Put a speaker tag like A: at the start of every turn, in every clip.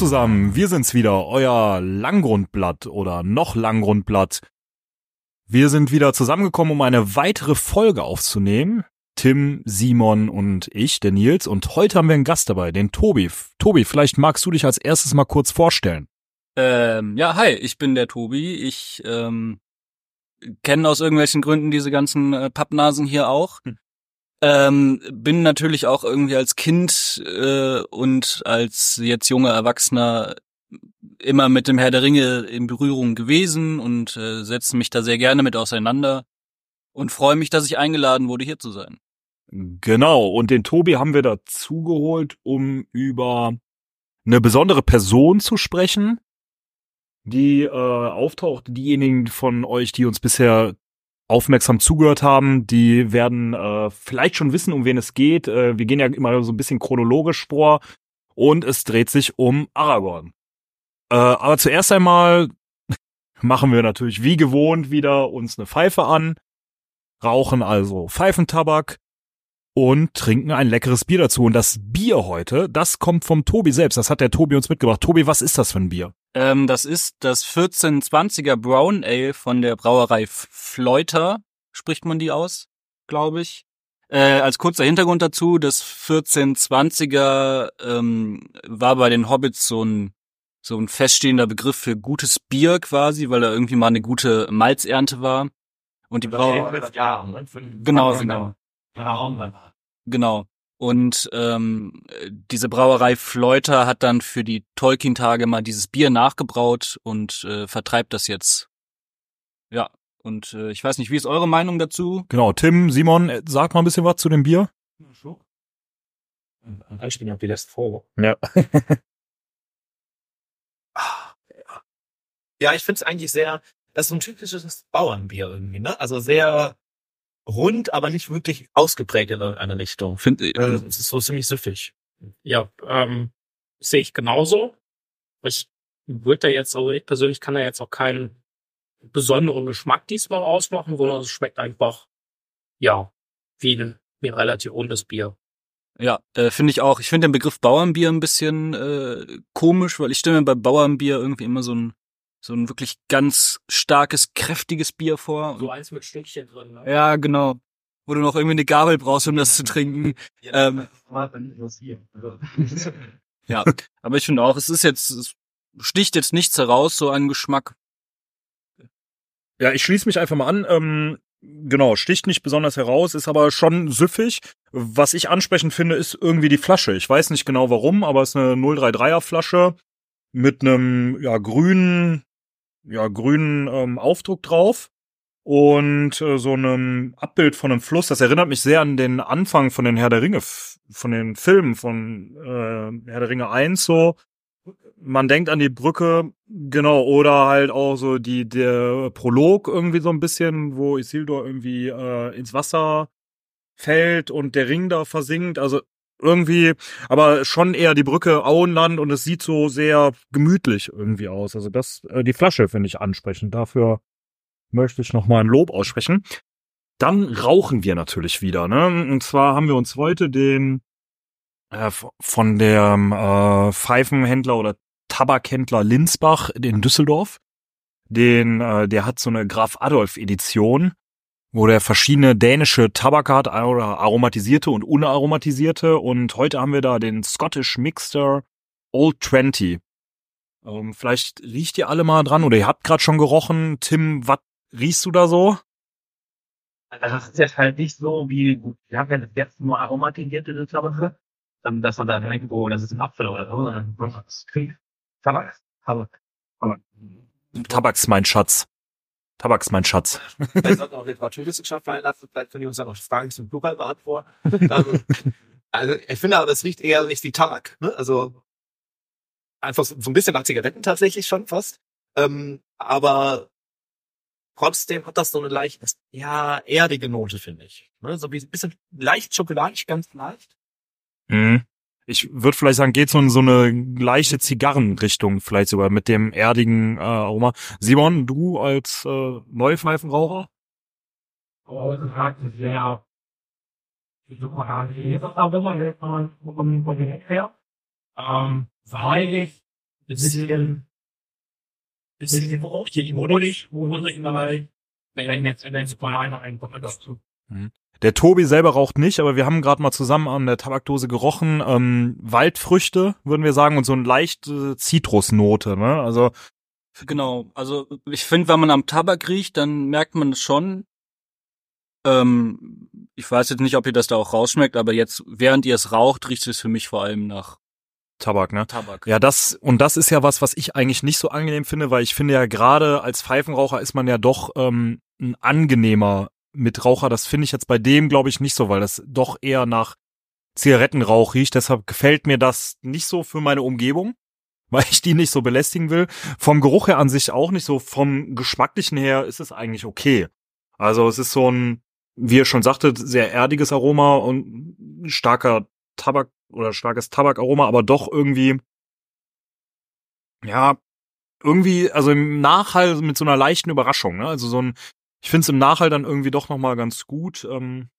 A: Zusammen, wir sind's wieder, euer Langgrundblatt oder noch Langgrundblatt. Wir sind wieder zusammengekommen, um eine weitere Folge aufzunehmen. Tim, Simon und ich, der Nils. Und heute haben wir einen Gast dabei, den Tobi. Tobi, vielleicht magst du dich als erstes mal kurz vorstellen.
B: Ähm, ja, hi, ich bin der Tobi. Ich ähm, kenne aus irgendwelchen Gründen diese ganzen äh, Pappnasen hier auch.
A: Hm.
B: Ähm, bin natürlich auch irgendwie als Kind äh, und als jetzt junger Erwachsener immer mit dem Herr der Ringe in Berührung gewesen und äh, setze mich da sehr gerne mit auseinander und freue mich, dass ich eingeladen wurde, hier zu sein.
A: Genau, und den Tobi haben wir dazu geholt, um über eine besondere Person zu sprechen, die äh, auftaucht. Diejenigen von euch, die uns bisher aufmerksam zugehört haben, die werden äh, vielleicht schon wissen, um wen es geht. Äh, wir gehen ja immer so ein bisschen chronologisch vor und es dreht sich um Aragorn. Äh, aber zuerst einmal machen wir natürlich wie gewohnt wieder uns eine Pfeife an, rauchen also Pfeifentabak und trinken ein leckeres Bier dazu. Und das Bier heute, das kommt vom Tobi selbst. Das hat der Tobi uns mitgebracht. Tobi, was ist das für ein Bier?
B: Ähm, das ist das 1420er Brown Ale von der Brauerei Fleuter, spricht man die aus, glaube ich. Äh, als kurzer Hintergrund dazu, das 1420er ähm, war bei den Hobbits so ein so ein feststehender Begriff für gutes Bier quasi, weil da irgendwie mal eine gute Malzernte war. Und die Brauerei genau, genau. Genau. Und ähm, diese Brauerei Fleuter hat dann für die Tolkien-Tage mal dieses Bier nachgebraut und äh, vertreibt das jetzt. Ja, und äh, ich weiß nicht, wie ist eure Meinung dazu?
A: Genau, Tim, Simon, äh, sag mal ein bisschen was zu dem Bier.
C: Ich bin ja wieder vor.
A: Ja.
C: Ja, ich finde es eigentlich sehr, das ist so ein typisches Bauernbier irgendwie, ne? Also sehr rund, aber nicht wirklich ausgeprägt in irgendeine Richtung.
B: Find,
C: Äh,
B: äh,
C: Es ist so ziemlich süffig.
D: Ja, ähm, sehe ich genauso. Ich würde da jetzt, also ich persönlich kann da jetzt auch keinen besonderen Geschmack diesmal ausmachen, sondern es schmeckt einfach, ja, wie ein, ein relativ rundes Bier.
B: ja, äh, finde ich auch. Ich finde den Begriff Bauernbier ein bisschen äh, komisch, weil ich stelle mir bei Bauernbier irgendwie immer so ein so ein wirklich ganz starkes, kräftiges Bier vor.
D: So eins mit Stückchen drin, ne?
B: Ja, genau. Wo du noch irgendwie eine Gabel brauchst, um das zu trinken. Ähm, Ja, aber ich finde auch, es ist jetzt, es sticht jetzt nichts heraus, so an Geschmack.
A: Ja, ich schließe mich einfach mal an. Ähm, genau, sticht nicht besonders heraus, ist aber schon süffig. Was ich ansprechend finde, ist irgendwie die Flasche. Ich weiß nicht genau warum, aber es ist eine 033er Flasche mit einem ja grünen, ja grünen ähm, Aufdruck drauf und äh, so einem Abbild von einem Fluss. Das erinnert mich sehr an den Anfang von den Herr der Ringe, von den Filmen von äh, Herr der Ringe 1 so. Man denkt an die Brücke, genau, oder halt auch so die der Prolog irgendwie so ein bisschen, wo Isildur irgendwie äh, ins Wasser fällt und der Ring da versinkt. Also irgendwie, aber schon eher die Brücke Auenland und es sieht so sehr gemütlich irgendwie aus. Also das, äh, die Flasche finde ich ansprechend. Dafür möchte ich nochmal ein Lob aussprechen. Dann rauchen wir natürlich wieder, ne? Und zwar haben wir uns heute den äh, von dem äh, Pfeifenhändler oder Tabakhändler Linsbach in Düsseldorf. Den, äh, der hat so eine Graf Adolf Edition, wo der verschiedene dänische Tabak hat, oder aromatisierte und unaromatisierte. Und heute haben wir da den Scottish Mixter Old Twenty. Ähm, vielleicht riecht ihr alle mal dran oder ihr habt gerade schon gerochen. Tim, was riechst du da so?
E: Also das ist jetzt halt nicht so wie, wir haben ja das jetzt nur aromatisierte Tabak, ähm, dass man da denkt, oh, das ist ein Apfel oder so, sondern das ist Tabak. Tabak.
A: Tabaks mein Schatz. Tabaks mein Schatz.
C: Vielleicht sollten wir auch Literaturwissenschaft fallen lassen, vielleicht können die uns dann auch Fragen zum Plural beantworten. ähm, also ich finde aber, das riecht eher nicht wie Tabak, ne? Also einfach so, so ein bisschen nach Zigaretten tatsächlich schon fast. Ähm, aber trotzdem hat das so eine leicht, ja, erdige Note, finde ich. Ne? So wie ein bisschen leicht schokoladig, ganz leicht.
A: Mhm. Ich würde vielleicht sagen, geht so in so eine leichte Zigarrenrichtung, vielleicht sogar mit dem erdigen äh, Aroma. Simon, du als äh, Neupfeifenraucher?
D: Oh, das ist sehr, ähm, weil ich bisschen, bisschen die modelig, wo dabei, wenn jetzt in den Super einer reinkomme, dazu.
A: Der Tobi selber raucht nicht, aber wir haben gerade mal zusammen an der Tabakdose gerochen. Ähm, Waldfrüchte, würden wir sagen, und so eine leichte Zitrusnote. Ne? Also
B: Genau, also ich finde, wenn man am Tabak riecht, dann merkt man es schon. Ähm, ich weiß jetzt nicht, ob ihr das da auch rausschmeckt, aber jetzt, während ihr es raucht, riecht es für mich vor allem nach
A: Tabak, ne?
B: Tabak.
A: Ja, das und das ist ja was, was ich eigentlich nicht so angenehm finde, weil ich finde ja gerade als Pfeifenraucher ist man ja doch ähm, ein angenehmer Mitraucher. Das finde ich jetzt bei dem, glaube ich, nicht so, weil das doch eher nach Zigarettenrauch riecht. Deshalb gefällt mir das nicht so für meine Umgebung, weil ich die nicht so belästigen will. Vom Geruch her an sich auch nicht so. Vom geschmacklichen her ist es eigentlich okay. Also es ist so ein, wie ihr schon sagtet, sehr erdiges Aroma und starker Tabak oder starkes Tabakaroma, aber doch irgendwie, ja, irgendwie, also im Nachhall mit so einer leichten Überraschung, ne? Also so ein, ich finde es im Nachhall dann irgendwie doch nochmal ganz gut. Ähm,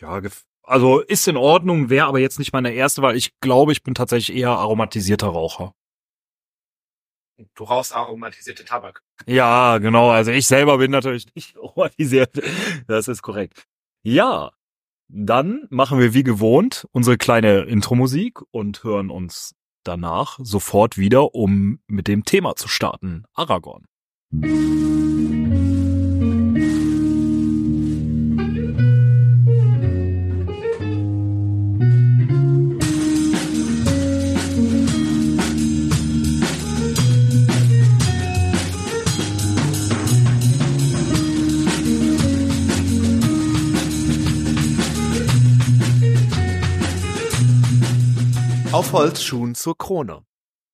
A: ja, also ist in Ordnung, wäre aber jetzt nicht meine erste, weil ich glaube, ich bin tatsächlich eher aromatisierter Raucher.
C: Du rauchst aromatisierte Tabak.
A: Ja, genau. Also ich selber bin natürlich nicht aromatisiert. Das ist korrekt. Ja, dann machen wir wie gewohnt unsere kleine Intro-Musik und hören uns danach sofort wieder, um mit dem Thema zu starten. Aragorn.
C: Auf Holzschuhen zur Krone.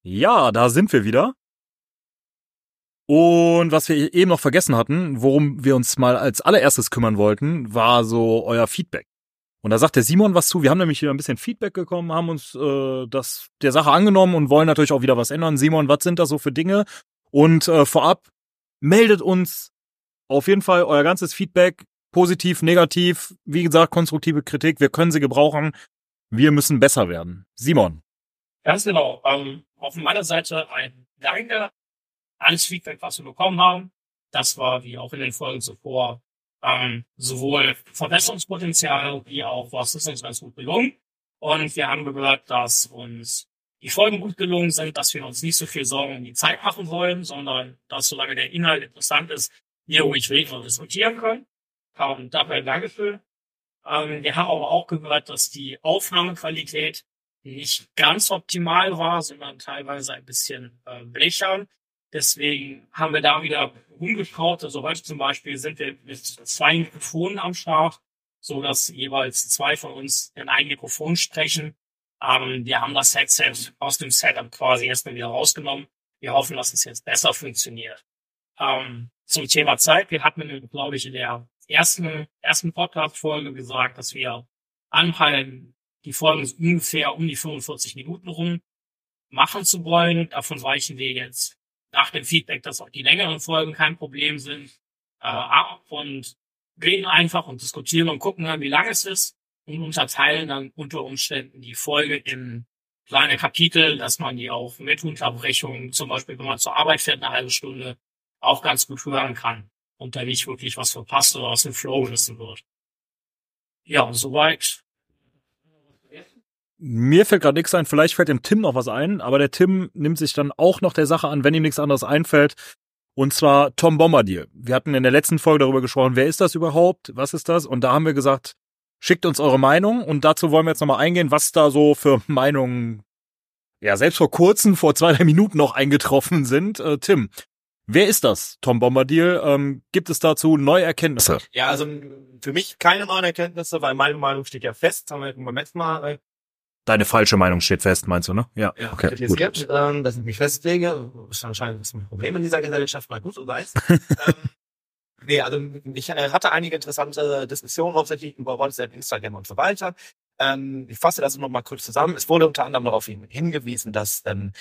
A: Ja, da sind wir wieder. Und was wir eben noch vergessen hatten, worum wir uns mal als allererstes kümmern wollten, war so euer Feedback. Und da sagt der Simon was zu. Wir haben nämlich wieder ein bisschen Feedback bekommen, haben uns äh, das der Sache angenommen und wollen natürlich auch wieder was ändern. Simon, was sind da so für Dinge? Und äh, vorab meldet uns auf jeden Fall euer ganzes Feedback, positiv, negativ, wie gesagt, konstruktive Kritik. Wir können sie gebrauchen. Wir müssen besser werden. Simon.
D: Ganz genau. Ähm, auf meiner Seite ein Danke. Alles Feedback, was wir bekommen haben. Das war, wie auch in den Folgen zuvor, ähm, sowohl Verbesserungspotenzial wie auch was ist uns ganz gut gelungen. Und wir haben gehört, dass uns die Folgen gut gelungen sind, dass wir uns nicht so viel Sorgen um die Zeit machen wollen, sondern dass solange der Inhalt interessant ist, wir ruhig reden und diskutieren können. Ähm, dafür ein Dankeschön. Ähm, wir haben aber auch gehört, dass die Aufnahmequalität nicht ganz optimal war, sondern teilweise ein bisschen äh, blechern. Deswegen haben wir da wieder umgeschaut. Also heute zum Beispiel sind wir mit zwei Mikrofonen am Start, so dass jeweils zwei von uns in ein Mikrofon sprechen. Ähm, wir haben das Headset aus dem Setup quasi erstmal wieder rausgenommen. Wir hoffen, dass es jetzt besser funktioniert. Ähm, zum Thema Zeit. Wir hatten, glaube ich, in der ersten, ersten Podcast-Folge gesagt, dass wir anpeilen, die Folgen so ungefähr um die 45 Minuten rum machen zu wollen. Davon weichen wir jetzt nach dem Feedback, dass auch die längeren Folgen kein Problem sind, äh, ab und reden einfach und diskutieren und gucken dann, wie lang es ist und unterteilen dann unter Umständen die Folge in kleine Kapitel, dass man die auch mit Unterbrechungen, zum Beispiel wenn man zur Arbeit fährt, eine halbe Stunde, auch ganz gut hören kann und da nicht wirklich was verpasst oder aus dem Flow gerissen wird. Ja, soweit.
A: Mir fällt gerade nichts ein, vielleicht fällt dem Tim noch was ein, aber der Tim nimmt sich dann auch noch der Sache an, wenn ihm nichts anderes einfällt. Und zwar Tom Bombadil. Wir hatten in der letzten Folge darüber gesprochen, wer ist das überhaupt? Was ist das? Und da haben wir gesagt, schickt uns eure Meinung und dazu wollen wir jetzt nochmal eingehen, was da so für Meinungen, ja, selbst vor kurzem, vor zwei, drei Minuten noch eingetroffen sind. Äh, Tim, wer ist das, Tom Bombadil? Ähm, gibt es dazu neue Erkenntnisse?
C: Ja, also für mich keine neuen Erkenntnisse, weil meine Meinung steht ja fest. Haben wir beim letzten Mal äh,
A: Deine falsche Meinung steht fest, meinst du, ne? Ja,
C: ja,
A: okay. Gut.
C: kritisiert, ähm, dass ich mich festlege. Ist anscheinend ein bisschen ein Problem in dieser Gesellschaft, mal gut so sei es. ähm, nee, also ich äh, hatte einige interessante Diskussionen, hauptsächlich über WhatsApp, Instagram und so weiter. Ähm, ich fasse das nochmal kurz zusammen. Es wurde unter anderem darauf hin- hingewiesen, dass ähm,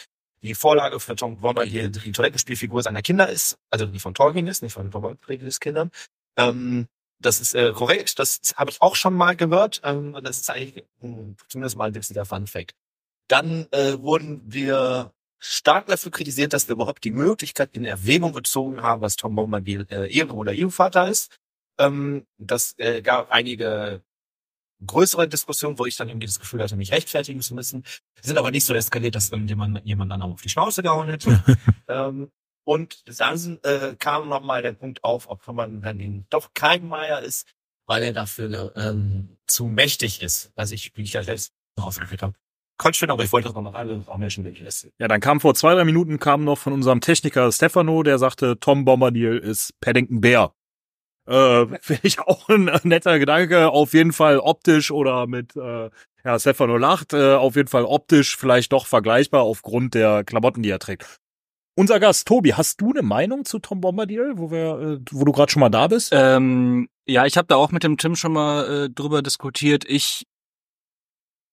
C: die Vorlage für Tom Bombadil die Toilettenspielfigur seiner Kinder ist, also die von Tolkien ist, nicht von Tom Bombadils Kindern. Ähm, das ist äh, korrekt, das habe ich auch schon mal gehört. Ähm, das ist eigentlich mh, zumindest mal ein witziger Fun Fact. Dann äh, wurden wir stark dafür kritisiert, dass wir überhaupt die Möglichkeit in Erwägung gezogen haben, dass Tom Bombadil äh, Ehre- oder Ehevater ist. Ähm, das äh, gab einige größere Diskussionen, wo ich dann irgendwie das Gefühl hatte, mich rechtfertigen zu müssen. Sind aber nicht so eskaliert, dass irgendjemand jemand dann auf die Schnauze gehauen hätte. ähm, und dann äh, kam nochmal der Punkt auf, ob man dann ihn doch kein Meier ist, weil er dafür ähm, zu mächtig ist. Also ich, wie ich ja selbst ausgeführt habe. Konnte schön, aber ich wollte das noch alle Menschen lassen.
A: Ja, dann kam vor zwei, drei Minuten kam noch von unserem Techniker Stefano, der sagte, Tom Bombadil ist Paddington Bear. Äh, Finde ich auch ein netter Gedanke. Auf jeden Fall optisch oder mit, äh, ja, Stefano lacht, äh, auf jeden Fall optisch vielleicht doch vergleichbar aufgrund der Klamotten, die er trägt. Unser Gast, Tobi, hast du eine Meinung zu Tom Bombadil, wo wir, äh, wo du gerade schon mal da bist?
B: Ähm, ja, ich habe da auch mit dem Tim schon mal äh, drüber diskutiert. Ich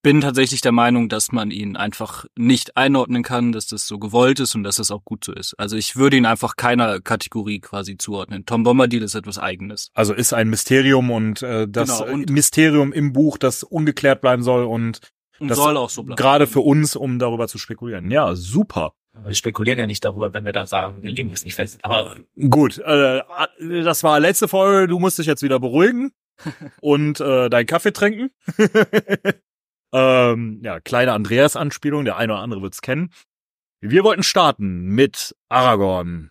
B: bin tatsächlich der Meinung, dass man ihn einfach nicht einordnen kann, dass das so gewollt ist und dass das auch gut so ist. Also ich würde ihn einfach keiner Kategorie quasi zuordnen. Tom Bombadil ist etwas Eigenes.
A: Also ist ein Mysterium und äh, das
B: Genau, und-
A: Mysterium im Buch, das ungeklärt bleiben soll und
B: Und
A: Das
B: soll auch so bleiben.
A: gerade für uns, um darüber zu spekulieren. Ja, super.
C: Wir spekulieren ja nicht darüber, wenn wir da sagen, wir legen es nicht fest. Aber
A: Gut, äh, das war letzte Folge. Du musst dich jetzt wieder beruhigen und äh, deinen Kaffee trinken. ähm, ja, kleine Andreas-Anspielung. Der eine oder andere wird's kennen. Wir wollten starten mit Aragorn.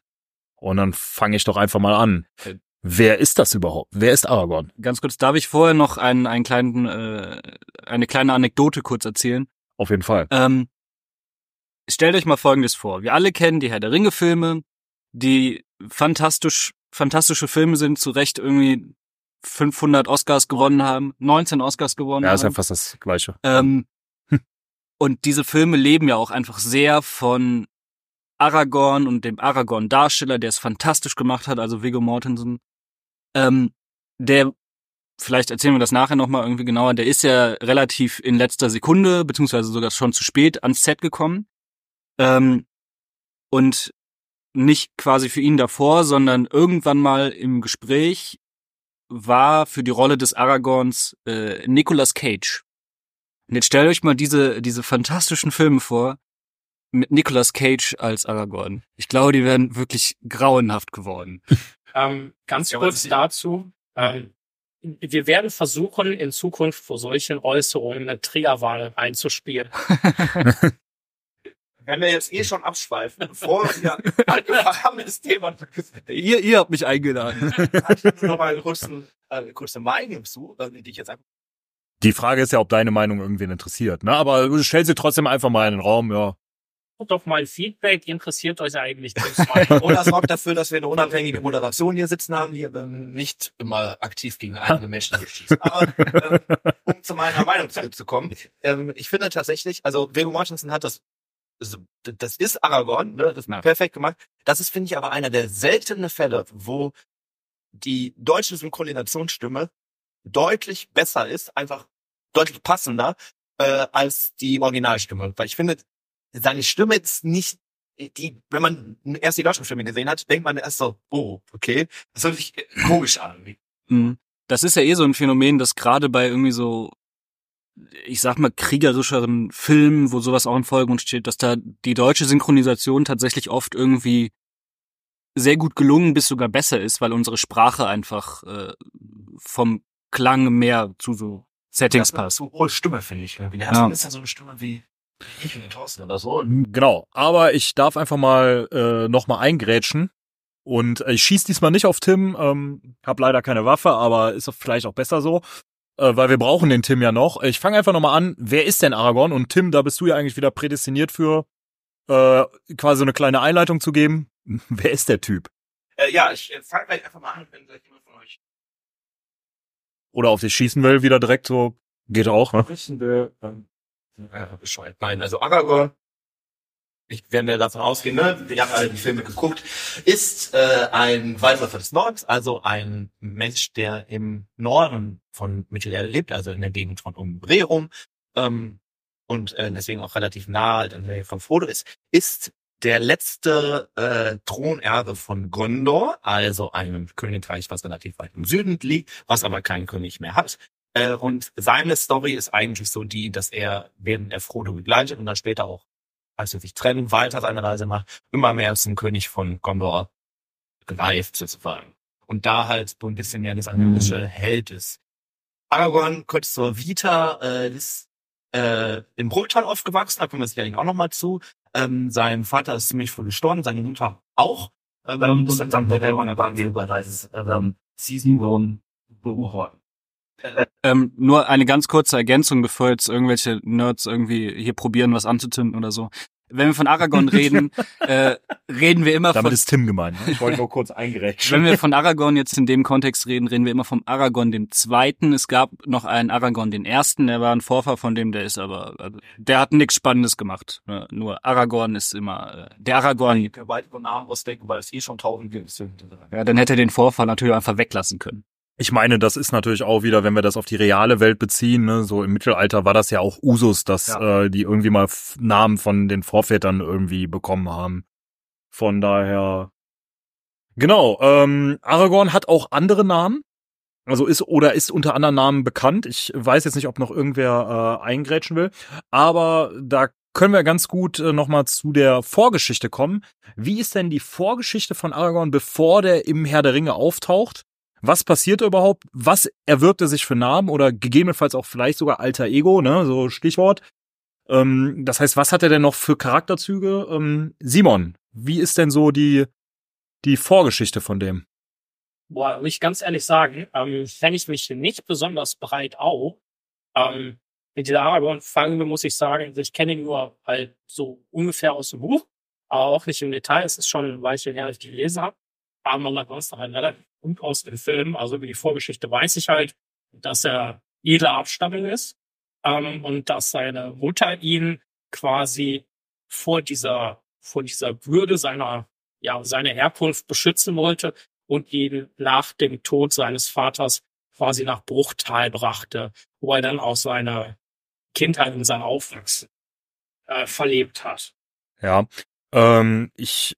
A: Und dann fange ich doch einfach mal an.
B: Okay.
A: Wer ist das überhaupt? Wer ist Aragorn?
B: Ganz kurz, darf ich vorher noch einen, einen kleinen, äh, eine kleine Anekdote kurz erzählen?
A: Auf jeden Fall.
B: Ähm, stellt euch mal Folgendes vor. Wir alle kennen die Herr der Ringe-Filme, die fantastisch, fantastische Filme sind, zu Recht irgendwie 500 Oscars gewonnen haben, 19 Oscars gewonnen
A: Ja, ist ja
B: haben.
A: fast das Gleiche.
B: Ähm, und diese Filme leben ja auch einfach sehr von Aragorn und dem Aragorn-Darsteller, der es fantastisch gemacht hat, also Viggo Mortensen. Ähm, der, vielleicht erzählen wir das nachher nochmal irgendwie genauer, der ist ja relativ in letzter Sekunde, beziehungsweise sogar schon zu spät ans Set gekommen. Ähm, und nicht quasi für ihn davor, sondern irgendwann mal im Gespräch war für die Rolle des Aragorns äh, Nicolas Cage. Und jetzt stellt euch mal diese, diese fantastischen Filme vor mit Nicolas Cage als Aragorn. Ich glaube, die wären wirklich grauenhaft geworden.
D: Ähm, ganz kurz dazu. Ähm, wir werden versuchen, in Zukunft vor solchen Äußerungen eine Triggerwarnung einzuspielen.
C: wenn wir jetzt eh schon abschweifen, bevor wir angefangen haben, das Thema
B: ihr, ihr habt mich eingeladen.
C: noch mal eine kurze, äh, eine kurze Meinung zu, äh, die ich jetzt einfach
A: Die Frage ist ja, ob deine Meinung irgendwen interessiert. Ne? Aber stell sie trotzdem einfach mal in den Raum. Ja.
D: Guckt doch mal Feedback, interessiert euch eigentlich?
C: Oder sorgt dafür, dass wir eine unabhängige Moderation hier sitzen haben, die ähm, nicht immer aktiv gegen eigene Menschen schießt. Aber ähm, um zu meiner Meinung zurückzukommen, ähm, ich finde tatsächlich, also Viggo Mortensen hat das, das ist Aragorn, ne, das ist
B: Ja.
C: perfekt gemacht. Das ist, finde ich, aber einer der seltenen Fälle, wo die deutsche Synchronisationsstimme deutlich besser ist, einfach deutlich passender äh, als die Originalstimme. Weil ich finde, seine Stimme ist nicht die, wenn man erst die deutsche Stimme gesehen hat, denkt man erst so, oh, okay, das hört sich komisch an.
B: Mhm. Das ist ja eh so ein Phänomen, das gerade bei irgendwie so, ich sag mal, kriegerischeren Filmen, wo sowas auch im Vordergrund steht, dass da die deutsche Synchronisation tatsächlich oft irgendwie sehr gut gelungen bis sogar besser ist, weil unsere Sprache einfach äh, vom Klang mehr zu so Settings
C: Das ist
B: passt.
C: so hohe Stimme, finde ich. Irgendwie. Der
B: Ja.
C: ist ja so eine Stimme wie ich und Thorsten oder so.
A: Genau, aber ich darf einfach mal äh, noch mal eingrätschen und ich schieß diesmal nicht auf Tim, ähm, hab leider keine Waffe, aber ist vielleicht auch besser so, äh, weil wir brauchen den Tim ja noch. Ich fange einfach noch mal an, wer ist denn Aragorn? Und Tim, da bist du ja eigentlich wieder prädestiniert für äh, quasi so eine kleine Einleitung zu geben. wer ist der Typ?
C: Äh, ja, ich äh, fange gleich einfach mal an, wenn gleich jemand von euch
A: Oder auf dich schießen will, wieder direkt so, geht auch, ne?
C: wissen will. Ähm, äh, bescheuert. Nein, also Aragorn, ich werde davon ausgehen, ne? wir haben alle die Filme geguckt, ist äh, ein Waldläufer des Nordens, also ein Mensch, der im Norden von Mittelerde lebt, also in der Gegend von Umbreum ähm, und äh, deswegen auch relativ nah in der Nähe von Frodo ist, ist der letzte äh, Thronerbe von Gondor, also einem Königreich, was relativ weit im Süden liegt, was aber keinen König mehr hat. Äh, und seine Story ist eigentlich so die, dass er während er Frodo begleitet und dann später auch als er sich trennen, weiter seine Reise macht, immer mehr zum König von Gondor gereift sozusagen. Und da halt so ein bisschen ja das analytische Held ist. Aragorn, kurz zur Vita, äh, ist äh, im Bruchtal aufgewachsen, da kommen wir sicherlich auch nochmal zu. Ähm, sein Vater ist ziemlich früh gestorben, seine Mutter auch. Ähm, das ist dann der Mann, waren wir über dieses ähm, Season One
B: Ähm, nur eine ganz kurze Ergänzung, bevor jetzt irgendwelche Nerds irgendwie hier probieren, was anzutünden oder so. Wenn wir von Aragorn reden, äh, reden wir immer
A: Damit
B: von,
A: ist Tim gemeint. Ne? Ich wollte nur kurz eingerecht.
B: wenn wir von Aragorn jetzt in dem Kontext reden, reden wir immer vom Aragorn dem Zweiten. Es gab noch einen Aragorn den Ersten, der war ein Vorfahr von dem, der ist aber, also, der hat nichts Spannendes gemacht. Ne? Nur Aragorn ist immer, äh, der Aragorn,
C: Ich kann weitere Namen ausdenken, weil es eh schon tausend gibt.
B: ja, dann hätte er den Vorfahr natürlich einfach weglassen können.
A: Ich meine, das ist natürlich auch wieder, wenn wir das auf die reale Welt beziehen, ne, so im Mittelalter war das ja auch Usus, dass
B: Ja.
A: äh, die irgendwie mal Namen von den Vorvätern irgendwie bekommen haben. Von daher. Genau, ähm, Aragorn hat auch andere Namen. Also ist oder ist unter anderen Namen bekannt. Ich weiß jetzt nicht, ob noch irgendwer äh, eingrätschen will. Aber da können wir ganz gut äh, nochmal zu der Vorgeschichte kommen. Wie ist denn die Vorgeschichte von Aragorn, bevor der im Herr der Ringe auftaucht? Was passiert überhaupt? Was erwirbt er sich für Namen oder gegebenenfalls auch vielleicht sogar alter Ego, ne, so Stichwort. Ähm, das heißt, was hat er denn noch für Charakterzüge? Ähm, Simon, wie ist denn so die, die Vorgeschichte von dem?
D: Boah, muss ich ganz ehrlich sagen, ähm, kenne ich mich nicht besonders breit auf. Ähm, mit dieser wir, muss ich sagen, also ich kenne ihn nur halt so ungefähr aus dem Buch, aber auch nicht im Detail. Es ist schon ein Weilchen her, ich gelesen habe. Aber man sonst halt relativ gut aus dem Film. Also über die Vorgeschichte weiß ich halt, dass er edler Abstammung ist ähm, und dass seine Mutter ihn quasi vor dieser vor dieser Würde seiner ja seiner Herkunft beschützen wollte und ihn nach dem Tod seines Vaters quasi nach Bruchtal brachte, wo er dann auch seine Kindheit und sein Aufwachsen äh, verlebt hat.
A: Ja, ähm, ich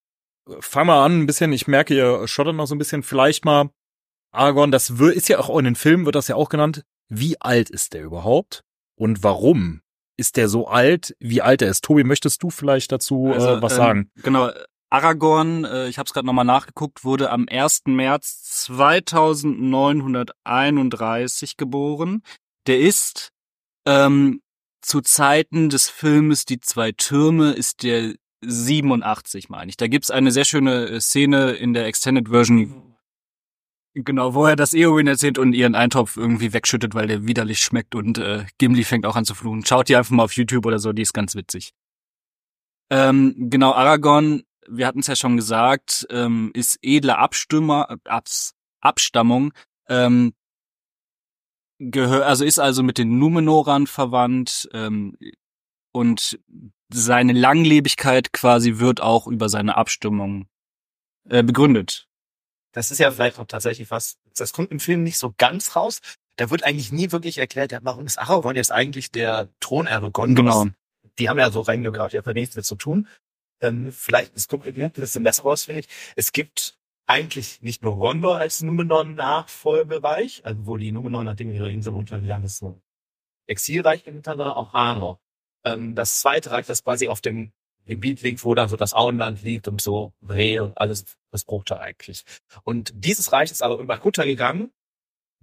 A: fange mal an ein bisschen, ich merke, ihr schottert noch so ein bisschen, vielleicht mal, Aragorn, das ist ja auch in den Filmen, wird das ja auch genannt. Wie alt ist der überhaupt? Und warum ist der so alt, wie alt er ist? Tobi, möchtest du vielleicht dazu
B: Also,
A: äh, was
B: ähm,
A: sagen?
B: Genau. Aragorn, äh, ich habe es gerade nochmal nachgeguckt, wurde am 1. März 2931 geboren. Der ist ähm, zu Zeiten des Filmes Die zwei Türme ist der 87, meine ich. Da gibt's eine sehr schöne äh, Szene in der Extended Version, genau, wo er das Eowyn erzählt und ihren Eintopf irgendwie wegschüttet, weil der widerlich schmeckt und äh, Gimli fängt auch an zu fluchen. Schaut die einfach mal auf YouTube oder so, die ist ganz witzig. Ähm, genau, Aragorn, wir hatten es ja schon gesagt, ähm, ist edler Abstimmer, Abs, Abstammung, ähm, gehör, also ist also mit den Numenorern verwandt ähm, und seine Langlebigkeit quasi wird auch über seine Abstimmung äh, begründet.
C: Das ist ja vielleicht auch tatsächlich was, das kommt im Film nicht so ganz raus. Da wird eigentlich nie wirklich erklärt, ja, warum ist Aragorn jetzt eigentlich der Thronerbe Gondors?
B: Genau.
C: Die haben ja so reingegraut, ja, für nichts mit zu tun. Ähm, vielleicht, es kommt ein bisschen besser raus, finde ich. Es gibt eigentlich nicht nur Gondor als Numenor-Nachfolgereich, also wo die Numenor, nachdem ihre Insel untergegangen ist, so Exilreich genannt haben, sondern auch Arnor. Ähm, das zweite Reich, das quasi auf dem Gebiet liegt, wo dann so das Auenland liegt und so Rehe und alles, das Bruchtal eigentlich. Und dieses Reich ist aber irgendwann runtergegangen.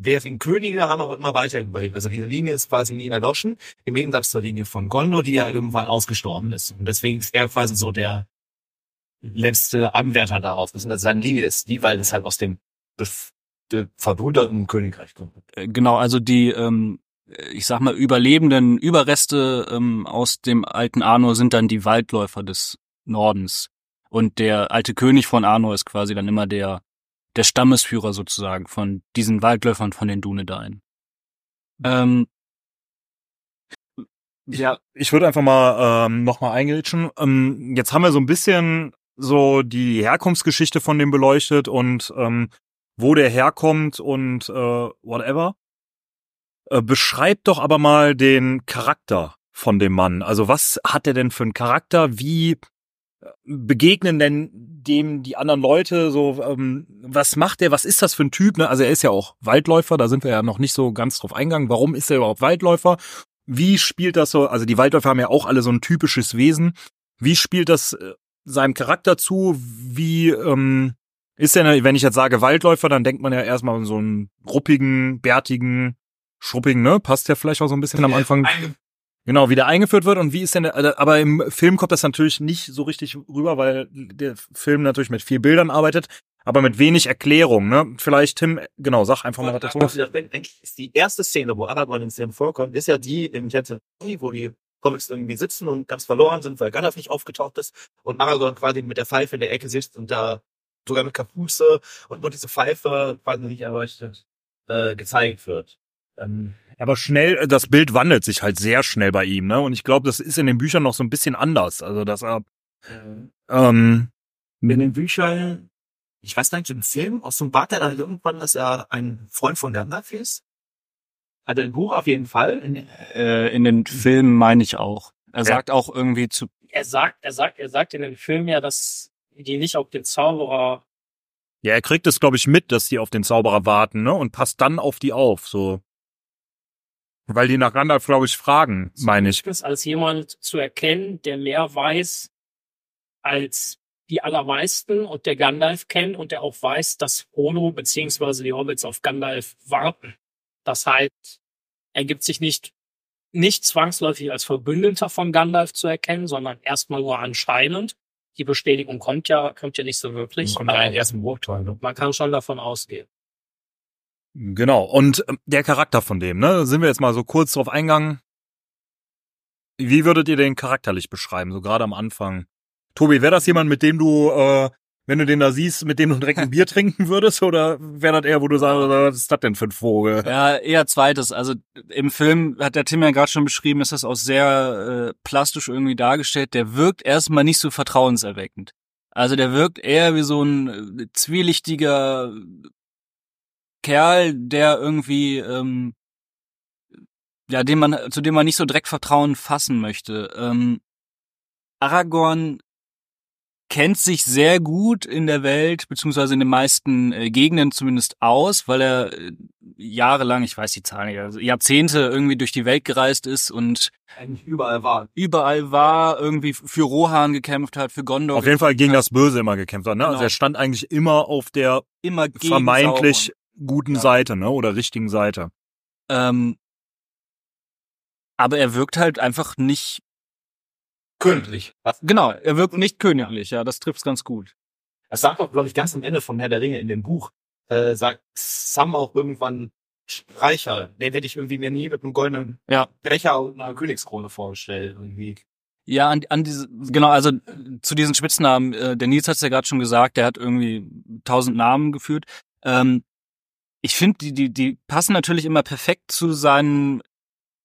C: Deren Könige haben aber immer weiter überlebt. Also diese Linie ist quasi nie erloschen, im Gegensatz zur Linie von Gondor, die ja irgendwann ausgestorben ist. Und deswegen ist er quasi so der letzte Anwärter darauf. Das also seine Linie ist die, weil es halt aus dem verbrüderten Königreich kommt.
B: Äh, Genau, also die, ähm, ich sag mal, überlebenden Überreste ähm, aus dem alten Arnor sind dann die Waldläufer des Nordens. Und der alte König von Arnor ist quasi dann immer der, der Stammesführer sozusagen von diesen Waldläufern von den Dunedain. Ähm, ja,
A: Ich würde einfach mal ähm, nochmal eingrätschen. Ähm, jetzt haben wir so ein bisschen so die Herkunftsgeschichte von dem beleuchtet und ähm, wo der herkommt und äh, whatever. Äh, beschreibt doch aber mal den Charakter von dem Mann. Also was hat er denn für einen Charakter? Wie äh, begegnen denn dem die anderen Leute? So, ähm, was macht er? Was ist das für ein Typ? Ne? Also er ist ja auch Waldläufer. Da sind wir ja noch nicht so ganz drauf eingegangen. Warum ist er überhaupt Waldläufer? Wie spielt das so? Also die Waldläufer haben ja auch alle so ein typisches Wesen. wie spielt das äh, seinem Charakter zu? Wie ähm, ist denn, wenn ich jetzt sage Waldläufer, dann denkt man ja erstmal an so einen ruppigen, bärtigen, schruppigen, ne? Passt ja vielleicht auch so ein bisschen am Anfang. Genau, wie der eingeführt wird und wie ist denn, der, äh, aber im Film kommt das natürlich nicht so richtig rüber, weil der Film natürlich mit vier Bildern arbeitet, aber mit wenig Erklärung, ne? Vielleicht, Tim, genau, sag einfach mal was dazu.
C: Also, das denke ich, ist die erste Szene, wo Aragorn in Film vorkommt, ist ja die im Jensen, wo die Comics irgendwie sitzen und ganz verloren sind, weil Gandalf nicht aufgetaucht ist und Aragorn quasi mit der Pfeife in der Ecke sitzt und da sogar mit Kapuze und nur diese Pfeife quasi nicht erleuchtet äh, gezeigt wird. Ähm,
A: Aber schnell, das Bild wandelt sich halt sehr schnell bei ihm, ne? Und ich glaube, das ist in den Büchern noch so ein bisschen anders. Also, dass er, ähm,
C: in den Büchern, ich weiß gar nicht, im Film, aus dem Bart er dann irgendwann, dass er ein Freund von Gandalf ist. Also im Buch auf jeden Fall. In,
B: Äh, in den Filmen meine ich auch. Er
A: Ja.
B: sagt auch irgendwie zu,
D: Er sagt, er sagt, er sagt in den Film ja, dass die nicht auf den Zauberer
A: ja, er kriegt es, glaube ich, mit, dass die auf den Zauberer warten, ne? Und passt dann auf die auf, so. Weil die nach Gandalf, glaube ich, fragen, meine ich.
D: ist, als jemand zu erkennen, der mehr weiß als die allermeisten und der Gandalf kennt und der auch weiß, dass Frodo beziehungsweise die Hobbits auf Gandalf warten. Das heißt, er gibt sich nicht, nicht zwangsläufig als Verbündeter von Gandalf zu erkennen, sondern erstmal nur anscheinend. Die Bestätigung kommt ja, kommt ja nicht so wirklich.
C: kommt rein erst im Burgtor. Ne?
D: man kann schon davon ausgehen.
A: Genau. Und ähm, der Charakter von dem, ne? Sind wir jetzt mal so kurz drauf eingegangen. Wie würdet ihr den charakterlich beschreiben, so gerade am Anfang? Tobi, wäre das jemand, mit dem du, äh, wenn du den da siehst, mit dem du direkt ein Bier trinken würdest? Oder wäre das eher, wo du sagst, was ist das denn für ein Vogel?
B: Ja, eher zweites. Also im Film hat der Tim ja gerade schon beschrieben, ist das auch sehr äh, plastisch irgendwie dargestellt. Der wirkt erstmal nicht so vertrauenserweckend. Also der wirkt eher wie so ein äh, zwielichtiger Kerl, der irgendwie ähm, ja, dem man zu dem man nicht so direkt Vertrauen fassen möchte. Ähm, Aragorn kennt sich sehr gut in der Welt, beziehungsweise in den meisten äh, Gegenden zumindest aus, weil er äh, jahrelang, ich weiß die Zahlen nicht, also Jahrzehnte irgendwie durch die Welt gereist ist und
C: Eigentlich überall war.
B: überall war, irgendwie für Rohan gekämpft hat, für Gondor.
A: Auf jeden Fall gegen das Böse immer gekämpft hat, ne? Also
B: Genau.
A: er stand eigentlich immer auf der
B: immer gegen
A: vermeintlich guten
B: Ja.
A: Seite, ne? Oder richtigen Seite.
B: Ähm, aber er wirkt halt einfach nicht,
C: Königlich. Was?
B: genau, er wirkt nicht königlich, ja, das trifft's ganz gut.
C: Das sagt auch, glaube ich, ganz am Ende von Herr der Ringe in dem Buch, äh, sagt Sam auch irgendwann Streicher. Den hätte ich irgendwie mir nie mit einem goldenen
B: Ja.
C: Becher und einer Königskrone vorgestellt. Irgendwie.
B: Ja, an, an diese, genau, also zu diesen Spitznamen, äh, der Nils hat es ja gerade schon gesagt, der hat irgendwie tausend Namen geführt. Ähm, ich finde, die, die, die passen natürlich immer perfekt zu seinen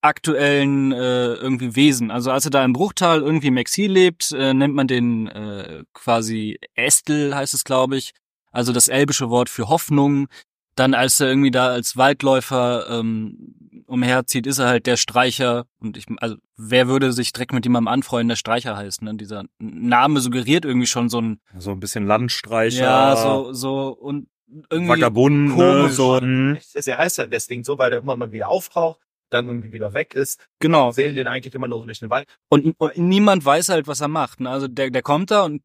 B: aktuellen äh, irgendwie Wesen. Also als er da im Bruchtal irgendwie im Exil lebt, äh, nennt man den äh, quasi Estel, heißt es, glaube ich. Also das elbische Wort für Hoffnung. Dann als er irgendwie da als Waldläufer ähm, umherzieht, ist er halt der Streicher. Und ich, also wer würde sich direkt mit jemandem anfreunden, der Streicher heißt? Ne? Dieser Name suggeriert irgendwie schon so ein
A: So ein bisschen Landstreicher.
B: ja so so und irgendwie
A: Vagabunden, ne? so. hm.
C: Er heißt ja deswegen so, weil der immer mal wieder auftaucht, dann irgendwie wieder weg ist.
B: genau.
C: Sehen den eigentlich immer nur so durch den Wald.
B: Und, und niemand weiß halt, was er macht. Ne? Also der, der kommt da und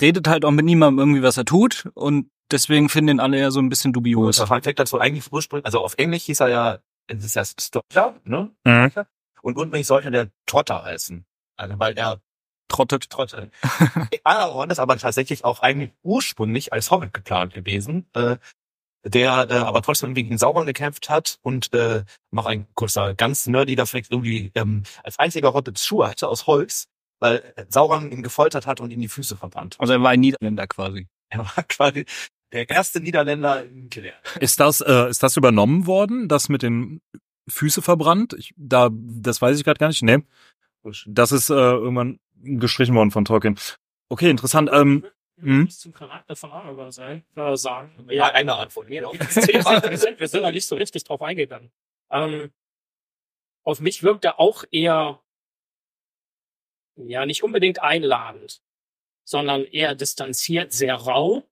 B: redet halt auch mit niemandem irgendwie, was er tut. Und deswegen finden ihn alle ja so ein bisschen dubios.
C: Der Fun dazu eigentlich ursprünglich, also auf Englisch hieß er ja, das ist ja Stotler, ne?
A: Mhm.
C: Und ursprünglich sollte der Trotter heißen. Also weil er
B: Trottet.
C: Trottel. Aragorn ist aber tatsächlich auch eigentlich ursprünglich als Hobbit geplant gewesen, äh, der äh, aber trotzdem gegen Sauron gekämpft hat und äh, noch ein kurzer, ganz nerdiger Flex irgendwie ähm, als einziger Hobbit Schuhe hatte aus Holz, weil Sauron ihn gefoltert hat und ihm die Füße verbrannt.
B: Also er war ein Niederländer quasi.
C: Er war quasi der erste Niederländer in Mittelerde.
A: Ist das, äh, ist das übernommen worden, das mit den Füße verbrannt? Ich, da, das weiß ich gerade gar nicht. Nee. Das ist äh, irgendwann gestrichen worden von Tolkien. Okay, interessant. Ähm.
D: Muss zum Charakter von Aragorn sein, äh, sagen.
C: Ja, eine Antwort. Genau.
D: wir, sind, wir sind da nicht so richtig drauf eingegangen. Ähm, auf mich wirkt er auch eher, ja, nicht unbedingt einladend, sondern eher distanziert, sehr rau.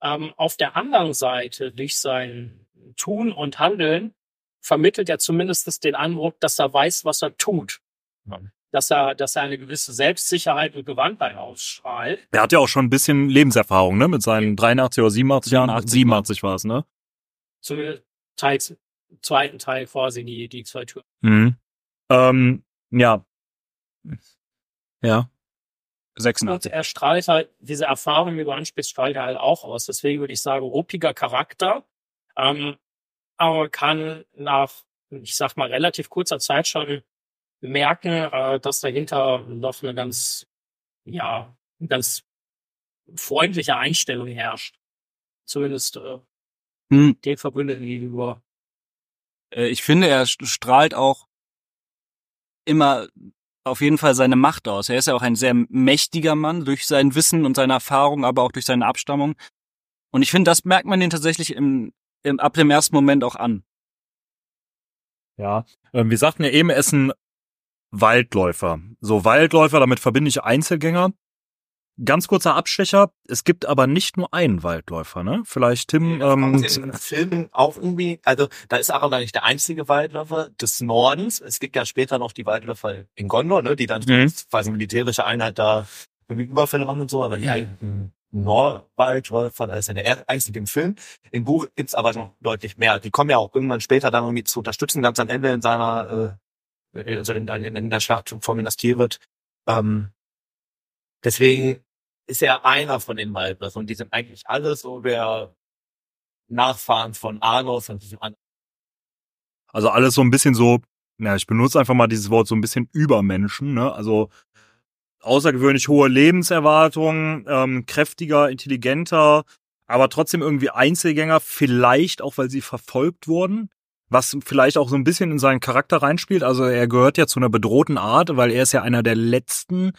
D: Ähm, auf der anderen Seite, durch sein Tun und Handeln, vermittelt er zumindest den Eindruck, dass er weiß, was er tut.
C: Ja.
D: Dass er, dass er eine gewisse Selbstsicherheit und Gewandtheit ausstrahlt.
A: Er hat ja auch schon ein bisschen Lebenserfahrung, ne? Mit seinen 83 oder 87 Jahren.
B: 87
A: 87 war es, ne?
D: Zumindest Teils, zweiten Teil quasi die, die zwei Türen.
A: Mhm. Ähm, ja. Ja.
D: Und
B: 86.
D: er strahlt halt, diese Erfahrung, die du ansprichst, strahlt er halt auch aus. Deswegen würde ich sagen, ruppiger Charakter, ähm, aber kann nach, ich sag mal, relativ kurzer Zeit schon merken, äh, dass dahinter noch eine ganz, ja, eine ganz freundliche Einstellung herrscht. Zumindest äh,
B: Hm,
D: den Verbündeten gegenüber.
B: äh, ich finde, er st- strahlt auch immer auf jeden Fall seine Macht aus. Er ist ja auch ein sehr mächtiger Mann durch sein Wissen und seine Erfahrung, aber auch durch seine Abstammung. Und ich finde, das merkt man den tatsächlich im, im, ab dem ersten Moment auch an.
A: Ja. Ähm, wir sagten ja eben, er ist ein Waldläufer. So Waldläufer, damit verbinde ich Einzelgänger. Ganz kurzer Abstecher. Es gibt aber nicht nur einen Waldläufer, ne? Vielleicht Tim, ähm,
C: in Filmen auch irgendwie, also da ist Aragorn nicht der einzige Waldläufer des Nordens. Es gibt ja später noch die Waldläufer in Gondor, ne, die dann
A: Mhm.
C: quasi militärische Einheit da irgendwie Überfälle machen und so, aber die eigentlichen Nordwaldläufer, da ist ja der einzige im Film. Im Buch gibt's aber noch deutlich mehr. Die kommen ja auch irgendwann später dann irgendwie zu unterstützen, ganz am Ende in seiner, äh, also in, in, in der Schlacht vor Minas Tirith. Ähm, deswegen ist er einer von den Waldläufern und die sind eigentlich alle so der Nachfahren von Arnos und diesem anderen.
A: also alles so ein bisschen so, ja, ich benutze einfach mal dieses Wort so ein bisschen Übermenschen, ne? Also außergewöhnlich hohe Lebenserwartung, ähm, kräftiger, intelligenter, aber trotzdem irgendwie Einzelgänger, vielleicht auch, weil sie verfolgt wurden, was vielleicht auch so ein bisschen in seinen Charakter reinspielt. Also er gehört ja zu einer bedrohten Art, weil er ist ja einer der letzten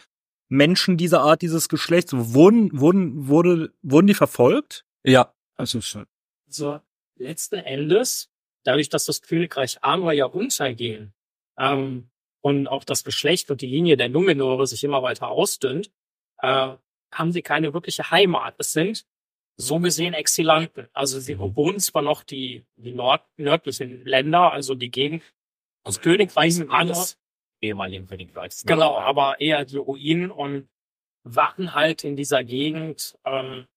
A: Menschen dieser Art, dieses Geschlechts. Wurden, wurden, wurde, wurden die verfolgt?
B: Ja, also schon.
D: So, letzten Endes, dadurch, dass das Königreich Arnor ja unterging, ähm, und auch das Geschlecht und die Linie der Numenore sich immer weiter ausdünnt, äh, haben sie keine wirkliche Heimat. Es sind so gesehen Exilanten. Also sie bewohnen zwar noch die, die Nord nördlichen Länder, also die Gegend des Königreichs Arnor,
C: ehemaligen Königreichs.
D: Genau, aber eher die Ruinen und wachen halt in dieser Gegend, ähm,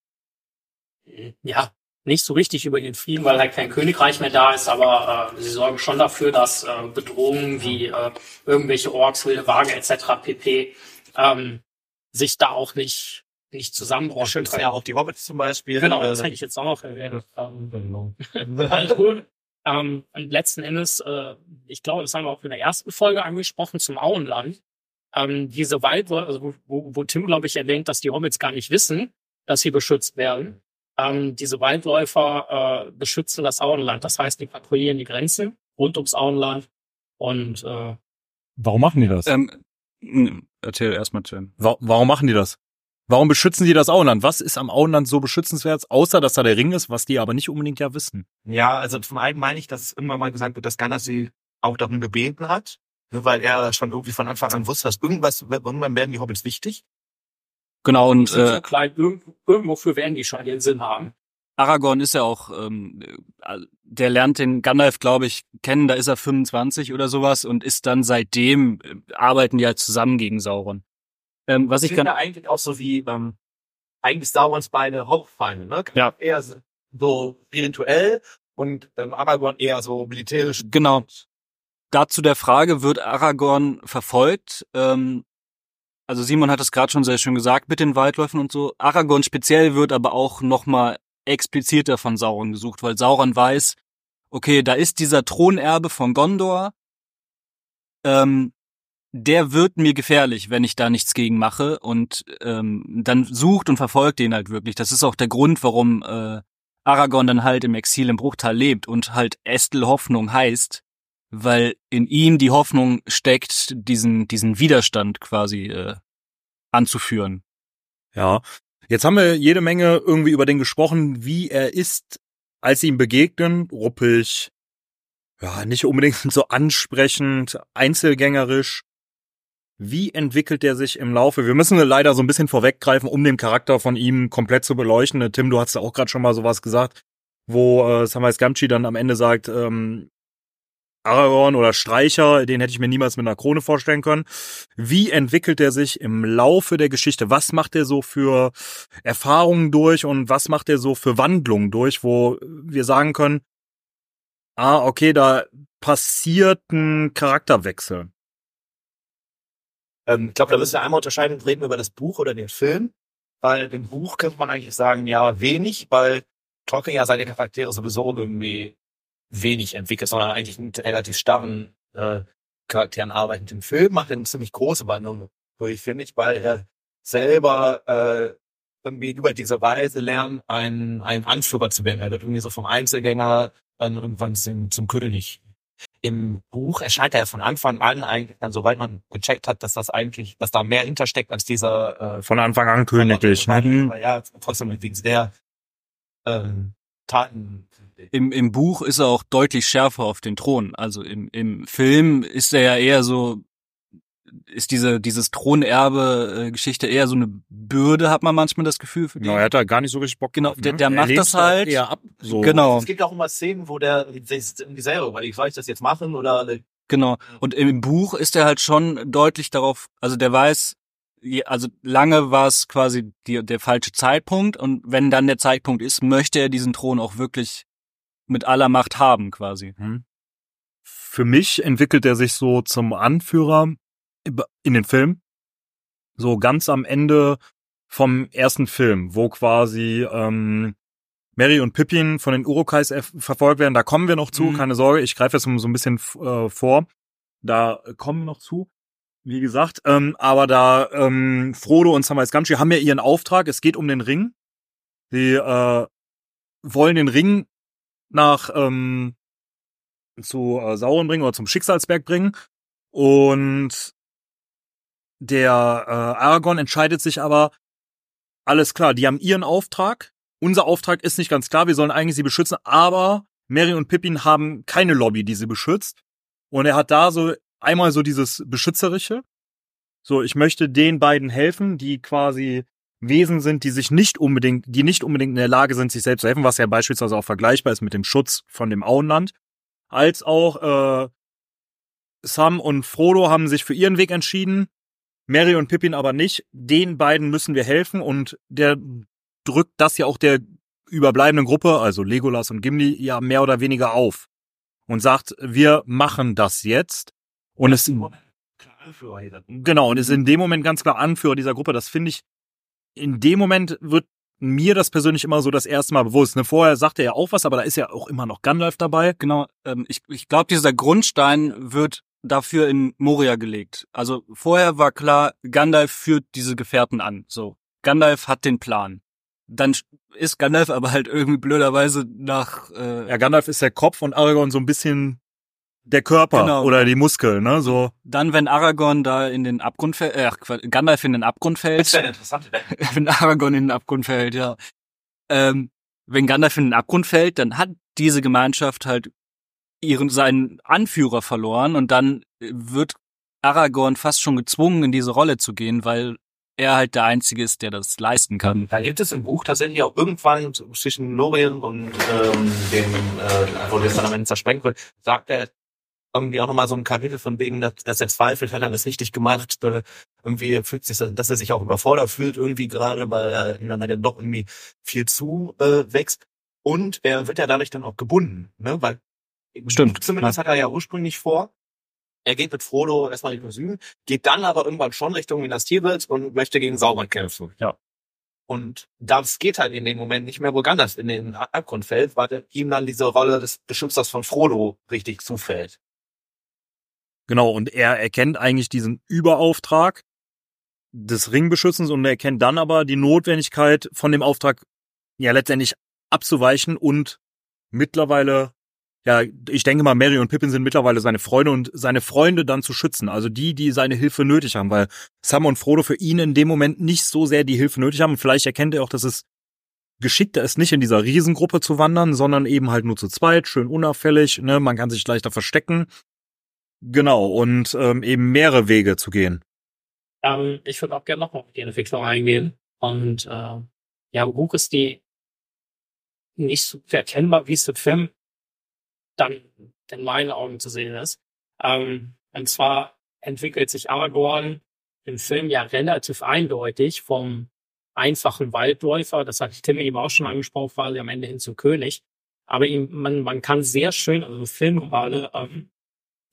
D: ja, nicht so richtig über den Frieden, weil halt kein Königreich mehr da ist, aber äh, sie sorgen schon dafür, dass äh, Bedrohungen wie äh, irgendwelche Orks, wilde Waage etc. pp. Ähm, sich da auch nicht nicht zusammenbrochen.
C: Schützen ja auch die Hobbits zum Beispiel.
D: Genau,
C: Äh,
D: das hätte ich jetzt auch noch erwähnt. Ähm. Ähm, und letzten Endes, äh, ich glaube, das haben wir auch in der ersten Folge angesprochen zum Auenland. Ähm, diese Waldläufer, also wo, wo, wo Tim, glaube ich, erwähnt, dass die Hobbits gar nicht wissen, dass sie beschützt werden. Ähm, diese Waldläufer äh, beschützen das Auenland. Das heißt, die patrouillieren die Grenzen rund ums Auenland. Und äh,
A: Warum machen die das?
B: Ähm, erzähl erstmal, Tim.
A: Wa warum machen die das? Warum beschützen die das Auenland? Was ist am Auenland so beschützenswert, außer dass da der Ring ist, was die aber nicht unbedingt ja wissen?
C: Ja, also zum einen meine ich, dass irgendwann mal gesagt wird, dass Gandalf sie auch darum gebeten hat, ne, weil er schon irgendwie von Anfang an wusste, dass irgendwas, irgendwann werden die Hobbits wichtig.
B: Genau, und
D: sind so
B: äh,
D: klein, irgendwo, irgendwofür werden die schon ihren Sinn haben.
B: Aragorn ist ja auch, ähm, äh, der lernt den Gandalf, glaube ich, kennen, da ist er 25 oder sowas und ist dann seitdem, äh, arbeiten die halt zusammen gegen Sauron. Ähm, was
C: Ich
B: ich
C: finde eigentlich auch so wie, ähm, eigentlich Sauron beide Hauptfeinde, ne?
B: Ja.
C: Eher so spirituell und ähm, Aragorn eher so militärisch.
B: Genau. Dazu der Frage, wird Aragorn verfolgt? Ähm, also Simon hat es gerade schon sehr schön gesagt mit den Waldläufen und so. Aragorn speziell wird aber auch nochmal expliziter von Sauron gesucht, weil Sauron weiß, okay, da ist dieser Thronerbe von Gondor, ähm, der wird mir gefährlich, wenn ich da nichts gegen mache und ähm, dann sucht und verfolgt den halt wirklich. Das ist auch der Grund, warum äh, Aragorn dann halt im Exil im Bruchtal lebt und halt Estel Hoffnung heißt, weil in ihm die Hoffnung steckt, diesen, diesen Widerstand quasi äh, anzuführen.
A: Ja. Jetzt haben wir jede Menge irgendwie über den gesprochen, wie er ist, als sie ihm begegnen, ruppig, ja, nicht unbedingt so ansprechend, einzelgängerisch. Wie entwickelt er sich im Laufe? Wir müssen leider so ein bisschen vorweggreifen, um den Charakter von ihm komplett zu beleuchten. Tim, du hast ja auch gerade schon mal sowas gesagt, wo äh, Samwise Gamgee dann am Ende sagt, ähm, Aragorn oder Streicher, den hätte ich mir niemals mit einer Krone vorstellen können. Wie entwickelt er sich im Laufe der Geschichte? Was macht er so für Erfahrungen durch und was macht er so für Wandlungen durch, wo wir sagen können, ah, okay, da passiert ein Charakterwechsel.
C: Ähm, ich glaube, da müssen wir einmal unterscheiden, reden wir über das Buch oder den Film. Weil im Buch könnte man eigentlich sagen, ja, wenig, weil Tolkien ja seine Charaktere sowieso irgendwie wenig entwickelt, sondern eigentlich mit relativ starren äh, Charakteren arbeitet. Im Film macht er eine ziemlich große Wandlung durch, finde ich, weil er selber äh, irgendwie über diese Weise lernt, ein, ein Anführer zu werden. Er wird irgendwie so vom Einzelgänger dann irgendwann zum, zum König. Im Buch erscheint er von Anfang an eigentlich dann, sobald man gecheckt hat, dass das eigentlich, dass da mehr hintersteckt als dieser äh,
A: Von Anfang an königlich. Ne?
C: ja, trotzdem wegen der ähm, Taten.
B: Im, Im Buch ist er auch deutlich schärfer auf den Thron. Also im, im Film ist er ja eher so, ist diese, dieses Thronerbe-Geschichte eher so eine Bürde, hat man manchmal das Gefühl für.
A: Genau, er hat da gar nicht so richtig Bock
B: Genau,
A: drauf,
B: der-
A: ne?
B: der
A: Er
B: macht das
A: da
B: halt.
A: eher ab. So.
B: Genau.
C: Es gibt auch immer Szenen, wo der sich irgendwie selber überlegt, soll ich das jetzt machen oder
B: Genau. Und im Buch ist er halt schon deutlich darauf, also der weiß, je- also lange war es quasi die, der falsche Zeitpunkt und wenn dann der Zeitpunkt ist, möchte er diesen Thron auch wirklich mit aller Macht haben quasi.
A: Hm. Für mich entwickelt er sich so zum Anführer in den Film. So ganz am Ende vom ersten Film, wo quasi ähm, Mary und Pippin von den Urukais erf- verfolgt werden. Da kommen wir noch zu,
B: Mhm.
A: keine Sorge. Ich greife jetzt so ein bisschen äh, vor. Da kommen wir noch zu. Wie gesagt, ähm, aber da ähm, Frodo und Samwise Gamgee haben ja ihren Auftrag. Es geht um den Ring. Sie äh, wollen den Ring nach ähm, zu äh, Sauron bringen oder zum Schicksalsberg bringen. Und der äh, Aragorn entscheidet sich aber, alles klar, die haben ihren Auftrag. Unser Auftrag ist nicht ganz klar, wir sollen eigentlich sie beschützen, aber Mary und Pippin haben keine Lobby, die sie beschützt. Und er hat da so einmal so dieses Beschützerische. So, ich möchte den beiden helfen, die quasi Wesen sind, die sich nicht unbedingt, die nicht unbedingt in der Lage sind, sich selbst zu helfen, was ja beispielsweise auch vergleichbar ist mit dem Schutz von dem Auenland. Als auch äh, Sam und Frodo haben sich für ihren Weg entschieden, Mary und Pippin aber nicht. Den beiden müssen wir helfen und der drückt das ja auch der überbleibenden Gruppe, also Legolas und Gimli, ja mehr oder weniger auf und sagt, wir machen das jetzt. Und es genau und ist in dem Moment ganz klar Anführer dieser Gruppe. Das finde ich in dem Moment wird mir das persönlich immer so das erste Mal bewusst. Ne? Vorher sagte er ja auch was, aber da ist ja auch immer noch Gandalf dabei.
B: Genau, ähm, ich, ich glaube, dieser Grundstein wird dafür in Moria gelegt. Also vorher war klar, Gandalf führt diese Gefährten an. So, Gandalf hat den Plan. Dann ist Gandalf aber halt irgendwie blöderweise nach äh,
A: Ja, Gandalf ist der Kopf und Aragorn so ein bisschen der Körper
B: Genau.
A: oder die Muskeln, ne? So.
B: dann, wenn Aragorn da in den Abgrund fällt, äh, Gandalf in den Abgrund
C: Das
B: fällt,
C: wäre interessant.
B: wenn Aragorn in den Abgrund fällt, ja. Ähm, wenn Gandalf in den Abgrund fällt, dann hat diese Gemeinschaft halt ihren seinen Anführer verloren und dann wird Aragorn fast schon gezwungen, in diese Rolle zu gehen, weil er halt der Einzige ist, der das leisten kann.
C: Da gibt es im Buch tatsächlich auch irgendwann zwischen Lorien und ähm, dem, äh, wo das dann am Ende zersprengt wird, sagt er irgendwie auch nochmal so ein Kapitel von wegen, dass, dass er zweifelt, hat er das richtig gemacht, äh, irgendwie fühlt sich, dass er sich auch überfordert fühlt irgendwie gerade, weil er ihm dann halt doch irgendwie viel zu äh, wächst. Und er wird ja dadurch dann auch gebunden, ne? Weil
B: Stimmt,
C: zumindest hat er ja ursprünglich vor, er geht mit Frodo erstmal Richtung Süden, geht dann aber irgendwann schon Richtung Minas Tirith und möchte gegen Sauron kämpfen.
A: Ja.
C: Und das geht halt in dem Moment nicht mehr, wo Gandalf in den Abgrund fällt, weil ihm dann diese Rolle des Beschützers von Frodo richtig zufällt.
A: Genau, und er erkennt eigentlich diesen Überauftrag des Ringbeschützens und er erkennt dann aber die Notwendigkeit von dem Auftrag ja letztendlich abzuweichen und mittlerweile, ja, ich denke mal, Mary und Pippin sind mittlerweile seine Freunde und seine Freunde dann zu schützen. Also die, die seine Hilfe nötig haben, weil Sam und Frodo für ihn in dem Moment nicht so sehr die Hilfe nötig haben. Und vielleicht erkennt er auch, dass es geschickter ist, nicht in dieser Riesengruppe zu wandern, sondern eben halt nur zu zweit, schön unauffällig, ne, man kann sich leichter verstecken. Genau, und ähm, eben mehrere Wege zu gehen.
D: Ähm, ich würde auch gerne noch mal auf die Entwicklung eingehen. Und äh, ja, im Buch ist die nicht so erkennbar, wie es im Film dann in meinen Augen zu sehen ist. Ähm, und zwar entwickelt sich Aragorn im Film ja relativ eindeutig vom einfachen Waldläufer, das hat Tim eben auch schon angesprochen, quasi am Ende hin zum König. Aber ihm, man, man kann sehr schön, also Film gerade, ähm,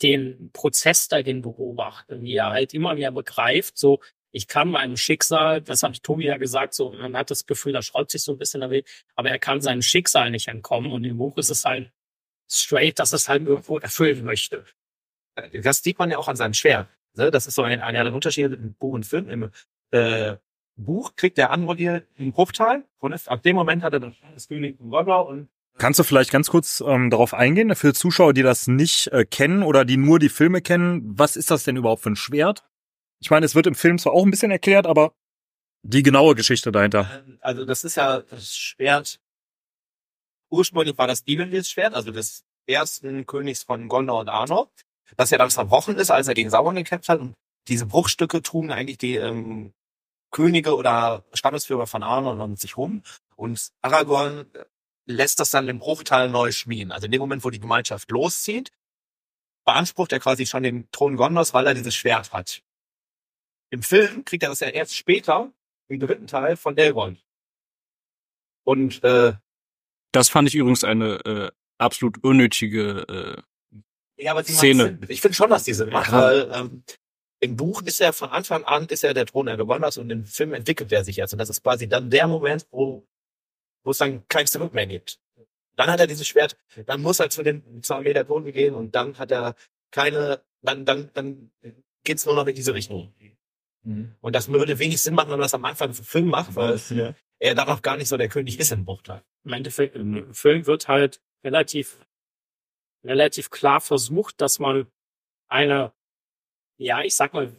D: den Prozess dahin beobachten, wie er halt immer mehr begreift, so, ich kann meinem Schicksal, das hat Tobi ja gesagt, so, man hat das Gefühl, da schraubt sich so ein bisschen damit, aber er kann seinem Schicksal nicht entkommen und im Buch ist es halt straight, dass es halt irgendwo erfüllen möchte.
C: Das sieht man ja auch an seinem Schwert. Ne? Das ist so ein, einer der Unterschiede im Buch und Film. Im äh, Buch kriegt der Anmodier einen Bruchteil und ab dem Moment hat er das König Gondor und
A: Kannst du vielleicht ganz kurz ähm, darauf eingehen, für Zuschauer, die das nicht äh, kennen oder die nur die Filme kennen, was ist das denn überhaupt für ein Schwert? Ich meine, es wird im Film zwar auch ein bisschen erklärt, aber die genaue Geschichte dahinter.
C: Ähm, Also das ist ja das Schwert. Ursprünglich war das Bibelschwert, also des ersten Königs von Gondor und Arnor, das ja dann zerbrochen ist, als er gegen Sauron gekämpft hat. Und diese Bruchstücke trugen eigentlich die ähm, Könige oder Stammesführer von Arnor und sich rum. Und Aragorn lässt das dann im Bruchteil neu schmieden. Also in dem Moment, wo die Gemeinschaft loszieht, beansprucht er quasi schon den Thron Gondors, weil er dieses Schwert hat. Im Film kriegt er das ja erst später, im dritten Teil von Elrond. Und äh,
B: Das fand ich übrigens eine äh, absolut unnötige. Äh,
C: ja, aber die macht
B: Szene.
C: Sinn. Ich finde schon, dass die Sinn macht,
B: Ja.
C: weil ähm, im Buch ist er von Anfang an ist er der Thron der Gondors und im Film entwickelt er sich jetzt. Und das ist quasi dann der Moment, wo, wo es dann kein Zurück mehr gibt. Dann hat er dieses Schwert, dann muss er zu den Armee der Toten gehen und dann hat er keine, dann, dann, dann geht's nur noch in diese Richtung. Und das würde wenig Sinn machen, wenn man das am Anfang im Film macht, weil er noch gar nicht so der König ist im Bruchteil.
D: Im Endeffekt, im Film wird halt relativ, relativ klar versucht, dass man eine, ja, ich sag mal,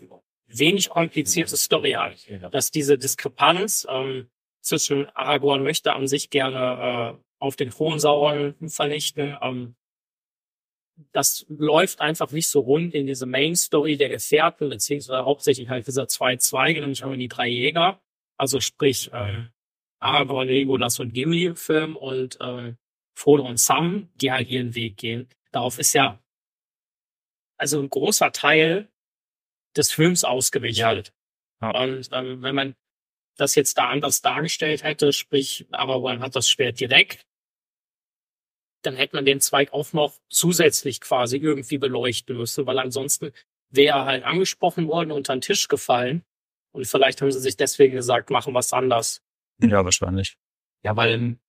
D: wenig komplizierte Story hat. Dass diese Diskrepanz ähm, zwischen Aragorn möchte an sich gerne äh, auf den Sauron vernichten, ähm, das läuft einfach nicht so rund in diese Main Story der Gefährten, beziehungsweise hauptsächlich halt dieser zwei Zweige, nämlich haben wir die drei Jäger, also sprich äh, Aragorn, Legolas und Gimli im Film und äh, Frodo und Sam, die halt ihren Weg gehen. Darauf ist ja also ein großer Teil des Films ausgerichtet.
A: Ja.
D: Und ähm, wenn man das jetzt da anders dargestellt hätte, sprich, Aragorn hat das Schwert direkt, dann hätte man den Zweig auch noch zusätzlich quasi irgendwie beleuchten müssen, weil ansonsten wäre er halt angesprochen worden, unter den Tisch gefallen. Und vielleicht haben sie sich deswegen gesagt, machen was anders.
A: Ja, wahrscheinlich.
C: Ja, weil in,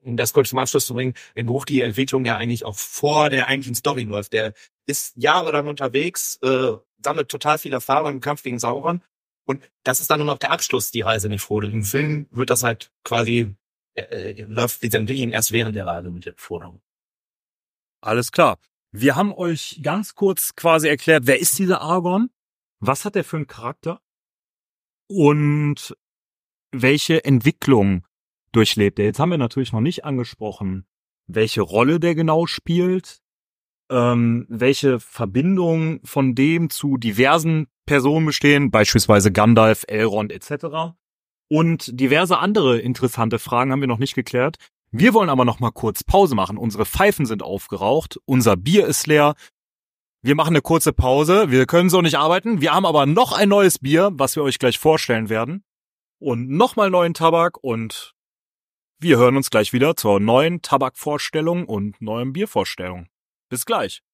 C: um das kurz zum Abschluss zu bringen, im Buch die Entwicklung ja eigentlich auch vor der eigentlichen Story läuft. Der ist jahrelang unterwegs, äh, sammelt total viel Erfahrung im Kampf gegen Sauron. Und das ist dann nur noch der Abschluss, die Reise mit Frodo. Im Film wird das halt quasi, äh, äh, läuft die Entwicklung erst während der Reise mit dem Frodo.
A: Alles klar. Wir haben euch ganz kurz quasi erklärt, wer ist dieser Argon? Was hat er für einen Charakter? Und welche Entwicklung durchlebt er? Jetzt haben wir natürlich noch nicht angesprochen, welche Rolle der genau spielt, ähm, welche Verbindungen von dem zu diversen Personen bestehen, beispielsweise Gandalf, Elrond etc. Und diverse andere interessante Fragen haben wir noch nicht geklärt. Wir wollen aber noch mal kurz Pause machen. Unsere Pfeifen sind aufgeraucht, unser Bier ist leer. Wir machen eine kurze Pause. Wir können so nicht arbeiten. Wir haben aber noch ein neues Bier, was wir euch gleich vorstellen werden. Und nochmal neuen Tabak und wir hören uns gleich wieder zur neuen Tabakvorstellung und neuen Biervorstellung. Bis gleich.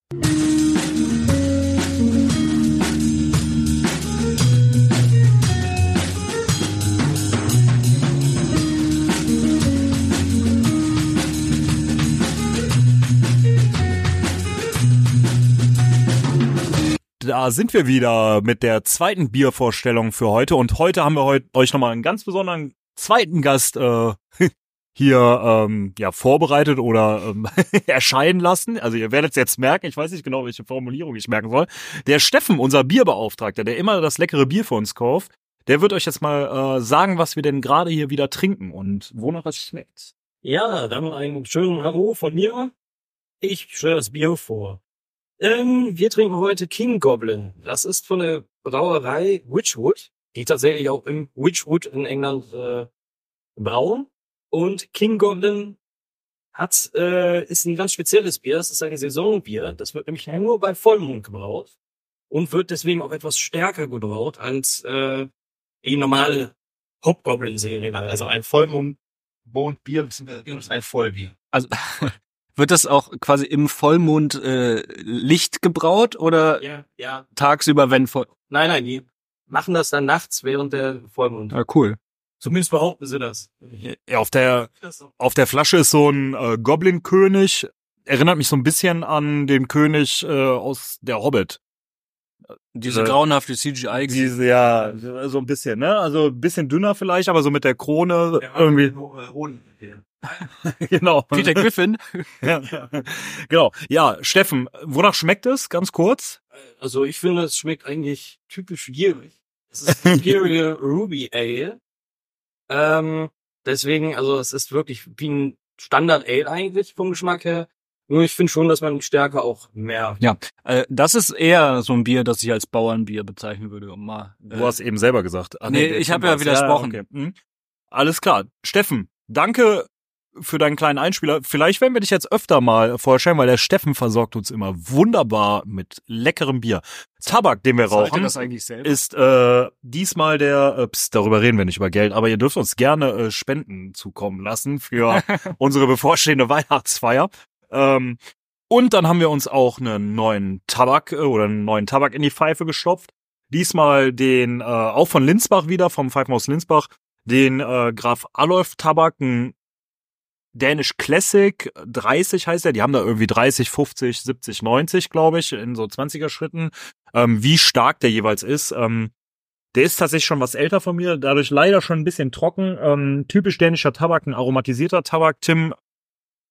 A: Sind wir wieder mit der zweiten Biervorstellung für heute und heute haben wir heute euch nochmal einen ganz besonderen zweiten Gast äh, hier ähm, ja vorbereitet oder ähm, erscheinen lassen. Also ihr werdet es jetzt merken, ich weiß nicht genau, welche Formulierung ich merken soll. Der Steffen, unser Bierbeauftragter, der immer das leckere Bier für uns kauft, der wird euch jetzt mal äh, sagen, was wir denn gerade hier wieder trinken und wonach es schmeckt.
D: Ja, dann einen schönen Hallo von mir. Ich stelle das Bier vor. Ähm, wir trinken heute King Goblin. Das ist von der Brauerei Witchwood, die tatsächlich auch im Witchwood in England äh, brauen. Und King Goblin hat, äh, ist ein ganz spezielles Bier. Das ist ein Saisonbier. Das wird nämlich nur bei Vollmond gebraut und wird deswegen auch etwas stärker gebraut als äh, die normale Hobgoblin-Serie. Also ein Vollmond
C: Mondbier ist ein Vollbier.
B: Also wird das auch quasi im Vollmond äh, Licht gebraut oder
D: Ja, ja.
B: tagsüber, wenn voll?
D: Nein, nein, die machen das dann nachts während der Vollmond.
B: Ja, cool.
D: Zumindest behaupten sie das.
A: Ja, auf der auf der Flasche ist so ein äh, Goblin-König. Erinnert mich so ein bisschen an den König äh, aus der Hobbit.
B: Diese
A: Äh,
B: grauenhafte CGI.
A: Diese, ja, so ein bisschen, ne? Also ein bisschen dünner vielleicht, aber so mit der Krone irgendwie. genau.
B: Peter Griffin.
A: Ja. genau. Ja, Steffen, wonach schmeckt es? Ganz kurz.
D: Also ich finde, es schmeckt eigentlich typisch gierig. Es ist Imperial Ruby Ale. Ähm, deswegen, also es ist wirklich wie ein Standard Ale eigentlich vom Geschmack her. Nur ich finde schon, dass man die Stärke auch mehr.
B: Ja, äh, das ist eher so ein Bier, das ich als Bauernbier bezeichnen würde. Um mal,
A: Du
B: äh,
A: hast eben selber gesagt. Ah,
B: Nee,
A: der
B: ich
A: Tim
B: hab ja widersprochen.
A: okay. Mhm. Alles klar. Steffen, danke für deinen kleinen Einspieler. Vielleicht werden wir dich jetzt öfter mal vorstellen, weil der Steffen versorgt uns immer wunderbar mit leckerem Bier. Tabak, den wir rauchen, ist äh, diesmal der, äh, pst, darüber reden wir nicht über Geld, aber ihr dürft uns gerne äh, Spenden zukommen lassen für unsere bevorstehende Weihnachtsfeier. Ähm, und dann haben wir uns auch einen neuen Tabak äh, oder einen neuen Tabak in die Pfeife gestopft. Diesmal den, äh, auch von Linsbach wieder, vom Pfeifenhaus Linsbach, den äh, Graf Adolf Tabak, ein Danish Classic 30 heißt er. Die haben da irgendwie 30, 50, 70, 90, glaube ich, in so 20er Schritten. Ähm, wie stark der jeweils ist. Ähm, der ist tatsächlich schon was älter von mir, dadurch leider schon ein bisschen trocken. Ähm, typisch dänischer Tabak, ein aromatisierter Tabak. Tim,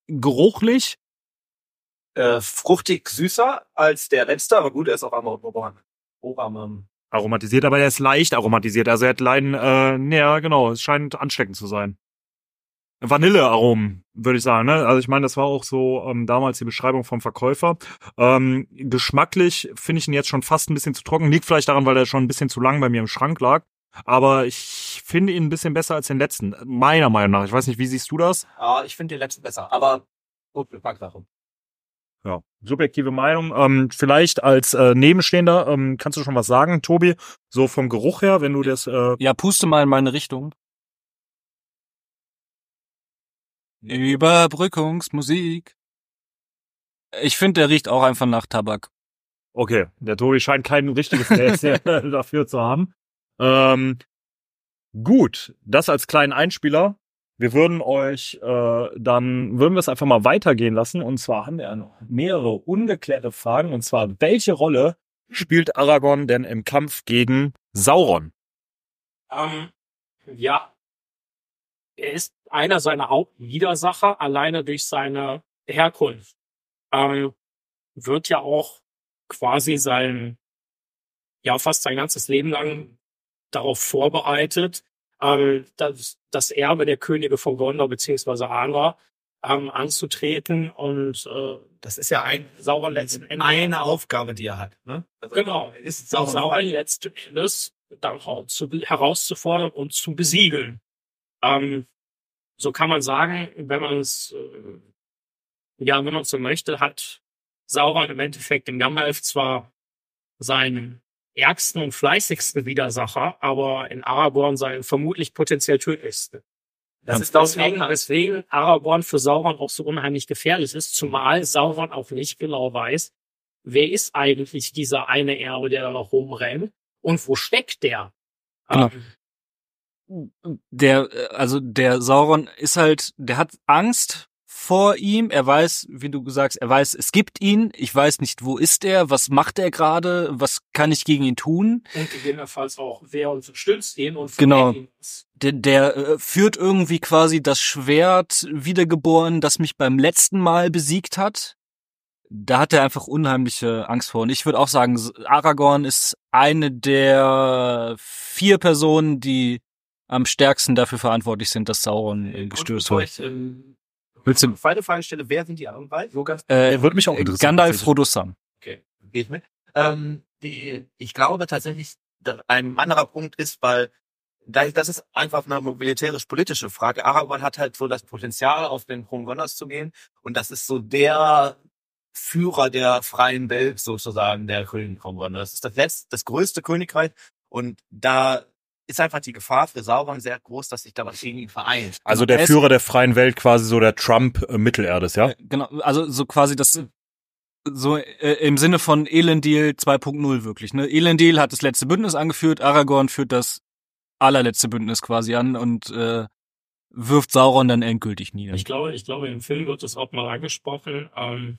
A: geruchlich.
C: Äh, fruchtig süßer als der letzte, aber gut, er ist auch am. Oberhand.
A: Aromatisiert, aber der ist leicht aromatisiert. Also er hat Leiden, äh, ja, genau, es scheint ansteckend zu sein. Vanillearomen, würde ich sagen. Ne? Also ich meine, das war auch so ähm, damals die Beschreibung vom Verkäufer. Ähm, geschmacklich finde ich ihn jetzt schon fast ein bisschen zu trocken. Liegt vielleicht daran, weil er schon ein bisschen zu lang bei mir im Schrank lag. Aber ich finde ihn ein bisschen besser als den letzten. Meiner Meinung nach. Ich weiß nicht, wie siehst du das?
C: Ja, ich finde den letzten besser, aber gut, Geschmackssache.
A: Ja, subjektive Meinung. Ähm, vielleicht als äh, Nebenstehender ähm, kannst du schon was sagen, Tobi? So vom Geruch her, wenn du das äh,
B: Ja, puste mal in meine Richtung. Überbrückungsmusik. Ich finde, der riecht auch einfach nach Tabak.
A: Okay, der Tobi scheint kein richtiges Näschen dafür zu haben. Ähm, gut, das als kleinen Einspieler. Wir würden euch äh, dann, würden wir es einfach mal weitergehen lassen. Und zwar haben wir ja noch mehrere ungeklärte Fragen. Und zwar, welche Rolle spielt Aragorn denn im Kampf gegen Sauron?
D: Ähm, ja. Er ist einer seiner Hauptwidersacher, alleine durch seine Herkunft. Ähm, wird ja auch quasi sein, ja, fast sein ganzes Leben lang darauf vorbereitet, ähm, das, das Erbe der Könige von Gondor beziehungsweise Angor ähm, anzutreten und äh,
C: Das ist ja ein,
D: Sauron letzten Endes
C: eine Aufgabe, die er hat. Ne? Also,
D: Genau.
C: Ist
D: Sauron
C: sauer.
D: letzten Endes darauf zu, herauszufordern und zu besiegeln. Ähm, so kann man sagen, wenn man es, äh, ja, wenn man es so möchte, hat Sauron im Endeffekt in Gandalf zwar seinen ärgsten und fleißigsten Widersacher, aber in Aragorn seinen vermutlich potenziell tödlichsten. Das
C: Ja.
D: ist deswegen, weswegen Aragorn für Sauron auch so unheimlich gefährlich ist, zumal Sauron auch nicht genau weiß, wer ist eigentlich dieser eine Erbe, der da noch rumrennt und wo steckt der?
B: Genau.
D: Ähm,
B: Der, äh, also der Sauron ist halt, der hat Angst vor ihm. Er weiß, wie du sagst, er weiß, es gibt ihn. Ich weiß nicht, wo ist er, was macht er gerade, was kann ich gegen ihn tun?
D: und gegebenenfalls auch, wer unterstützt ihn und
B: Genau.
D: ihn.
B: Der, der äh, führt irgendwie quasi das Schwert wiedergeboren, das mich beim letzten Mal besiegt hat. Da hat er einfach unheimliche Angst vor. Und ich würde auch sagen, Aragorn ist eine der vier Personen, die am stärksten dafür verantwortlich sind, dass Sauron äh, gestürzt wird.
C: ähm,
B: Willst du,
C: Zweite Frage stelle, wer sind die anderen beiden? So ganz
B: äh,
A: würde mich auch interessieren.
B: Gandalf. Frodo, Sam.
C: Okay, geht mit. Ähm, die, ich glaube tatsächlich, dass ein anderer Punkt ist, weil da- das ist einfach eine militärisch-politische Frage. Aragorn hat halt so das Potenzial, auf den Thron Gondors zu gehen. Und das ist so der Führer der freien Welt sozusagen, der König von Gondor. Das ist das letzte, das größte Königreich. Und da ist einfach die Gefahr für Sauron sehr groß, dass sich da was gegen ihn vereint.
A: Also der
B: Es-
A: Führer der freien Welt, quasi so der Trump äh, Mittelerdes, ja?
B: Äh, Genau, also so quasi das so äh, im Sinne von Elendil 2.0 wirklich, ne? Elendil hat das letzte Bündnis angeführt, Aragorn führt das allerletzte Bündnis quasi an und äh, wirft Sauron dann endgültig nieder.
D: Ich glaube, ich glaube, im Film wird es auch mal angesprochen, ähm,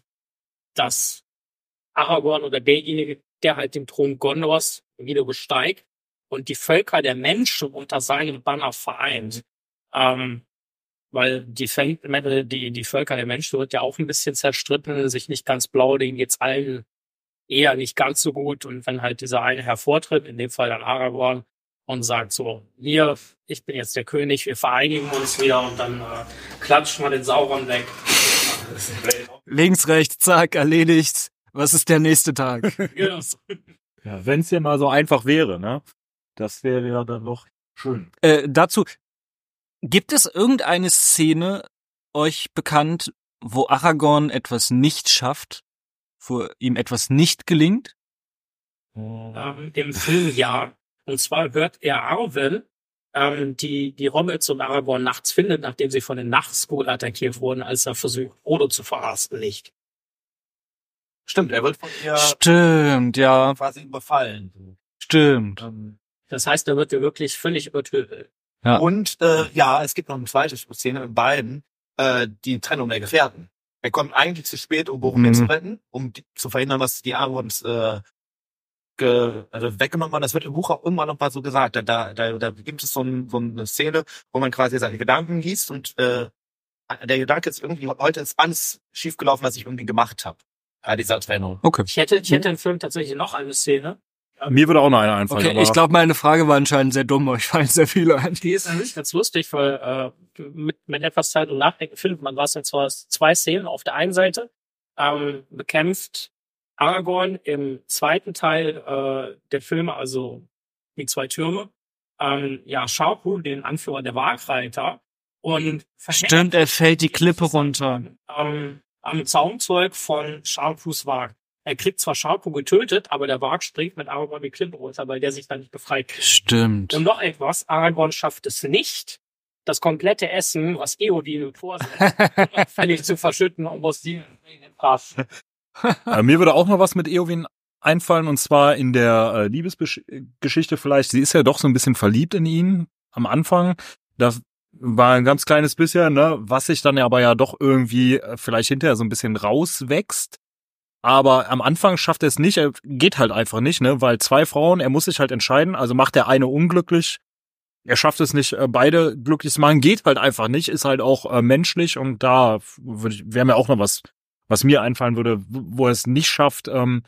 D: dass Aragorn oder derjenige, der halt den Thron Gondors wieder besteigt und die Völker der Menschen unter seinem Banner vereint. Ähm, weil die, Völker- die, die Völker der Menschen wird ja auch ein bisschen zerstritten, sich nicht ganz blau, denen geht's allen eher nicht ganz so gut. Und wenn halt dieser eine hervortritt, in dem Fall dann Aragorn, und sagt so, hier, ich bin jetzt der König, wir vereinigen uns wieder und dann äh, klatschen wir den Sauron weg.
B: Links, rechts, zack, erledigt. Was ist der nächste Tag?
D: Ja.
A: Ja, wenn es ja mal so einfach wäre, ne? Das wäre ja dann doch schön.
B: äh, dazu, gibt es irgendeine Szene euch bekannt, wo Aragorn etwas nicht schafft, wo ihm etwas nicht gelingt?
D: ähm, im Film ja. Und zwar hört er Arwen, ähm, die die Hobbits und Aragorn nachts findet, nachdem sie von den Nachtschool attackiert wurden, als er versucht, Frodo zu verrasten, nicht.
C: Stimmt, er wird von ihr
B: Stimmt, ja,
C: quasi überfallen.
B: stimmt.
C: Ähm,
D: Das heißt, er wird ja wirklich völlig übertötet.
B: Ja.
C: Und äh, ja, es gibt noch eine zweite Szene in beiden, äh, die Trennung der Gefährten. Er kommt eigentlich zu spät, um Boromir
B: Mhm.
C: zu retten, um die, zu verhindern, dass die Aragorns äh, ge, also weggenommen werden. Das wird im Buch auch immer noch mal so gesagt. Da, da, da, da gibt es so, ein, so eine Szene, wo man quasi seine Gedanken liest und äh, der Gedanke ist irgendwie, heute ist alles schiefgelaufen, was ich irgendwie gemacht habe. Bei dieser Trennung.
B: Okay.
D: Ich hätte, ich hätte im Film tatsächlich noch eine Szene.
A: Mir würde auch noch einer einfallen.
B: Okay, ich glaube, meine Frage war anscheinend sehr dumm, aber ich fallen sehr viele ein.
D: Die ist an sich ganz lustig, weil äh, mit, mit etwas Zeit und Nachdenken findet man was jetzt zwar zwei Szenen. Auf der einen Seite ähm, bekämpft Aragorn im zweiten Teil äh, der Filme, also die zwei Türme, ähm, ja, Sharpu, den Anführer der Wagreiter, und
B: Stimmt, er fällt die Klippe runter.
D: ähm, am Zaumzeug von Sharpus Wag. Er kriegt zwar Sharpu getötet, aber der Wag springt mit Aragorn die Klippe runter, weil der sich dann nicht befreit.
B: Stimmt.
D: Und noch etwas, Aragorn schafft es nicht, das komplette Essen, was Eowyn vorsieht, völlig zu verschütten und muss die in den Pass.
A: Äh, mir würde auch noch was mit Eowyn einfallen und zwar in der äh, Liebesgeschichte vielleicht. Sie ist ja doch so ein bisschen verliebt in ihn am Anfang. Das war ein ganz kleines bisschen, ne, was sich dann aber ja doch irgendwie äh, vielleicht hinterher so ein bisschen rauswächst. Aber am Anfang schafft er es nicht, er geht halt einfach nicht, ne, weil zwei Frauen, er muss sich halt entscheiden, also macht der eine unglücklich. Er schafft es nicht, äh, beide glücklich zu machen, geht halt einfach nicht, ist halt auch äh, menschlich und da würde ich, wäre mir auch noch was was mir einfallen würde, wo er es nicht schafft, ähm,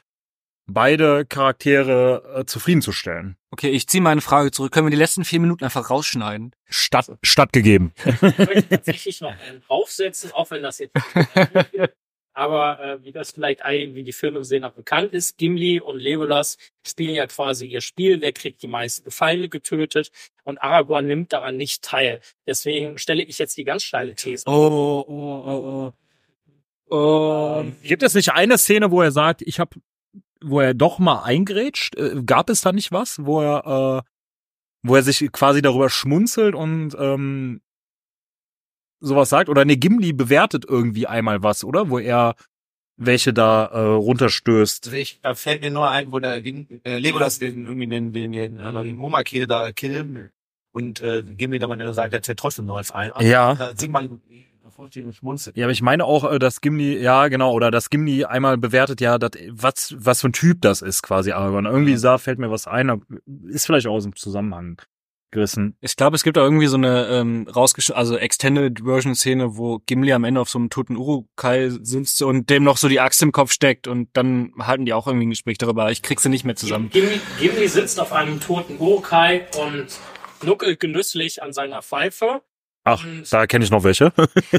A: beide Charaktere äh, zufriedenzustellen.
B: Okay, ich ziehe meine Frage zurück. Können wir die letzten vier Minuten einfach rausschneiden?
A: Statt, stattgegeben.
D: Ich möchte tatsächlich noch einen draufsetzen, auch wenn das jetzt aber äh, wie das vielleicht allen, wie die Filme gesehen haben, bekannt ist, Gimli und Legolas spielen ja quasi ihr Spiel, wer kriegt die meisten Feinde getötet und Aragorn nimmt daran nicht teil. Deswegen stelle ich jetzt die ganz steile These.
B: Oh, oh, oh, oh. Oh.
A: Gibt es nicht eine Szene, wo er sagt, ich habe, wo er doch mal eingrätscht? Äh, gab es da nicht was, wo er, äh, wo er sich quasi darüber schmunzelt und ähm, sowas sagt? Oder ne, Gimli bewertet irgendwie einmal was, oder? Wo er welche da äh, runterstößt.
C: Also ich, da fällt mir nur ein, wo der äh, Legolas den irgendwie den den den, äh, den Homakir da killen und äh, Gimli da mal sagt, der zählt trotzdem noch als ein.
A: Ja.
C: Da sieht man.
A: Ja, aber ich meine auch, äh, dass Gimli, ja genau, oder dass Gimli einmal bewertet, ja, dat, was was für ein Typ das ist quasi Aragorn. Irgendwie da fällt mir was ein, aber ist vielleicht auch aus dem Zusammenhang gerissen.
B: Ich glaube, es gibt da irgendwie so eine ähm, rausgesch also Extended Version Szene, wo Gimli am Ende auf so einem toten Urukai sitzt und dem noch so die Axt im Kopf steckt und dann halten die auch irgendwie ein Gespräch darüber. Ich krieg sie nicht mehr zusammen.
D: Gimli, Gimli sitzt auf einem toten Urukai und nuckelt genüsslich an seiner Pfeife.
A: Ach,
D: Und-
A: da kenne ich noch welche.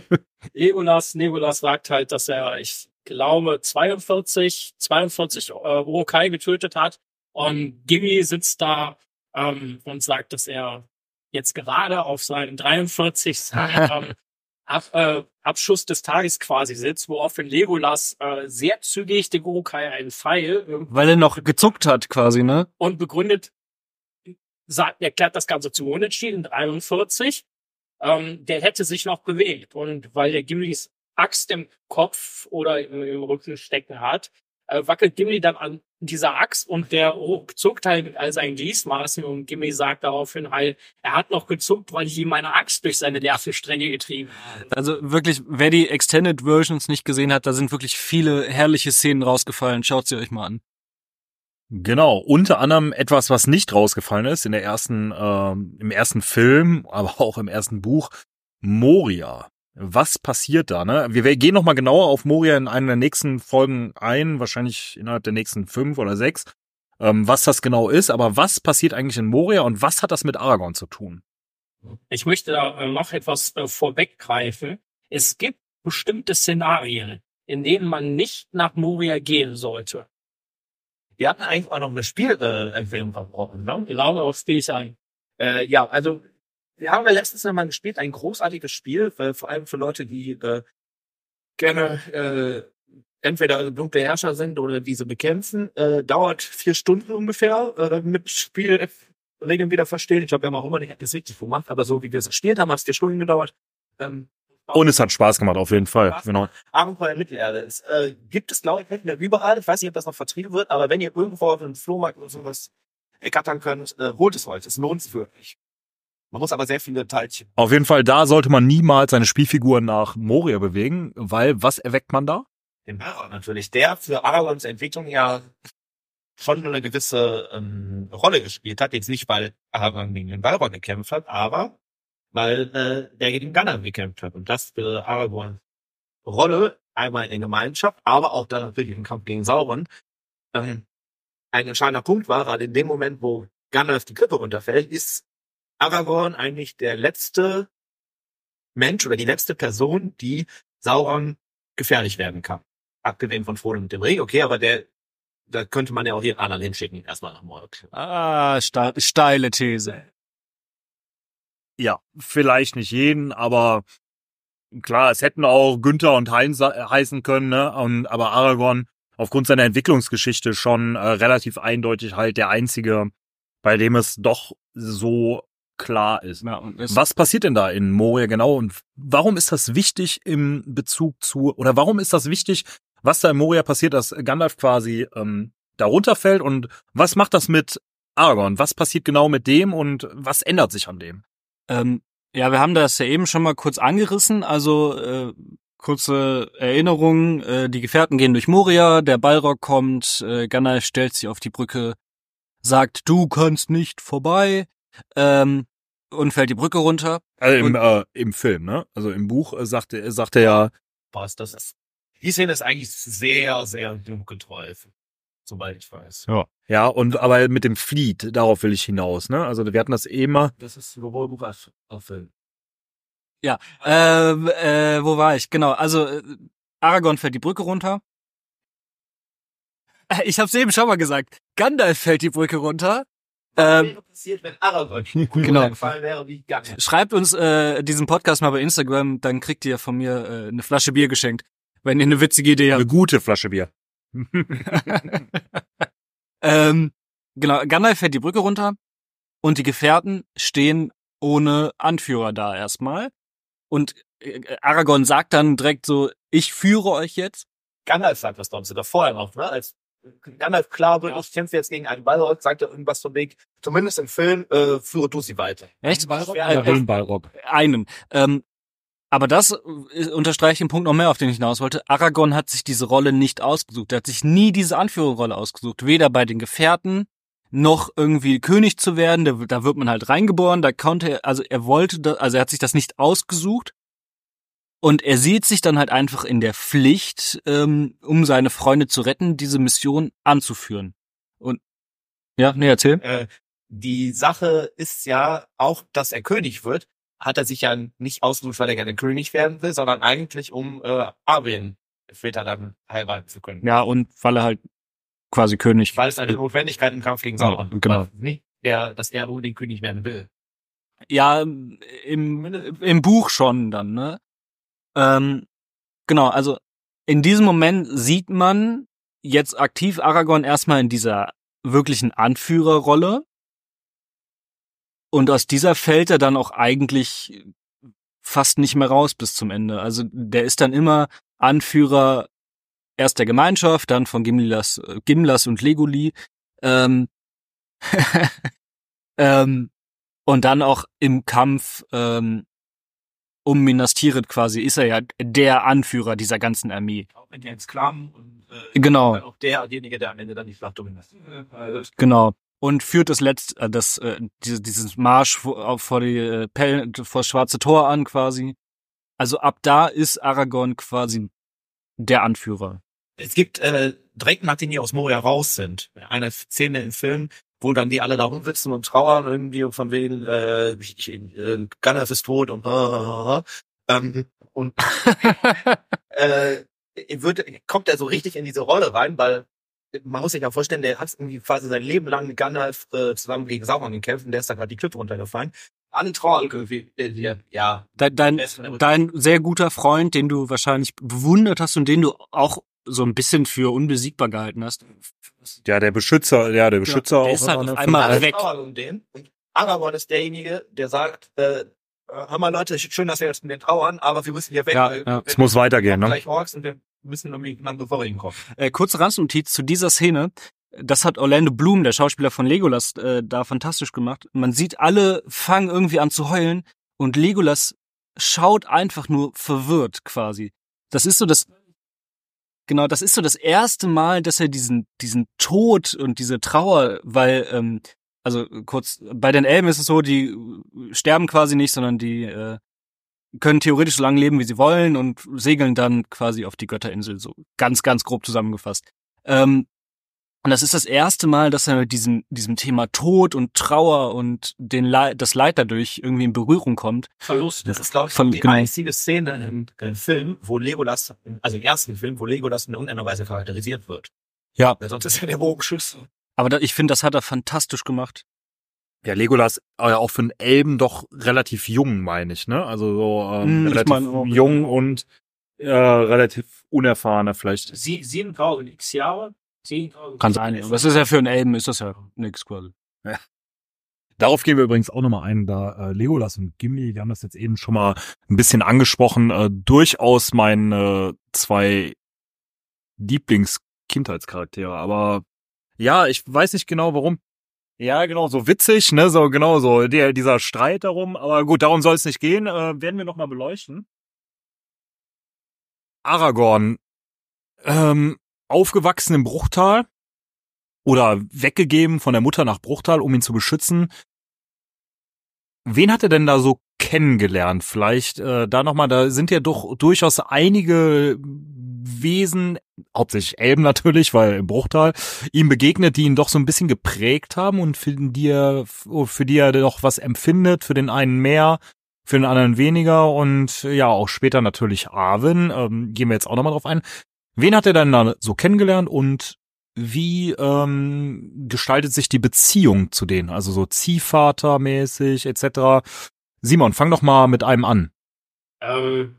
D: Legolas, Legolas sagt halt, dass er, ich glaube, 42, 42 äh, Urukai getötet hat. Und Gimli sitzt da ähm, und sagt, dass er jetzt gerade auf seinem 43. ähm, Ab, äh, Abschuss des Tages quasi sitzt, woraufhin Legolas äh, sehr zügig den Urukai einen Pfeil äh,
B: Weil er noch gezuckt hat, quasi, ne?
D: und begründet, sagt, erklärt das Ganze zu Unentschieden, 43. Ähm, der hätte sich noch bewegt. Und weil der Gimlis Axt im Kopf oder im, im Rücken stecken hat, äh, wackelt Gimli dann an dieser Axt und der Ruck zuckt halt mit all seinen Gliesmaßen und Gimli sagt daraufhin halt, er hat noch gezuckt, weil ich ihm meine Axt durch seine Nervenstränge getrieben habe.
B: Also wirklich, wer die Extended Versions nicht gesehen hat, da sind wirklich viele herrliche Szenen rausgefallen. Schaut sie euch mal an.
A: Genau, unter anderem etwas, was nicht rausgefallen ist in der ersten, ähm, im ersten Film, aber auch im ersten Buch, Moria. Was passiert da? Ne? Wir wir gehen nochmal genauer auf Moria in einer der nächsten Folgen ein, wahrscheinlich innerhalb der nächsten fünf oder sechs, ähm, was das genau ist. Aber was passiert eigentlich in Moria und was hat das mit Aragorn zu tun?
D: Ich möchte da äh, noch etwas äh, vorweggreifen. Es gibt bestimmte Szenarien, in denen man nicht nach Moria gehen sollte.
C: Wir hatten eigentlich auch noch eine Spielempfehlung verbrochen, ne?
D: Ich glaube, auf Spiel sein.
C: Äh, ja, also wir haben ja letztens noch mal gespielt, ein großartiges Spiel, weil vor allem für Leute, die äh, gerne äh, entweder dunkle Herrscher sind oder diese bekämpfen, äh, dauert vier Stunden ungefähr äh, mit Spielregeln wieder verstehen. Ich glaube, wir haben auch immer nicht das richtig gemacht, aber so wie wir es gespielt haben, hat es vier Stunden gedauert. Ähm,
A: Und es hat Spaß gemacht, auf jeden Fall.
C: Spaß
A: Genau.
C: Abenteuer Mittelerde. Es äh, gibt es, glaube ich, nicht mehr überall. Ich weiß nicht, ob das noch vertrieben wird, aber wenn ihr irgendwo auf einem Flohmarkt oder sowas ergattern könnt, äh, holt es euch. Es lohnt sich wirklich. Man muss aber sehr viele Teilchen.
A: Auf jeden Fall, da sollte man niemals seine Spielfigur nach Moria bewegen, weil was erweckt man da?
C: Den Baron natürlich, der für Aragons Entwicklung ja schon eine gewisse ähm, Rolle gespielt hat. Jetzt nicht, weil Aragorn gegen den Balrog gekämpft hat, aber weil äh, der gegen Gunnar gekämpft hat. Und das für Aragorns Rolle, einmal in der Gemeinschaft, aber auch dann natürlich im Kampf gegen Sauron, ähm, ein entscheidender Punkt war, weil in dem Moment, wo Gandalf die Klippe runterfällt, ist Aragorn eigentlich der letzte Mensch oder die letzte Person, die Sauron gefährlich werden kann. Abgesehen von Frodo mit dem Ring, okay, aber der, da könnte man ja auch jeden anderen hinschicken, erstmal nach Mordor.
B: Ah, ste steile These.
A: Ja, vielleicht nicht jeden, aber klar, es hätten auch Günther und Heinz äh, heißen können, ne? Und, aber Aragorn aufgrund seiner Entwicklungsgeschichte schon äh, relativ eindeutig halt der einzige, bei dem es doch so klar ist.
B: Ja,
A: Was passiert denn da in Moria genau und warum ist das wichtig im Bezug zu oder warum ist das wichtig, was da in Moria passiert, dass Gandalf quasi ähm, da runterfällt und was macht das mit Aragorn? Was passiert genau mit dem und was ändert sich an dem?
B: ähm, ja, wir haben das ja eben schon mal kurz angerissen. Also äh, kurze Erinnerung: äh, Die Gefährten gehen durch Moria, der Balrog kommt, äh, Gandalf stellt sich auf die Brücke, sagt, du kannst nicht vorbei, ähm, und fällt die Brücke runter.
A: Also im, äh, im Film, ne? Also im Buch äh, sagt er, sagt er ja,
C: Was das ist. Die Szene ist eigentlich sehr, sehr dunkeltreu, soweit ich weiß.
A: ja, und aber mit dem Fleet, darauf will ich hinaus, ne? Also wir hatten das eh immer.
C: Das ist sowohl Buch als auch Film.
B: Äh, äh, wo war ich? Genau, also äh, Aragorn fällt die Brücke runter. Ich hab's eben schon mal gesagt. Gandalf fällt die Brücke runter.
C: Was
B: Ähm,
C: wäre passiert, wenn Aragorn
B: Genau.
C: gefallen wäre wie Gandalf?
B: Schreibt uns äh, diesen Podcast mal bei Instagram, dann kriegt ihr von mir äh, eine Flasche Bier geschenkt, wenn ihr eine witzige Idee
A: Eine
B: habt.
A: gute Flasche Bier.
B: ähm, genau, Gandalf fällt die Brücke runter und die Gefährten stehen ohne Anführer da erstmal. Und äh, Aragorn sagt dann direkt so, ich führe euch jetzt.
C: Gandalf sagt das doch sogar vorher noch, ne? Als Gandalf klar wird, ich kämpfe jetzt gegen einen Balrog, sagt er irgendwas vom Weg, zumindest im Film, äh, führe du sie weiter.
B: Echt?
C: Balrog?
B: Ja,
C: Ja,
B: echt?
A: Balrog.
B: einen. Ähm, aber das äh, unterstreicht den Punkt noch mehr, auf den ich hinaus wollte. Aragorn hat sich diese Rolle nicht ausgesucht. Er hat sich nie diese Anführerrolle ausgesucht. Weder bei den Gefährten noch irgendwie König zu werden. Da, da wird man halt reingeboren. Da konnte er, also er wollte, das, also er hat sich das nicht ausgesucht. Und er sieht sich dann halt einfach in der Pflicht, ähm, um seine Freunde zu retten, diese Mission anzuführen. Und ja, nee, erzähl.
C: Äh, die Sache ist ja auch, dass er König wird, hat er sich ja nicht ausgesucht, weil er gerne König werden will, sondern eigentlich, um äh, Arwen später dann heiraten zu können.
B: Ja, und weil er halt quasi König
C: Weil es eine Notwendigkeit im Kampf gegen Sauron
B: Ja, genau.
C: Nicht, der, dass er unbedingt König werden will.
B: Ja, im, im Buch schon dann, ne? Ähm, genau, also in diesem Moment sieht man jetzt aktiv Aragorn erstmal in dieser wirklichen Anführerrolle. Und aus dieser fällt er dann auch eigentlich fast nicht mehr raus bis zum Ende. Also der ist dann immer Anführer erst der Gemeinschaft, dann von Gimlas, äh, Gimlas und Legoli. Ähm, ähm, und dann auch im Kampf ähm, um Minas Tirith quasi ist er ja der Anführer dieser ganzen Armee.
C: Auch mit den Sklaven und äh,
B: Genau.
C: auch derjenige, der am Ende dann die Schlacht dominiert. Also,
B: Genau. Und führt das letzte, äh, das, äh, diese, dieses Marsch vor, auf- vor die äh, Pell, vor das Schwarze Tor an quasi. Also ab da ist Aragorn quasi der Anführer.
C: es gibt äh, direkt nachdem die aus Moria raus sind, eine Szene im Film, wo dann die alle da rumsitzen und trauern irgendwie und von wegen äh, ich, ich, äh, Gandalf ist tot und ähm, und äh, wird, kommt er so richtig in diese Rolle rein, weil man muss sich ja vorstellen, der hat irgendwie quasi sein Leben lang mit Gandalf äh, zusammen gegen Sauron gekämpft und der ist da gerade die Klippe runtergefallen. Alle trauern irgendwie, äh, die- ja,
B: Dein, dein, dein sehr guter Freund, den du wahrscheinlich bewundert hast und den du auch so ein bisschen für unbesiegbar gehalten hast.
A: Ja, der Beschützer, ja, der Beschützer
B: der
A: auch.
B: ist halt auf einmal weg.
C: um den. Und Aragorn ist derjenige, der sagt, äh, hör mal Leute, schön, dass wir jetzt mit den trauern, aber wir müssen hier weg.
B: Ja,
C: weil
B: ja.
A: Es muss weitergehen, ne?
C: Gleich Orks und wir müssen irgendwie miteinander vorkommen.
B: Äh, kurze Randnotiz zu dieser Szene. Das hat Orlando Bloom, der Schauspieler von Legolas, äh, da fantastisch gemacht. Man sieht, alle fangen irgendwie an zu heulen und Legolas schaut einfach nur verwirrt quasi. Das ist so das, genau, das ist so das erste Mal, dass er diesen, diesen Tod und diese Trauer, weil, ähm, also kurz, bei den Elben ist es so, die äh, sterben quasi nicht, sondern die äh, können theoretisch so lange leben, wie sie wollen und segeln dann quasi auf die Götterinsel, so ganz, ganz grob zusammengefasst. Ähm, und das ist das erste Mal, dass er mit diesem, diesem Thema Tod und Trauer und den Leid, das Leid dadurch irgendwie in Berührung kommt.
D: Verlust.
C: Das ist, glaube ich,
B: Von-
C: die
B: genau.
C: einzige Szene im, im Film, wo Legolas, also im ersten Film, wo Legolas in irgendeiner Weise charakterisiert wird.
B: Ja.
C: Weil sonst ist ja der Bogenschütze.
B: Aber da, ich finde, das hat er fantastisch gemacht.
A: Ja, Legolas äh, auch für einen Elben doch relativ jung, meine ich, ne? Also so ähm,
B: Hm, ich
A: relativ
B: meine auch.
A: jung und äh, relativ unerfahrener vielleicht.
D: Sie, 7000 x Jahre. 7000
B: Kann sein. Das ist ja für einen Elben, ist das ja nix quasi.
A: Darauf gehen wir übrigens auch nochmal ein, da äh, Legolas und Gimli, die haben das jetzt eben schon mal ein bisschen angesprochen, äh, durchaus meine zwei Lieblings-Kindheitscharaktere. Aber ja, ich weiß nicht genau warum. Ja, genau, so witzig, ne, so genau so der, dieser Streit darum. Aber gut, darum soll es nicht gehen. Äh, werden wir nochmal beleuchten. Aragorn, ähm, aufgewachsen im Bruchtal oder weggegeben von der Mutter nach Bruchtal, um ihn zu beschützen. Wen hat er denn da so kennengelernt? Vielleicht äh, da nochmal, da sind ja doch durchaus einige Wesen, hauptsächlich Elben natürlich, weil im Bruchtal, ihm begegnet, die ihn doch so ein bisschen geprägt haben und für die er, für die er doch was empfindet, für den einen mehr, für den anderen weniger und ja, auch später natürlich Arwen, ähm, gehen wir jetzt auch nochmal drauf ein. Wen hat er dann da so kennengelernt und wie ähm, gestaltet sich die Beziehung zu denen? Also so Ziehvatermäßig etc. Simon, fang doch mal mit einem an.
D: Ähm,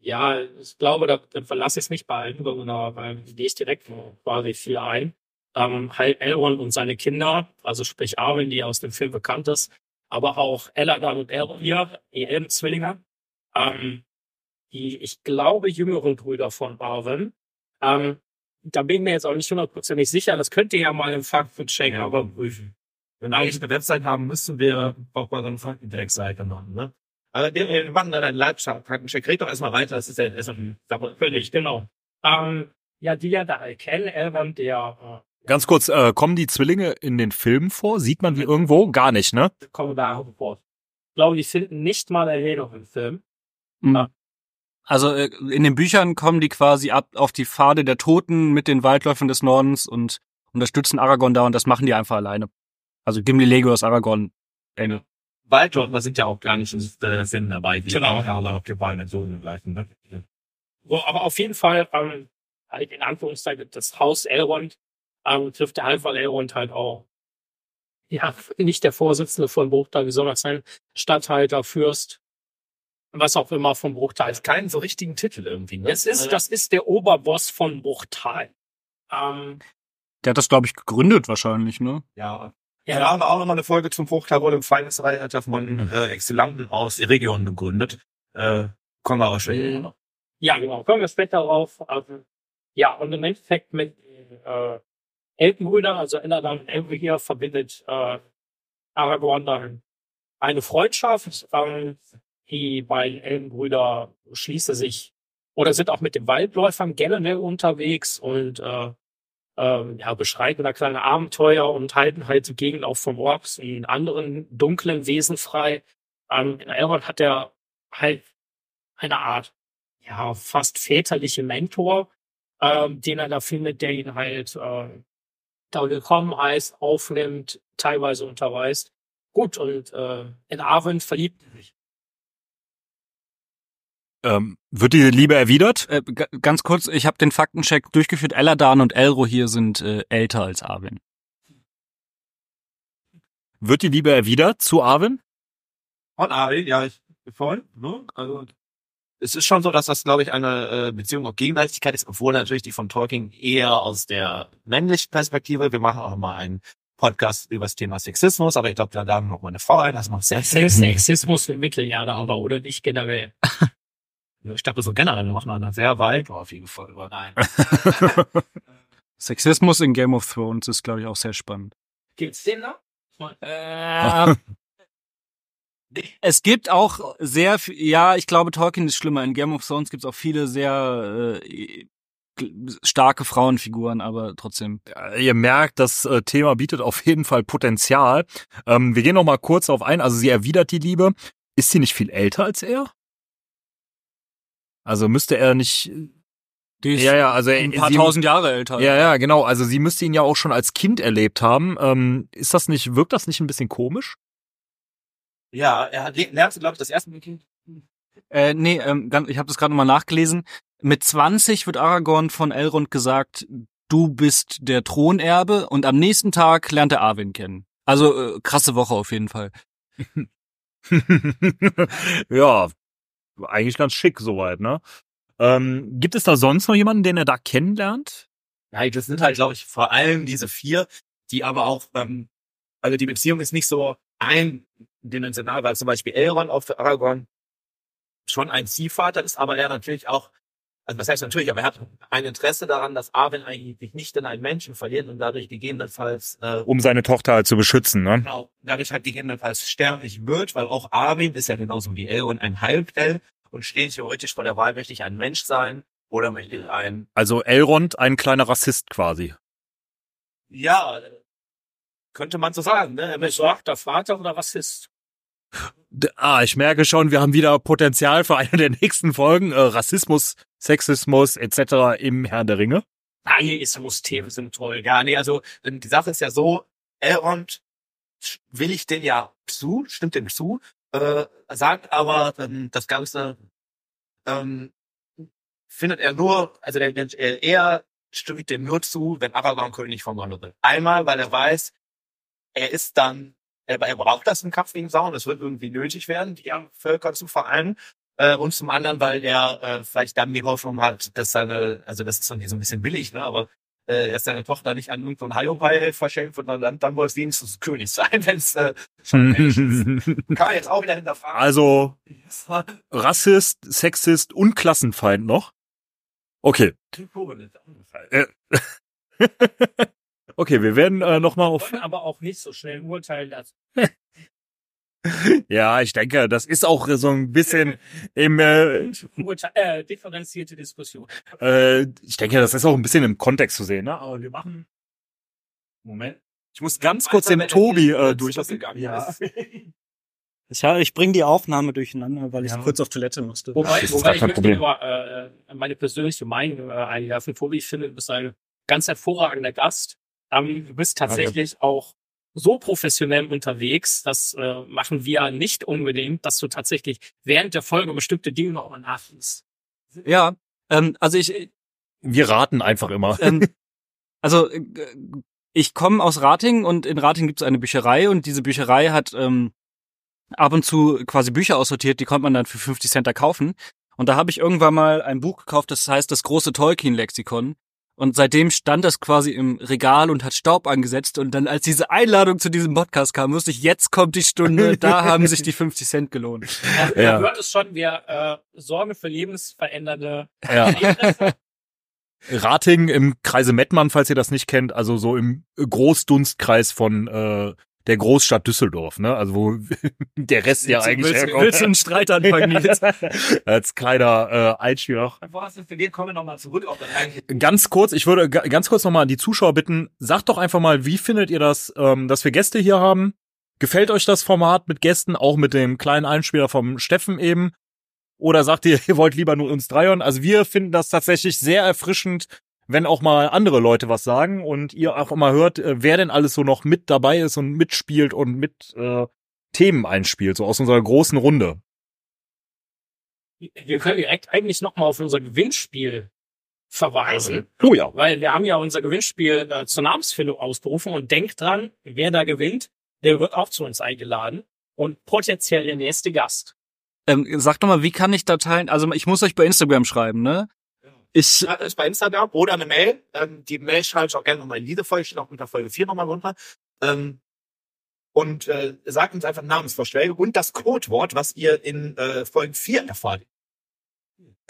D: ja, ich glaube, da, da verlasse ich es nicht bei allen, sondern da gehe ich direkt quasi viel ein. Ähm, halt Elrond und seine Kinder, also sprich Arwen, die aus dem Film bekannt ist, aber auch Eladan und Elrond, die Elbenzwillinge, ähm, die, ich glaube, jüngeren Brüder von Arwen. Ähm, da bin ich mir jetzt auch nicht hundertprozentig sicher. Das könnt ihr ja mal im Faktencheck
C: Ja.
D: überprüfen.
C: Wenn wir eigentlich eine Website haben müssen, wir auch mal so eine Faktencheck-Seite machen, ne? Aber wir, wir machen dann einen Live-Faktencheck. Red doch erstmal weiter, das ist ja erstmal.
D: Völlig, genau. Ähm, ja, die ja da kennen, Elrond, der
A: Ganz kurz, äh, kommen die Zwillinge in den Filmen vor? Sieht man die irgendwo? Gar nicht, ne?
D: äh, kommen da auch vor. Ich glaube, die finden nicht mal Erwähnung im Film.
B: Also äh, in den Büchern kommen die quasi ab auf die Pfade der Toten mit den Waldläufern des Nordens und unterstützen Aragorn da und das machen die einfach alleine. Also Gimli, Legolas, Aragorn, Ende.
C: Waldläufer sind ja auch gar nicht in äh, Film dabei. Die
D: Genau.
C: alle auf die Beine so gleichen, ne?
D: So, aber auf jeden Fall, ähm, halt in Anführungszeichen, das Haus Elrond ähm, trifft der Halbwall Elrond halt auch ja, nicht der Vorsitzende von Bruchtal, wie soll das sein? Stadthalter, Fürst, was auch immer vom Bruchtal.
C: Als keinen so richtigen Titel irgendwie. Ne?
D: Es ist, das ist der Oberboss von Bruchtal. Ähm,
B: Der hat das, glaube ich, gegründet wahrscheinlich, ne?
C: Ja.
D: Ja.
C: Da haben wir auch nochmal eine Folge zum Fruchttarot im Feindesreiter von äh, Exzellenten aus der Region gegründet. Äh, kommen wir aber später.
D: Mhm. Ja, genau. Kommen wir später darauf. Also, ja, und im Endeffekt mit äh, Elbenbrüdern, also Elladan und Elbe hier, verbindet äh, Aragorn dann eine Freundschaft. Ähm, die beiden Elbenbrüder schließen sich oder sind auch mit den Waldläufern generell unterwegs und äh, ähm, ja, beschreiten da kleine Abenteuer und halten halt die Gegend auch von Orks und anderen dunklen Wesen frei. Ähm, in Elrond hat er halt eine Art ja, fast väterliche Mentor, ähm, den er da findet, der ihn halt äh, da willkommen heißt, aufnimmt, teilweise unterweist. Gut, und äh, in Arwen verliebt er sich.
A: Ähm, wird die Liebe erwidert?
B: Äh, ganz kurz, ich habe den Faktencheck durchgeführt. Eladan und Elro hier sind äh, älter als Arwen.
A: Wird die Liebe erwidert zu Arwen?
C: Und Arwen, ja, ich voll. Ne? Also es ist schon so, dass das, glaube ich, eine äh, Beziehung auf Gegenseitigkeit ist, obwohl natürlich die von Tolkien eher aus der männlichen Perspektive. Wir machen auch mal einen Podcast über das Thema Sexismus, aber ich glaube, da haben wir noch mal eine Frau ein, das macht sehr
D: Selbst Sexismus im Mittelalter aber, oder nicht generell.
C: Ich glaube, so generell machen wir eine sehr weitläufige Folge. aber Nein.
B: Sexismus in Game of Thrones ist, glaube ich, auch sehr spannend.
D: Gibt's den noch?
B: Äh, es gibt auch sehr, viel- ja, ich glaube, Tolkien ist schlimmer. In Game of Thrones gibt es auch viele sehr äh, starke Frauenfiguren, aber trotzdem.
A: Ja, Ihr merkt, das äh, Thema bietet auf jeden Fall Potenzial. Ähm, wir gehen noch mal kurz auf ein. Also sie erwidert die Liebe. Ist sie nicht viel älter als er? Also müsste er nicht.
B: Die ist
A: Ja, ja, also
B: ein paar
A: sie,
B: tausend Jahre älter.
A: Ja, ja, genau. Also sie müsste ihn ja auch schon als Kind erlebt haben. Ähm, ist das nicht, wirkt das nicht ein bisschen komisch?
C: Ja, er hat, lernte, glaube ich, das erste Mal Kind.
B: Äh, nee, ähm, ich habe das gerade nochmal nachgelesen. Mit 20 wird Aragorn von Elrond gesagt, du bist der Thronerbe und am nächsten Tag lernt er Arwen kennen. Also äh, krasse Woche auf jeden Fall.
A: ja, eigentlich ganz schick soweit, ne? Ähm, gibt es da sonst noch jemanden, den er da kennenlernt?
C: Ja, das sind halt, glaube ich, vor allem diese vier, die aber auch, ähm, also die Beziehung ist nicht so eindimensional, weil zum Beispiel Elrond für Aragorn schon ein Ziehvater ist, aber er natürlich auch, also das heißt natürlich, aber er hat ein Interesse daran, dass Arwen eigentlich nicht in einen Menschen verliert und dadurch gegebenenfalls äh,
A: Um seine Tochter halt zu beschützen, ne?
C: genau, dadurch halt gegebenenfalls sterblich wird, weil auch Arwen ist ja genauso wie Elrond ein Halbell und steht theoretisch vor der Wahl, möchte ich ein Mensch sein oder möchte ich ein,
A: Also Elrond, ein kleiner Rassist quasi.
C: ja, könnte man so sagen, ne? Er möchte
D: Besorgter Vater oder Rassist?
A: Ah, ich merke schon, wir haben wieder Potenzial für eine der nächsten Folgen. Äh, Rassismus, Sexismus etc. im Herrn der Ringe.
D: Atheismus-Themen sind toll.
C: Ja, nee, also ähm, die Sache ist ja so, Elrond will ich den ja zu, stimmt dem zu, äh, sagt aber ähm, das Ganze ähm, findet er nur, also der, der, er stimmt dem nur zu, wenn Aragorn König von Gondor wird. Einmal, weil er weiß, er ist dann, er, er braucht das im Kampf gegen Sauron, es wird irgendwie nötig werden, die Völker zu vereinen. Äh, und zum anderen, weil er äh, vielleicht dann die Hoffnung hat, dass seine, also das ist so ein bisschen billig, ne, aber äh, dass seine Tochter nicht an irgendeinen Hiopai verschenkt wird, sondern dann wohl wenigstens König sein, wenn es äh, schon. Kann man jetzt auch wieder hinterfragen.
A: also Rassist, Sexist und Klassenfeind noch. Okay. Äh, okay, wir werden äh, noch mal auf.
D: Wollen aber auch nicht so schnell urteilen lassen.
A: Ja, ich denke, das ist auch so ein bisschen im. Äh,
D: äh, differenzierte Diskussion.
A: äh, ich denke, das ist auch ein bisschen im Kontext zu sehen. Ne? Aber wir machen. Moment. Ich muss ganz kurz den Tobi äh, durch.
C: Ja.
F: Ich, ich bringe die Aufnahme durcheinander, weil ich
A: Ja.
F: kurz auf Toilette musste.
D: Wobei,
A: Das ist
D: wobei ich möchte
A: Problem.
D: nur äh, meine persönliche Meinung äh, einwerfen. Tobi, ich finde, du bist ein ganz hervorragender Gast. Ähm, du bist tatsächlich auch so professionell unterwegs, das äh, machen wir nicht unbedingt, dass du tatsächlich während der Folge bestimmte Dinge nochmal nachliest.
B: Ja, ähm, also ich,
A: Wir raten einfach immer.
B: ähm, also äh, ich komme aus Rating und in Rating gibt es eine Bücherei und diese Bücherei hat ähm, ab und zu quasi Bücher aussortiert, die konnte man dann für 50 Cent da kaufen. Und da habe ich irgendwann mal ein Buch gekauft, das heißt das große Tolkien-Lexikon. Und seitdem stand das quasi im Regal und hat Staub angesetzt. Und dann, als diese Einladung zu diesem Podcast kam, wusste ich, jetzt kommt die Stunde, da haben sich die 50 Cent gelohnt.
D: Ja.
A: Ja.
D: Man hört es schon, wir äh, sorgen für lebensverändernde
A: Ja.
D: Erlebnisse.
A: Rating im Kreise Mettmann, falls ihr das nicht kennt, also so im Großdunstkreis von äh, der Großstadt Düsseldorf, ne? Also wo der Rest ja eigentlich
B: willst,
A: herkommt.
B: willst du einen Streit anfangen, Nils?
A: Als kleiner äh, Einspieler.
C: Bevor es verliert, kommen wir nochmal zurück auf das.
A: Ganz kurz, ich würde ga- ganz kurz nochmal an die Zuschauer bitten, sagt doch einfach mal, wie findet ihr das, ähm, dass wir Gäste hier haben? Gefällt euch das Format mit Gästen, auch mit dem kleinen Einspieler vom Steffen eben? Oder sagt ihr, ihr wollt lieber nur uns drei hören? Also wir finden das tatsächlich sehr erfrischend, wenn auch mal andere Leute was sagen und ihr auch mal hört, äh, wer denn alles so noch mit dabei ist und mitspielt und mit äh, Themen einspielt, so aus unserer großen Runde.
D: Wir können direkt eigentlich nochmal auf unser Gewinnspiel verweisen,
A: Oh ja.
D: weil wir haben ja unser Gewinnspiel äh, zur Namensfindung ausberufen und denkt dran, wer da gewinnt, der wird auch zu uns eingeladen und potenziell der nächste Gast.
B: Ähm, sag doch mal, wie kann ich da teilen? Also ich muss euch bei Instagram schreiben, ne? Ich,
C: Ja, ist bei Instagram oder eine Mail. Ähm, die Mail schreibe ich auch gerne nochmal in diese Folge, steht auch unter Folge 4 nochmal runter. Ähm, und äh, sagt uns einfach Namensvorschläge und das Codewort, was ihr in äh, Folge 4 erfahrt.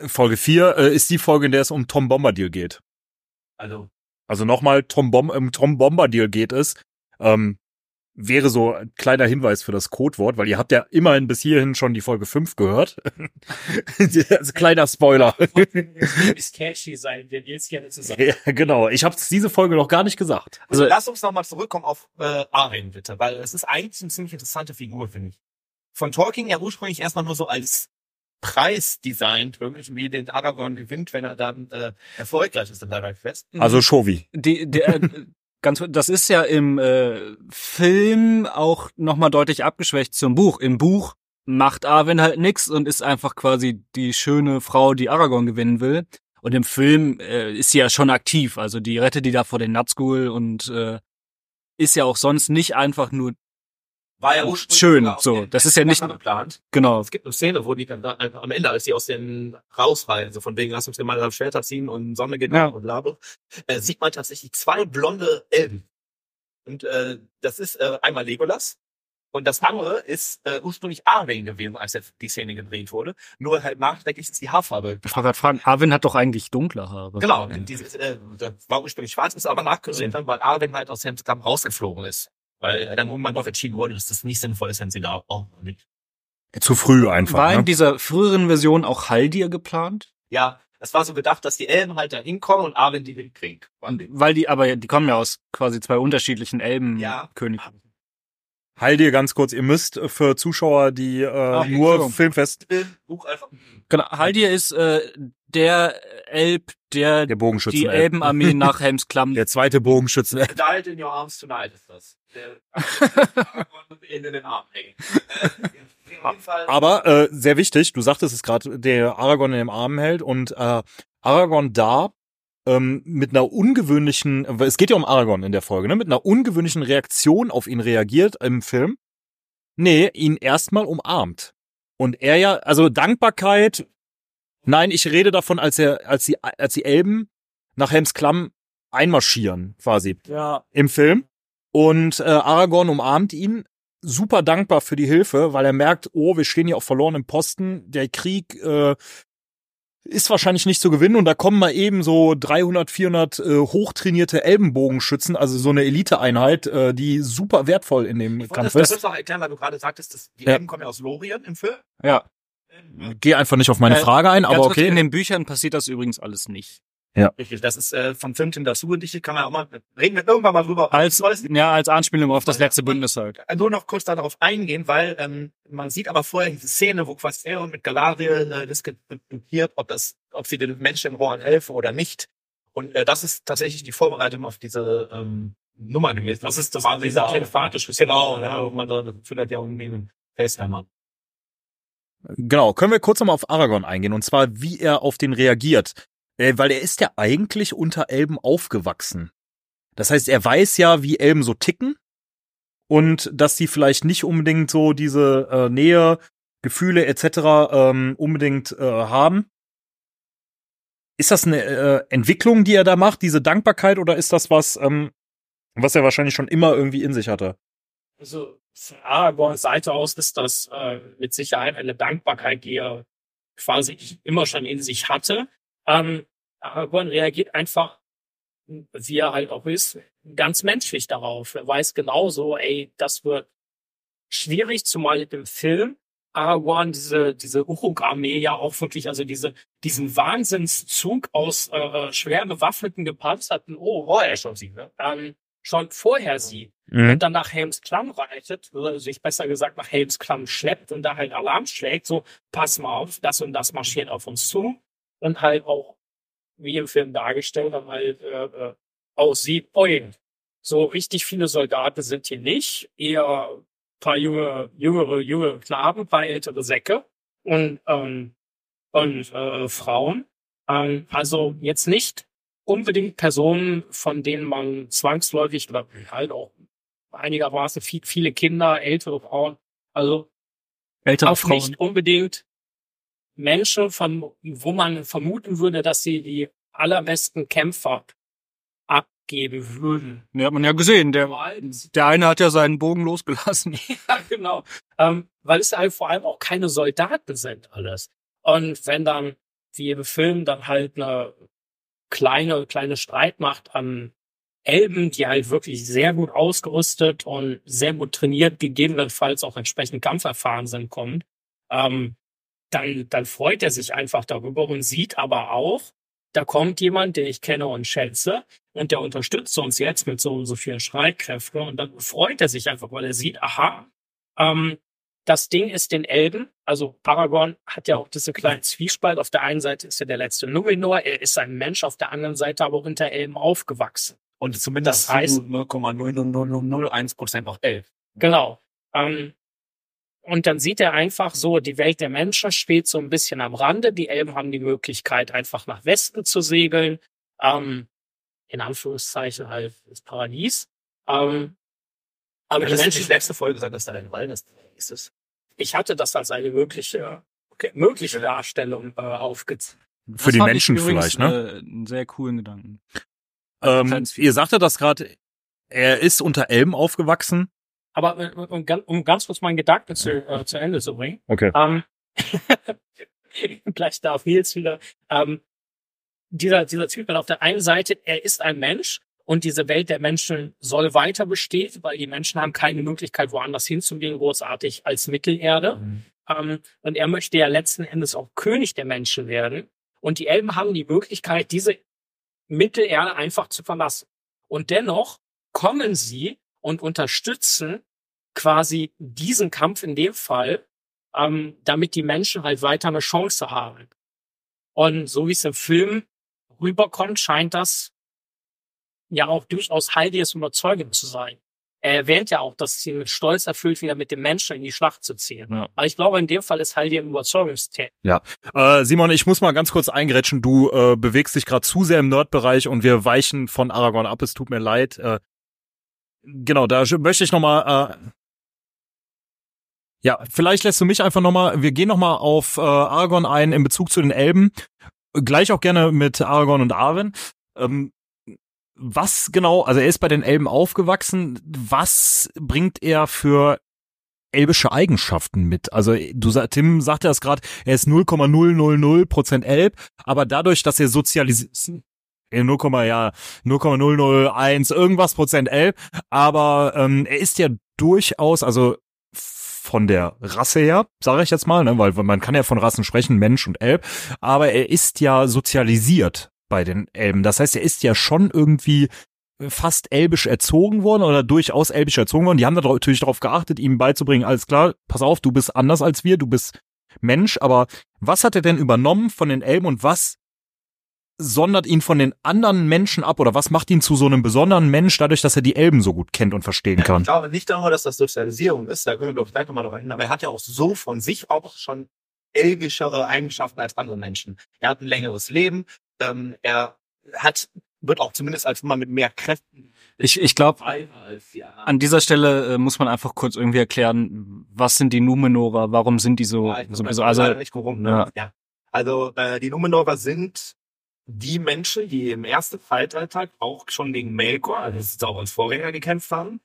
A: Folge 4 äh, ist die Folge, in der es um Tom Bombadil geht.
C: Also
A: Also nochmal, Tom, Bom um Tom Bombadil geht es. Ähm, wäre so ein kleiner Hinweis für das Codewort, weil ihr habt ja immerhin bis hierhin schon die Folge 5 gehört. also kleiner Spoiler.
D: Ist catchy sein, wir Nils gerne zusammen.
A: ja, genau. Ich habe diese Folge noch gar nicht gesagt.
C: Also,
B: Also-
C: lass uns nochmal zurückkommen auf äh, Arwen, bitte, weil es ist eigentlich eine ziemlich interessante Figur, finde ich. Von Tolkien ja ursprünglich erstmal nur so als Preis designt, wirklich wie den Aragorn gewinnt, wenn er dann äh, erfolgreich ist in der Fest.
A: Also Shovi.
B: die, der, äh, ganz, das ist ja im äh, Film auch nochmal deutlich abgeschwächt zum Buch. Im Buch macht Arwen halt nix und ist einfach quasi die schöne Frau, die Aragorn gewinnen will. Und im Film äh, ist sie ja schon aktiv, also die rettet die da vor den Nazgul und äh, ist ja auch sonst nicht einfach nur
C: War ja ursprünglich
B: Schön, so. Das ist ja nicht-
C: geplant.
B: genau.
C: Es gibt eine Szene, wo die dann da einfach am Ende, als die aus den rausreiten, so von wegen, lass uns gemeinsam Schwerter ziehen und Sonne geht
B: Ja.
C: und bla, äh, sieht man tatsächlich zwei blonde Elben. Und äh, das ist äh, einmal Legolas und das andere ist äh, ursprünglich Arwen gewesen, als die Szene gedreht wurde. Nur halt nachträglich ist die Haarfarbe.
B: Ich wollte gerade fragen, Arwen hat doch eigentlich dunkle Haare.
C: Genau, dieses, äh, das war ursprünglich schwarz, ist aber nachgesehen dann, weil Arwen halt aus Hemsgam rausgeflogen ist. Weil äh, dann irgendwann doch entschieden wurde, dass das nicht sinnvoll ist, wenn sie da auch mit
A: Zu früh einfach.
B: War in
A: ne?
B: dieser früheren Version auch Haldir geplant?
C: Ja, es war so gedacht, dass die Elben halt da hinkommen und Arwen die hinkriegen.
B: Weil die, aber die kommen ja aus quasi zwei unterschiedlichen
C: Ja.
B: Elbenkönigreichen.
A: Haldir ganz kurz, ihr müsst äh, für Zuschauer, die äh, nur
B: Entschuldigung.
A: Filmfest,
C: Buch einfach.
B: Genau, Haldir ist äh, der Elb, der,
A: der Bogenschützen.
B: die Elbenarmee nach Helmsklamm.
A: Der zweite Bogenschützen.
C: Died in your arms tonight ist das. Der Aragorn in den Arm hängen. Äh.
A: Aber äh, sehr wichtig, du sagtest es gerade, der Aragorn in den Armen hält und äh, Aragorn da ähm, mit einer ungewöhnlichen, es geht ja um Aragorn in der Folge, ne, mit einer ungewöhnlichen Reaktion auf ihn reagiert im Film. Nee, ihn erstmal umarmt. Und er ja, also Dankbarkeit, nein, ich rede davon, als er, als die, als die Elben nach Helmsklamm einmarschieren, quasi
F: Ja,
A: im Film. Und äh, Aragorn umarmt ihn, super dankbar für die Hilfe, weil er merkt, oh, wir stehen hier auf verlorenem Posten, der Krieg äh, ist wahrscheinlich nicht zu gewinnen und da kommen mal eben so 300, 400 äh, hochtrainierte Elbenbogenschützen, also so eine Eliteeinheit, äh, die super wertvoll in dem Kampf
C: das, das
A: ist.
C: ist noch erklären, weil du gerade sagtest, dass die
A: Ja.
C: Elben kommen ja aus Lorien im Film.
B: Ja,
A: Geh einfach nicht auf meine
B: Äh,
A: Frage ein,
B: ganz
A: aber okay.
B: in den Büchern passiert das übrigens alles nicht.
C: Richtig, das ist äh, vom Filmteam dazu gedichtet, kann man auch mal, reden wir irgendwann mal drüber.
B: Als, ja, als Anspielung auf das letzte Bündnis halt.
C: nur noch kurz darauf eingehen, weil ähm, man sieht aber vorher diese Szene, wo quasi Aaron mit Galadriel äh, diskutiert, ob das, ob sie den Menschen in Rohan helfen oder nicht. Und äh, das ist tatsächlich die Vorbereitung auf diese ähm, Nummer gewesen. Das ist das war dieser telepathisch, genau, ja, wo man da vielleicht ja irgendwie einen Faceheimer.
A: Genau, können wir kurz nochmal auf Aragorn eingehen und zwar, wie er auf den reagiert. Äh, weil er ist ja eigentlich unter Elben aufgewachsen. Das heißt, er weiß ja, wie Elben so ticken und dass sie vielleicht nicht unbedingt so diese äh, Nähe, Gefühle etc. Ähm, unbedingt äh, haben. Ist das eine äh, Entwicklung, die er da macht, diese Dankbarkeit, oder ist das was, ähm, was er wahrscheinlich schon immer irgendwie in sich hatte?
D: Also von Aragorns Seite aus ist das äh, mit Sicherheit eine Dankbarkeit, die er quasi immer schon in sich hatte. Ähm, Aragorn reagiert einfach, wie er halt auch ist, ganz menschlich darauf. Er weiß genauso, ey, das wird schwierig, zumal in dem Film Aragorn diese, diese Uruk-Armee ja auch wirklich, also diese, diesen Wahnsinnszug aus äh, schwer bewaffneten, gepanzerten, oh, oh, er schon sieht, ne? ähm, schon vorher sieht
A: Mhm.
D: und dann nach Helms Klamm reitet, oder sich besser gesagt nach Helms Klamm schleppt und da halt Alarm schlägt, so, pass mal auf, das und das marschiert auf uns zu und halt auch, wie im Film dargestellt, dann halt äh, äh, aussieht, oi, so richtig viele Soldaten sind hier nicht, eher paar junge, jüngere, junge Knaben, paar ältere Säcke und, ähm, und äh, Frauen. Ähm, also jetzt nicht unbedingt Personen, von denen man zwangsläufig oder halt auch einigermaßen viel, viele Kinder, ältere Frauen, also
B: Ältere
D: auch
B: Frauen.
D: nicht unbedingt Menschen, von wo man vermuten würde, dass sie die allerbesten Kämpfer abgeben würden.
B: Ja, hat man ja gesehen. Der, der eine hat ja seinen Bogen losgelassen.
D: Ja, genau. Ähm, weil es halt vor allem auch keine Soldaten sind alles. Und wenn dann, wie im Film, dann halt eine kleine, kleine Streitmacht an Elben, die halt wirklich sehr gut ausgerüstet und sehr gut trainiert, gegebenenfalls auch entsprechend kampferfahren sind, kommt, ähm, dann, dann freut er sich einfach darüber und sieht aber auch, da kommt jemand, den ich kenne und schätze, und der unterstützt uns jetzt mit so und so vielen Streitkräften und dann freut er sich einfach, weil er sieht, aha, ähm, das Ding ist den Elben, also Aragorn hat ja auch diese kleinen Zwiespalt. Auf der einen Seite ist er der letzte Numenor, er ist ein Mensch, auf der anderen Seite aber auch hinter Elben aufgewachsen.
C: Und zumindest
D: Das heißt-
C: zu 0,0001 Prozent auch 11.
D: Genau. Ähm, und dann sieht er einfach so, die Welt der Menschen steht so ein bisschen am Rande. Die Elben haben die Möglichkeit, einfach nach Westen zu segeln. Ähm, in Anführungszeichen halt das Paradies. Ähm, aber die
C: das ist die letzte Folge gesagt, dass da ein Wald ist. Ist es.
D: ich hatte das als eine mögliche, okay, mögliche Darstellung äh, aufgezeigt.
A: Für die
B: fand ich
A: Menschen
B: übrigens,
A: vielleicht, ne?
B: Äh, einen sehr coolen Gedanken.
A: Ähm, ihr sagte das gerade, er ist unter Elben aufgewachsen.
D: Aber äh, um, ganz- um ganz kurz meinen Gedanken zu, äh, zu Ende zu bringen.
A: Okay.
D: Ähm, gleich darf Nils wieder. Ähm, dieser, dieser Typ, weil auf der einen Seite, er ist ein Mensch und diese Welt der Menschen soll weiter bestehen, weil die Menschen haben keine Möglichkeit, woanders hinzugehen, großartig als Mittelerde. Ähm, und er möchte ja letzten Endes auch König der Menschen werden. Und die Elben haben die Möglichkeit, diese Mittelerde einfach zu verlassen. Und dennoch kommen sie und unterstützen quasi diesen Kampf in dem Fall, ähm, damit die Menschen halt weiter eine Chance haben. Und so wie es im Film rüberkommt, scheint das ja auch durchaus heiliges Überzeugung zu sein. Er erwähnt ja auch, dass sie mit Stolz erfüllt, wieder mit dem Menschen in die Schlacht zu ziehen.
A: Ja.
D: Aber ich glaube, in dem Fall ist heilige Überzeugungstätigkeit.
A: Äh, Simon, ich muss mal ganz kurz eingrätschen. Du äh, bewegst dich gerade zu sehr im Nerdbereich und wir weichen von Aragorn ab. Es tut mir leid. Äh, genau, da möchte ich noch mal. Äh, ja, vielleicht lässt du mich einfach noch mal. Wir gehen noch mal auf äh, Aragorn ein in Bezug zu den Elben. Gleich auch gerne mit Aragorn und Arwen. Ähm, was genau? Also er ist bei den Elben aufgewachsen. Was bringt er für elbische Eigenschaften mit. Also du Tim sagte das gerade, er ist 0,000 Prozent Elb, aber dadurch, dass er sozialisiert 0, ja 0,001 irgendwas Prozent Elb, aber ähm, er ist ja durchaus, also von der Rasse her, sage ich jetzt mal, ne, weil man kann ja von Rassen sprechen, Mensch und Elb, aber er ist ja sozialisiert bei den Elben. Das heißt, er ist ja schon irgendwie fast elbisch erzogen worden oder durchaus elbisch erzogen worden. Die haben da natürlich darauf geachtet, ihm beizubringen, alles klar, pass auf, du bist anders als wir, du bist Mensch, aber was hat er denn übernommen von den Elben und was sondert ihn von den anderen Menschen ab oder was macht ihn zu so einem besonderen Mensch, dadurch, dass er die Elben so gut kennt und verstehen kann?
C: Ich glaube nicht nur, dass das Sozialisierung ist, da können wir glaube ich gleich nochmal drauf hin, aber er hat ja auch so von sich auch schon elbischere Eigenschaften als andere Menschen. Er hat ein längeres Leben, ähm, er hat, wird auch zumindest als Mann mit mehr Kräften
B: Ich, ich glaube, an dieser Stelle äh, muss man einfach kurz irgendwie erklären, was sind die Numenora, warum sind die so,
C: Ja,
B: so, so also
C: rum, ne?
B: ja.
C: ja. Also äh, die Numenora sind die Menschen, die im ersten Zeitalter auch schon gegen Melkor, also das ist auch als Vorgänger gekämpft haben.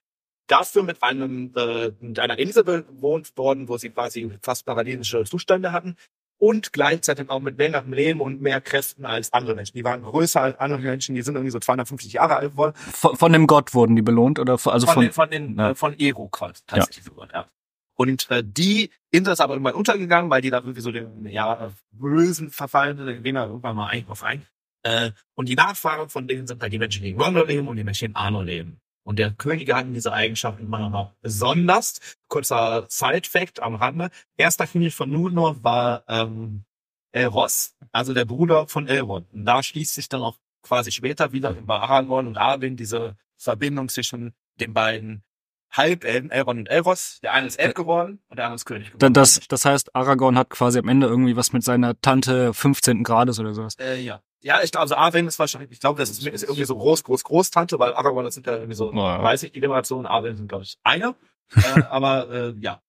C: Dafür mit einem äh, mit einer Insel bewohnt worden, wo sie quasi fast paradiesische Zustände hatten und gleichzeitig auch mit längerem Leben und mehr Kräften als andere Menschen. Die waren größer als andere Menschen, die sind irgendwie so 250 Jahre alt geworden.
B: von, von dem Gott wurden die belohnt oder von, also
C: von,
B: von,
C: den, von, den,
B: ja.
C: äh, von quasi tatsächlich sogar, ja. Und äh, die Insel ist aber irgendwann untergegangen, weil die da irgendwie so den ja, bösen verfallen sind, da gehen wir irgendwann mal ein, drauf ein. Äh, und die Nachfahren von denen sind halt die Menschen, die in Gondor leben und die Menschen, die in Arnor leben. Und der König hatten diese Eigenschaften immer noch besonders. Kurzer Side-Fact am Rande. Erster König von Numenor war ähm, Elros, also der Bruder von Elrond. Und da schließt sich dann auch quasi später wieder über Aragorn und Arwen diese Verbindung zwischen den beiden Halbelben, Elrond und Elros. Der eine ist Elb geworden und der andere ist König geworden.
B: das, das heißt, Aragorn hat quasi am Ende irgendwie was mit seiner Tante 15. Grades oder sowas.
C: Äh, ja. Ja, ich glaube, also Arwen ist wahrscheinlich, ich glaube, das ist, ist irgendwie so groß, groß, Großtante, weil Aragorn, das sind ja irgendwie so
B: Ja.
C: 30 die Generation, Arwen sind, glaube ich, eine. äh, aber äh, ja.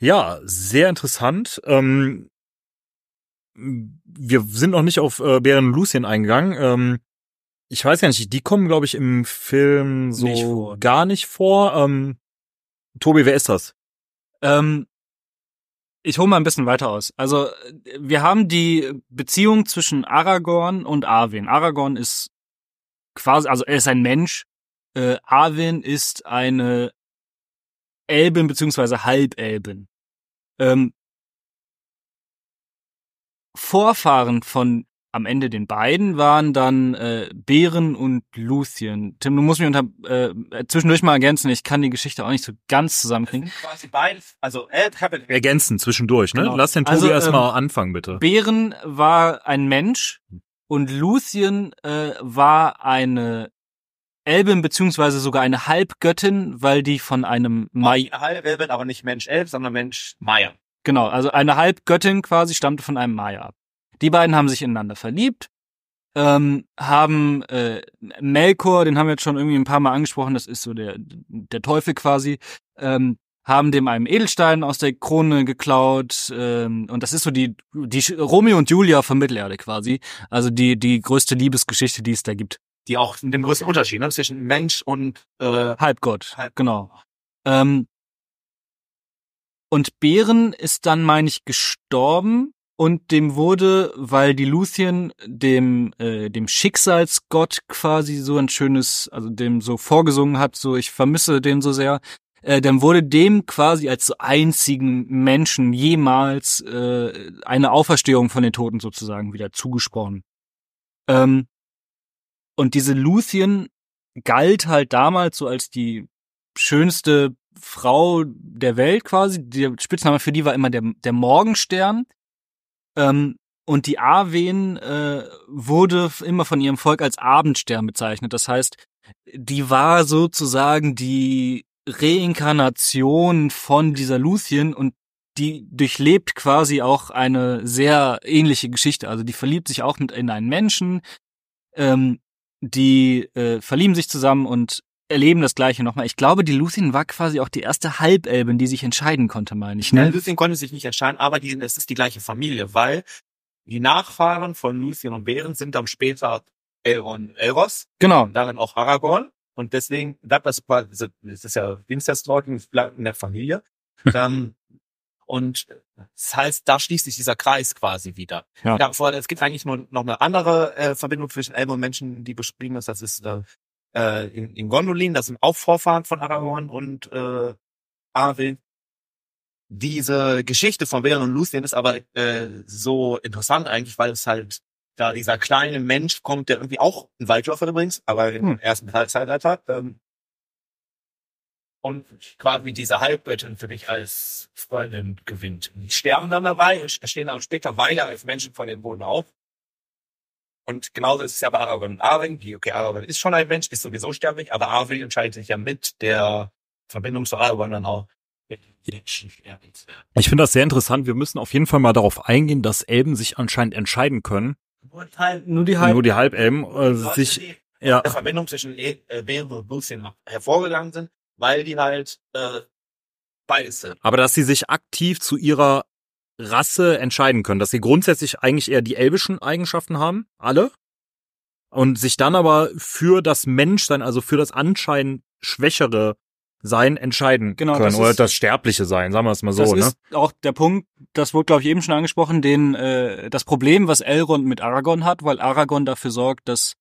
A: Ja, sehr interessant. Ähm, wir sind noch nicht auf äh, Bären und Lucien eingegangen. Ähm, ich weiß ja nicht, die kommen, glaube ich, im Film so
B: Nicht
A: gar nicht vor. Ähm, Tobi, wer ist das?
B: Ähm, ich hole mal ein bisschen weiter aus. Also, wir haben die Beziehung zwischen Aragorn und Arwen. Aragorn ist quasi, also er ist ein Mensch. Äh, Arwen ist eine Elbin beziehungsweise Halbelbin. Ähm, Vorfahren von am Ende den beiden waren dann äh, Bären und Luthien. Tim, du musst mich unter, äh, zwischendurch mal ergänzen, ich kann die Geschichte auch nicht so ganz zusammenkriegen.
C: Quasi beides, also Elb, Habit,
A: Ergänzen zwischendurch, ne?
B: Genau.
A: Lass den Tobi
B: Also,
A: erstmal anfangen, bitte.
B: Bären war ein Mensch und Luthien äh, war eine Elbin beziehungsweise sogar eine Halbgöttin, weil die von einem Mai
C: Halbelben, aber nicht Mensch Elb, sondern Mensch Maya.
B: genau, also eine Halbgöttin quasi stammte von einem Maya ab. Die beiden haben sich ineinander verliebt, ähm, haben äh, Melkor, den haben wir jetzt schon irgendwie ein paar Mal angesprochen, das ist so der der Teufel quasi, ähm, haben dem einen Edelstein aus der Krone geklaut ähm, und das ist so die die Romeo und Julia von Mittelerde quasi, also die die größte Liebesgeschichte, die es da gibt.
C: Die auch den größten Unterschied ne, zwischen Mensch und äh,
B: Halbgott,
C: Halb-
B: genau. Ähm, und Bären ist dann, meine ich, gestorben und dem wurde, weil die Luthien dem äh, dem Schicksalsgott quasi so ein schönes, also dem so vorgesungen hat, so ich vermisse den so sehr, äh, dann wurde dem quasi als so einzigen Menschen jemals äh, eine Auferstehung von den Toten sozusagen wieder zugesprochen. Ähm, und diese Luthien galt halt damals so als die schönste Frau der Welt quasi. Der Spitzname für die war immer der, der Morgenstern. Ähm, und die Arwen äh, wurde immer von ihrem Volk als Abendstern bezeichnet. Das heißt, die war sozusagen die Reinkarnation von dieser Luthien und die durchlebt quasi auch eine sehr ähnliche Geschichte. Also die verliebt sich auch mit in einen Menschen, ähm, die äh, verlieben sich zusammen und erleben das Gleiche nochmal. Ich glaube, die Luthien war quasi auch die erste Halbelbin, die sich entscheiden konnte, meine ich.
C: Ne?
B: Ne?
C: Luthien konnte sich nicht entscheiden, aber die, es ist die gleiche Familie, weil die Nachfahren von Luthien und Bären sind dann später Elrond, Elros,
B: Genau.
C: darin auch Aragorn. Und deswegen bleibt das ist ja Inceст-Stalking, es bleibt in der Familie. ähm, und das heißt, da schließt sich dieser Kreis quasi wieder.
B: Ja.
C: Ja, es gibt eigentlich nur noch eine andere äh, Verbindung zwischen Elben und Menschen, die beschrieben ist. Das ist äh, äh, in, in Gondolin, das sind auch Vorfahren von Aragorn und äh, Arwen. Diese Geschichte von Beren und Lucien ist aber äh, so interessant eigentlich, weil es halt da dieser kleine Mensch kommt, der irgendwie auch ein Waldläufer übrigens, aber im
B: Hm.
C: ersten Zeitalter. Ähm, und quasi diese Halbgöttin für dich als Freundin gewinnt. Die sterben dann dabei, stehen dann später weiter als Menschen von den Boden auf. Und genauso ist es ja bei Aragorn und Arwen. Die, okay, Aragorn ist schon ein Mensch, ist sowieso sterblich, aber Arwen entscheidet sich ja mit der Verbindung zu Aragorn dann auch.
A: Ich finde das sehr interessant. Wir müssen auf jeden Fall mal darauf eingehen, dass Elben sich anscheinend entscheiden können.
C: Halt
B: Nur die
A: Nur die Halbelben äh, sich
C: die
A: Ja.
C: der Verbindung zwischen E- äh, Beren und Lucien hervorgegangen sind, weil die halt äh, beides sind.
A: Aber dass sie sich aktiv zu ihrer Rasse entscheiden können, dass sie grundsätzlich eigentlich eher die elbischen Eigenschaften haben, alle, und sich dann aber für das Menschsein, also für das anscheinend schwächere Sein entscheiden
B: Genau,
A: können
B: das
A: oder
B: ist-
A: das sterbliche Sein, sagen wir es mal so,
B: das
A: ne?
B: ist auch der Punkt, das wurde glaube ich eben schon angesprochen, den äh, das Problem, was Elrond mit Aragorn hat, weil Aragorn dafür sorgt, dass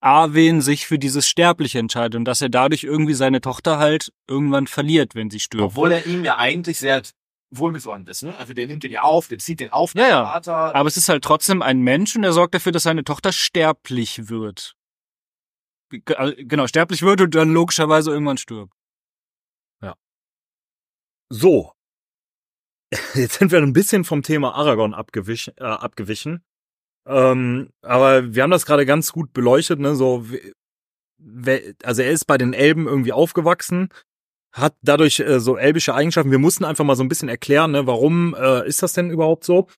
B: Arwen sich für dieses Sterbliche entscheidet und dass er dadurch irgendwie seine Tochter halt irgendwann verliert, wenn sie stirbt.
C: Obwohl er ihm ja eigentlich sehr wohlgesonnen ist. Ne? Also der nimmt den ja auf, der zieht den auf,
B: Ja,
C: der
B: ja.
C: Vater.
B: Aber es ist halt trotzdem ein Mensch und er sorgt dafür, dass seine Tochter sterblich wird. Ge- Genau, sterblich wird und dann logischerweise irgendwann stirbt.
A: So. Jetzt sind wir ein bisschen vom Thema Aragorn abgewichen. Äh, abgewichen. Ähm, aber wir haben das gerade ganz gut beleuchtet, ne? So, also er ist bei den Elben irgendwie aufgewachsen, hat dadurch äh, so elbische Eigenschaften. Wir mussten einfach mal so ein bisschen erklären, ne, warum äh, ist das denn überhaupt so?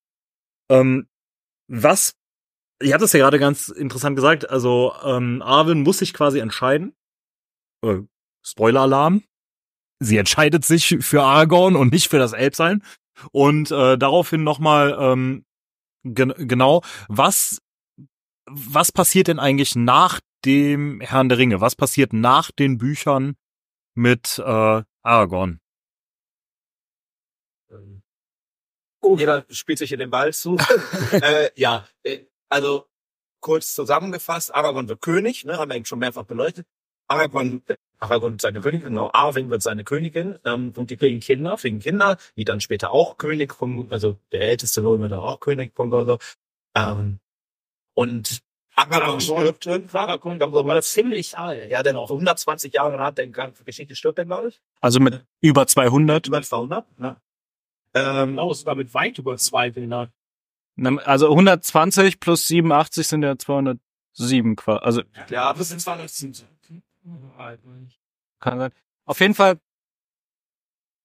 A: Ähm, was, ich hatte es ja gerade ganz interessant gesagt, also ähm, Arwen muss sich quasi entscheiden. Äh, Spoiler-Alarm sie entscheidet sich für Aragorn und nicht für das Elbsein. Und äh, daraufhin nochmal ähm, gen genau, was was passiert denn eigentlich nach dem Herrn der Ringe? Was passiert nach den Büchern mit äh, Aragorn?
C: Ähm, Jeder spielt sich in den Ball zu. äh, ja, äh, also kurz zusammengefasst, Aragorn wird König, ne, haben wir schon mehrfach beleuchtet. Aragorn, Aragorn wird seine Königin, genau, Arwen wird seine Königin ähm, und die kriegen Kinder, kriegen Kinder, die dann später auch König vom, also der älteste Sohn wird auch König von Gondor. Ähm, und
D: War ziemlich alt.
C: ja, denn auch 120 Jahre nach der Geschichte stirbt glaube ich.
B: Also mit über 200.
C: Über 200, ne? Ähm,
D: Genau, sogar mit weit über zwei Bildern.
B: Also 120 plus 87 sind ja 207 quasi. Also
C: ja, das sind 200.
B: Kann sein. Auf jeden Fall,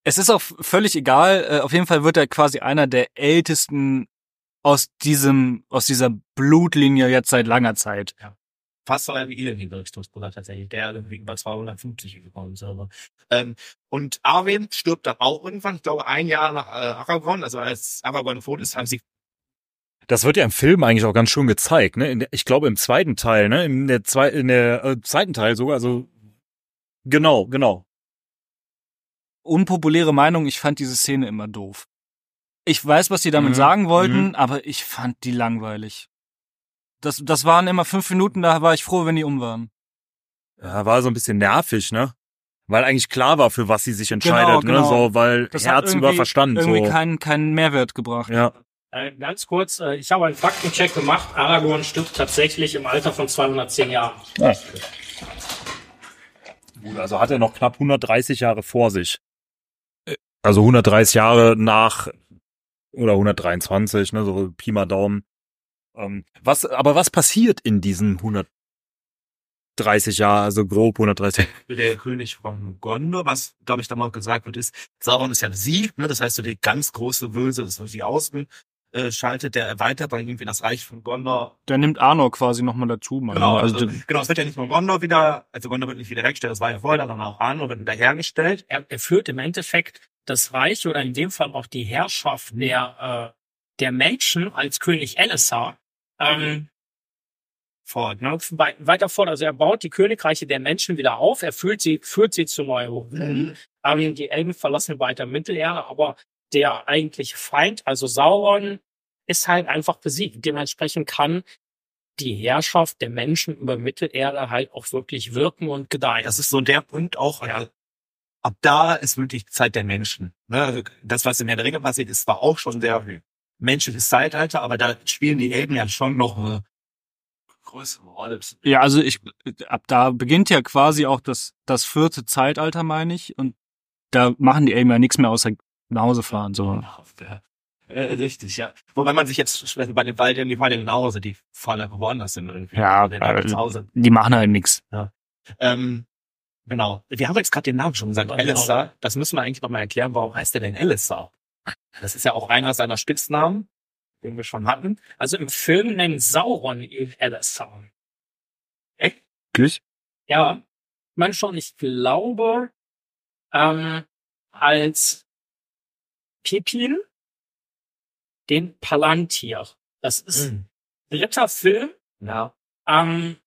B: es ist auch völlig egal. Äh, auf jeden Fall wird er quasi einer der ältesten aus diesem, aus dieser Blutlinie jetzt seit langer Zeit.
C: fast so wie Elend Gerichtsbruder tatsächlich, der irgendwie über 250 gekommen ist. Aber. Ähm, und Arwen stirbt dann auch irgendwann, ich glaube ein Jahr nach äh, Aragorn, also als Aragorn tot ist, haben sie
A: Das wird ja im Film eigentlich auch ganz schön gezeigt, ne? In der, ich glaube im zweiten Teil, ne? In der zwei, in der äh, zweiten Teil sogar, also genau, genau.
B: Unpopuläre Meinung, ich fand diese Szene immer doof. Ich weiß, was sie damit
A: Mhm.
B: sagen wollten,
A: Mhm.
B: aber ich fand die langweilig. Das, das waren immer fünf Minuten, da war ich froh, wenn die um waren.
A: Ja, war so ein bisschen nervig, ne? Weil eigentlich klar war, für was sie sich entscheidet,
B: genau.
A: ne? So, weil
B: Das hat
A: Herz über
B: irgendwie-
A: Verstand.
B: Irgendwie
A: so.
B: keinen, keinen Mehrwert gebracht.
A: ja.
D: Äh, ganz kurz, äh, ich habe einen Faktencheck gemacht. Aragorn stirbt tatsächlich im Alter von 210 Jahren.
A: Gut, also hat er noch knapp 130 Jahre vor sich. Also 130 Jahre nach oder 123, ne, so Pi mal Daumen. Ähm, was, aber was passiert in diesen 130 Jahren, also grob 130?
C: der König von Gondor, was, glaube ich, da mal gesagt wird, ist, Sauron ist ja ein Sieg, ne? das heißt, so die ganz große Böse, das ist die Außen, äh, schaltet, der erweitert dann irgendwie das Reich von Gondor.
B: Der nimmt Arnor quasi nochmal dazu. Mann.
C: Genau,
B: also,
C: also, genau, es wird ja nicht nur Gondor wieder, also Gondor wird nicht wieder hergestellt, das war ja vorher, dann auch Arnor wird wiederhergestellt.
D: Er, er führt im Endeffekt das Reich oder in dem Fall auch die Herrschaft der, äh, der Menschen als König Elessar ähm, fort, ne? Wei- weiter fort. Also er baut die Königreiche der Menschen wieder auf, er führt sie, führt sie zu Neuhofen. Ähm, die Elben verlassen weiter Mittelerde, aber der eigentliche Feind, also Sauron, ist halt einfach besiegt. Dementsprechend kann die Herrschaft der Menschen über Mittelerde halt auch wirklich wirken und gedeihen.
C: Das ist so der Punkt auch, ja. Ab da ist wirklich Zeit der Menschen. Ne? Also Das, was in der Ringe passiert, ist zwar auch schon sehr menschliches Zeitalter, aber da spielen die Elben ja schon noch eine größere Rolle.
B: ja, also ich, ab da beginnt ja quasi auch das, das vierte Zeitalter, meine ich. Und da machen die Elben ja nichts mehr außer nach Hause fahren. So.
C: Äh, richtig, ja. Wobei man sich jetzt bei den Waldern, die fallen nach Hause, die fallen einfach woanders hin irgendwie.
B: Ja, äh,
C: zu Hause.
B: Die machen halt nichts.
C: Ähm, genau. Wir haben jetzt gerade den Namen schon gesagt,
D: Genau.
C: Alistar. Das müssen wir eigentlich nochmal erklären, warum heißt der denn Alistar? Das ist ja auch einer seiner Spitznamen, den wir schon hatten.
D: Also im Film nennt Sauron ihn Elessar.
C: Echt?
B: Wirklich?
D: Ja, ich meine schon, ich glaube, ähm, als Pipin den Palantir. Das ist
C: Mhm.
D: dritter Film.
C: Ja.
D: Ähm,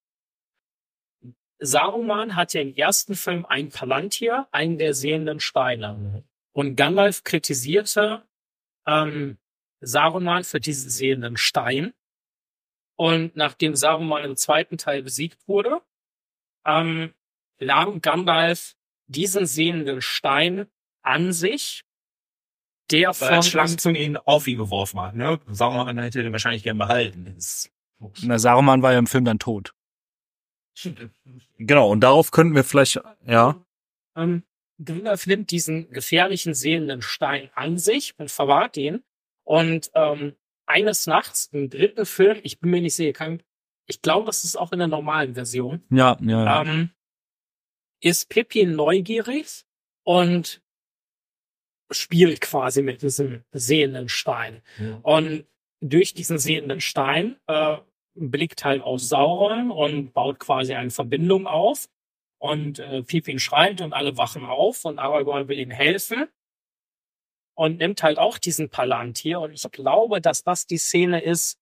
D: Saruman hat ja im ersten Film ein Palantir, einen der sehenden Steine. Und Gandalf kritisierte ähm, Saruman für diesen sehenden Stein. Und nachdem Saruman im zweiten Teil besiegt wurde, ähm, nahm Gandalf diesen sehenden Stein an sich, der
C: Weil
D: von
C: Schlangenzunge ihn auf ihn geworfen hat, ne? Sauron hätte den wahrscheinlich gern behalten.
B: Na, Saruman war ja im Film dann tot.
A: Genau, und darauf könnten wir vielleicht, ja.
D: ähm, Gandalf nimmt diesen gefährlichen sehenden Stein an sich und verwahrt ihn. Und ähm, eines Nachts im dritten Film, ich bin mir nicht sicher, kann, ich glaube, das ist auch in der normalen Version,
B: Ja, ja. ja.
D: ähm, ist Pippi neugierig und spielt quasi mit diesem sehenden Stein.
C: Ja.
D: Und durch diesen sehenden Stein äh, blickt halt aus Sauron und baut quasi eine Verbindung auf. Und äh, Pippin schreit und alle wachen auf und Aragorn will ihm helfen. Und nimmt halt auch diesen Palantir. Und ich glaube, dass das die Szene ist,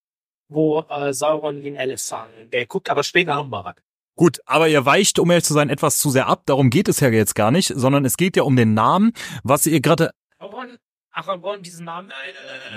D: wo äh, Sauron ihn Elefant.
C: Der guckt aber später nochmal ran.
A: Gut, aber ihr weicht, um ehrlich zu sein, etwas zu sehr ab. Darum geht es ja jetzt gar nicht, sondern es geht ja um den Namen, was ihr gerade.
D: Aragorn, Aragorn diesen Namen.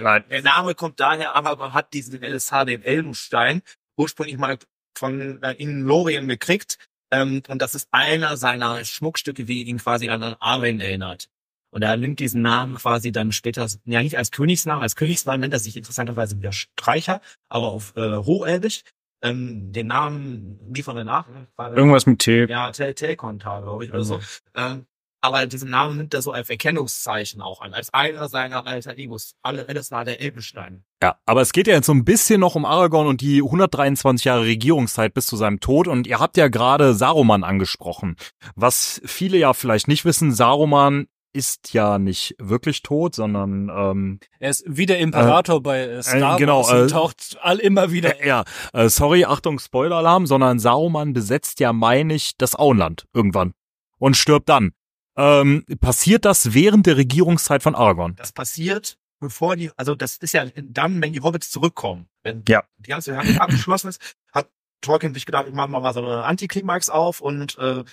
C: Nein. Der Name kommt daher, aber man hat diesen LSH, den Elbenstein, ursprünglich mal von äh, in Lorien gekriegt. Ähm, und das ist einer seiner Schmuckstücke, wie ihn quasi an Arwen erinnert. Und er nimmt diesen Namen quasi dann später, ja nicht als Königsnamen, als Königsnamen nennt er sich interessanterweise wieder Streicher, aber auf äh, Hochelbisch. Ähm, den Namen liefern wir nach.
B: Irgendwas mit T.
C: ja, Tel Telkontar, glaube ich, oder so. Ähm, aber diesen Namen nimmt er so als Erkennungszeichen auch an, als einer seiner alter Egos. Alle, alles war der Elbenstein.
A: Ja, aber es geht ja jetzt so ein bisschen noch um Aragorn und die 123 Jahre Regierungszeit bis zu seinem Tod. Und ihr habt ja gerade Saruman angesprochen. Was viele ja vielleicht nicht wissen, Saruman ist ja nicht wirklich tot, sondern ähm,
B: Er ist wie der Imperator bei äh, Star
A: äh, genau,
B: Wars und
A: äh,
B: taucht all immer wieder.
A: Ja, äh, sorry, Achtung, Spoiler-Alarm, sondern Saruman besetzt ja, meine ich, das Auenland irgendwann und stirbt dann. Ähm, passiert das während der Regierungszeit von Aragorn?
C: Das passiert, bevor die, also das ist ja dann, wenn die Hobbits zurückkommen. Wenn
A: Ja.
C: die ganze Handlung abgeschlossen ist, hat Tolkien sich gedacht, ich mache mal so eine Antiklimax auf und äh,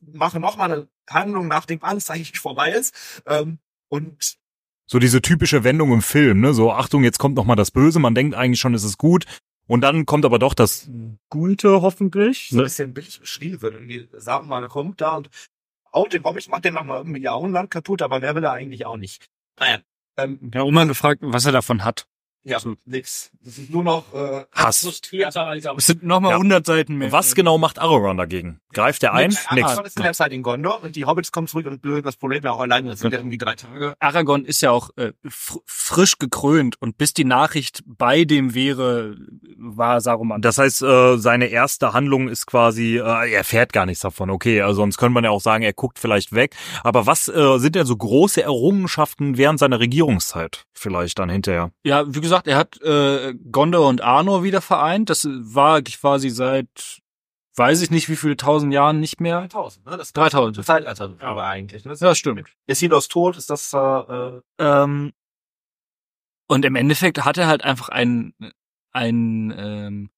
C: mache noch mal eine Handlung, nachdem alles eigentlich vorbei ist. Ähm, und
A: So diese typische Wendung im Film, ne? So, Achtung, jetzt kommt noch mal das Böse, man denkt eigentlich schon, es ist gut. Und dann kommt aber doch das Gute, hoffentlich.
C: so ein
A: Ne?
C: bisschen billig beschrieben wird. Irgendwie sagen mal, kommt da und auch den Hobbit macht den nochmal irgendwie Auenland kaputt, aber wer will er eigentlich auch nicht. Naja, ähm,
B: Ja, Oma gefragt, was er davon hat.
C: Ja, nix. Das ist nur noch äh,
A: Hass.
B: Es sind nochmal
A: Ja.
B: 100 Seiten mehr.
A: Was genau macht Aragorn dagegen? Greift er ein?
C: Nix.
A: Nix.
C: Aragorn ist in der Zeit in Gondor und die Hobbits kommen zurück und lösen das Problem ja auch alleine. Das sind ja irgendwie drei Tage.
B: Aragorn ist ja auch äh, fr frisch gekrönt und bis die Nachricht bei dem wäre, war Saruman.
A: Das heißt, äh, seine erste Handlung ist quasi, äh, er erfährt gar nichts davon. Okay, also sonst könnte man ja auch sagen, er guckt vielleicht weg. Aber was äh, sind denn so große Errungenschaften während seiner Regierungszeit vielleicht dann hinterher?
B: Ja, wie gesagt, er hat äh, Gondor und Arnor wieder vereint. Das war quasi seit, weiß ich nicht, wie viele tausend Jahren nicht mehr.
C: 3000, ne? Das
B: 3000.
C: das Zeitalter aber eigentlich. Ne?
B: Ja, stimmt.
C: Ist Silos tot? Ist das äh,
B: Ähm, und im Endeffekt hat er halt einfach ein, ein, ähm,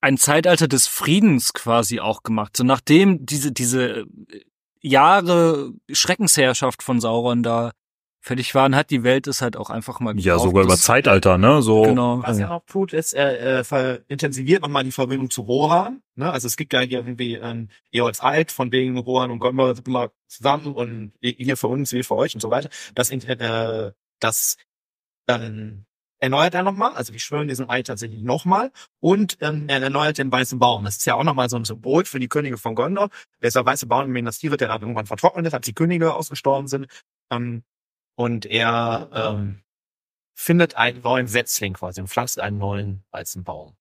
B: ein Zeitalter des Friedens quasi auch gemacht. So nachdem diese, diese Jahre Schreckensherrschaft von Sauron da fertig waren, hat die Welt es halt auch einfach mal
A: Ja,
B: gebraucht.
A: sogar über Zeitalter, ne? So.
B: Genau.
C: Was er noch tut, ist, er äh, verintensiviert nochmal die Verbindung zu Rohan. Ne? Also es gibt ja hier irgendwie ähm, Eols Alt, von wegen Rohan und Gondor sind immer zusammen und hier für uns, wir für euch und so weiter. Das, äh, das ähm, erneuert er nochmal, also die schwören diesen Eid tatsächlich nochmal und ähm, er erneuert den weißen Baum. Das ist ja auch nochmal so ein Symbol für die Könige von Gondor. Dieser weiße Baum in Minas Tirith, der dann irgendwann vertrocknet ist, als die Könige ausgestorben sind. Ähm, und er ähm, findet einen neuen Setzling quasi und pflanzt einen neuen weißen Baum.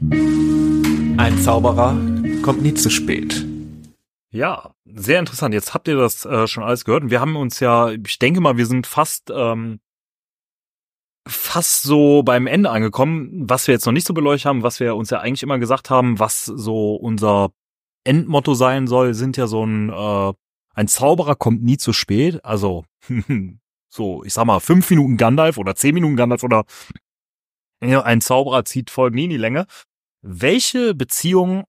G: Ein Zauberer kommt nie zu spät.
A: Ja, sehr interessant. Jetzt habt ihr das äh, schon alles gehört. Und wir haben uns ja, ich denke mal, wir sind fast ähm, fast so beim Ende angekommen. Was wir jetzt noch nicht so beleuchtet haben, was wir uns ja eigentlich immer gesagt haben, was so unser Endmotto sein soll, sind ja so ein, äh, ein Zauberer kommt nie zu spät. Also, so, ich sag mal, fünf Minuten Gandalf oder zehn Minuten Gandalf oder ja, ein Zauberer zieht Folgen nie in die Länge. Welche Beziehung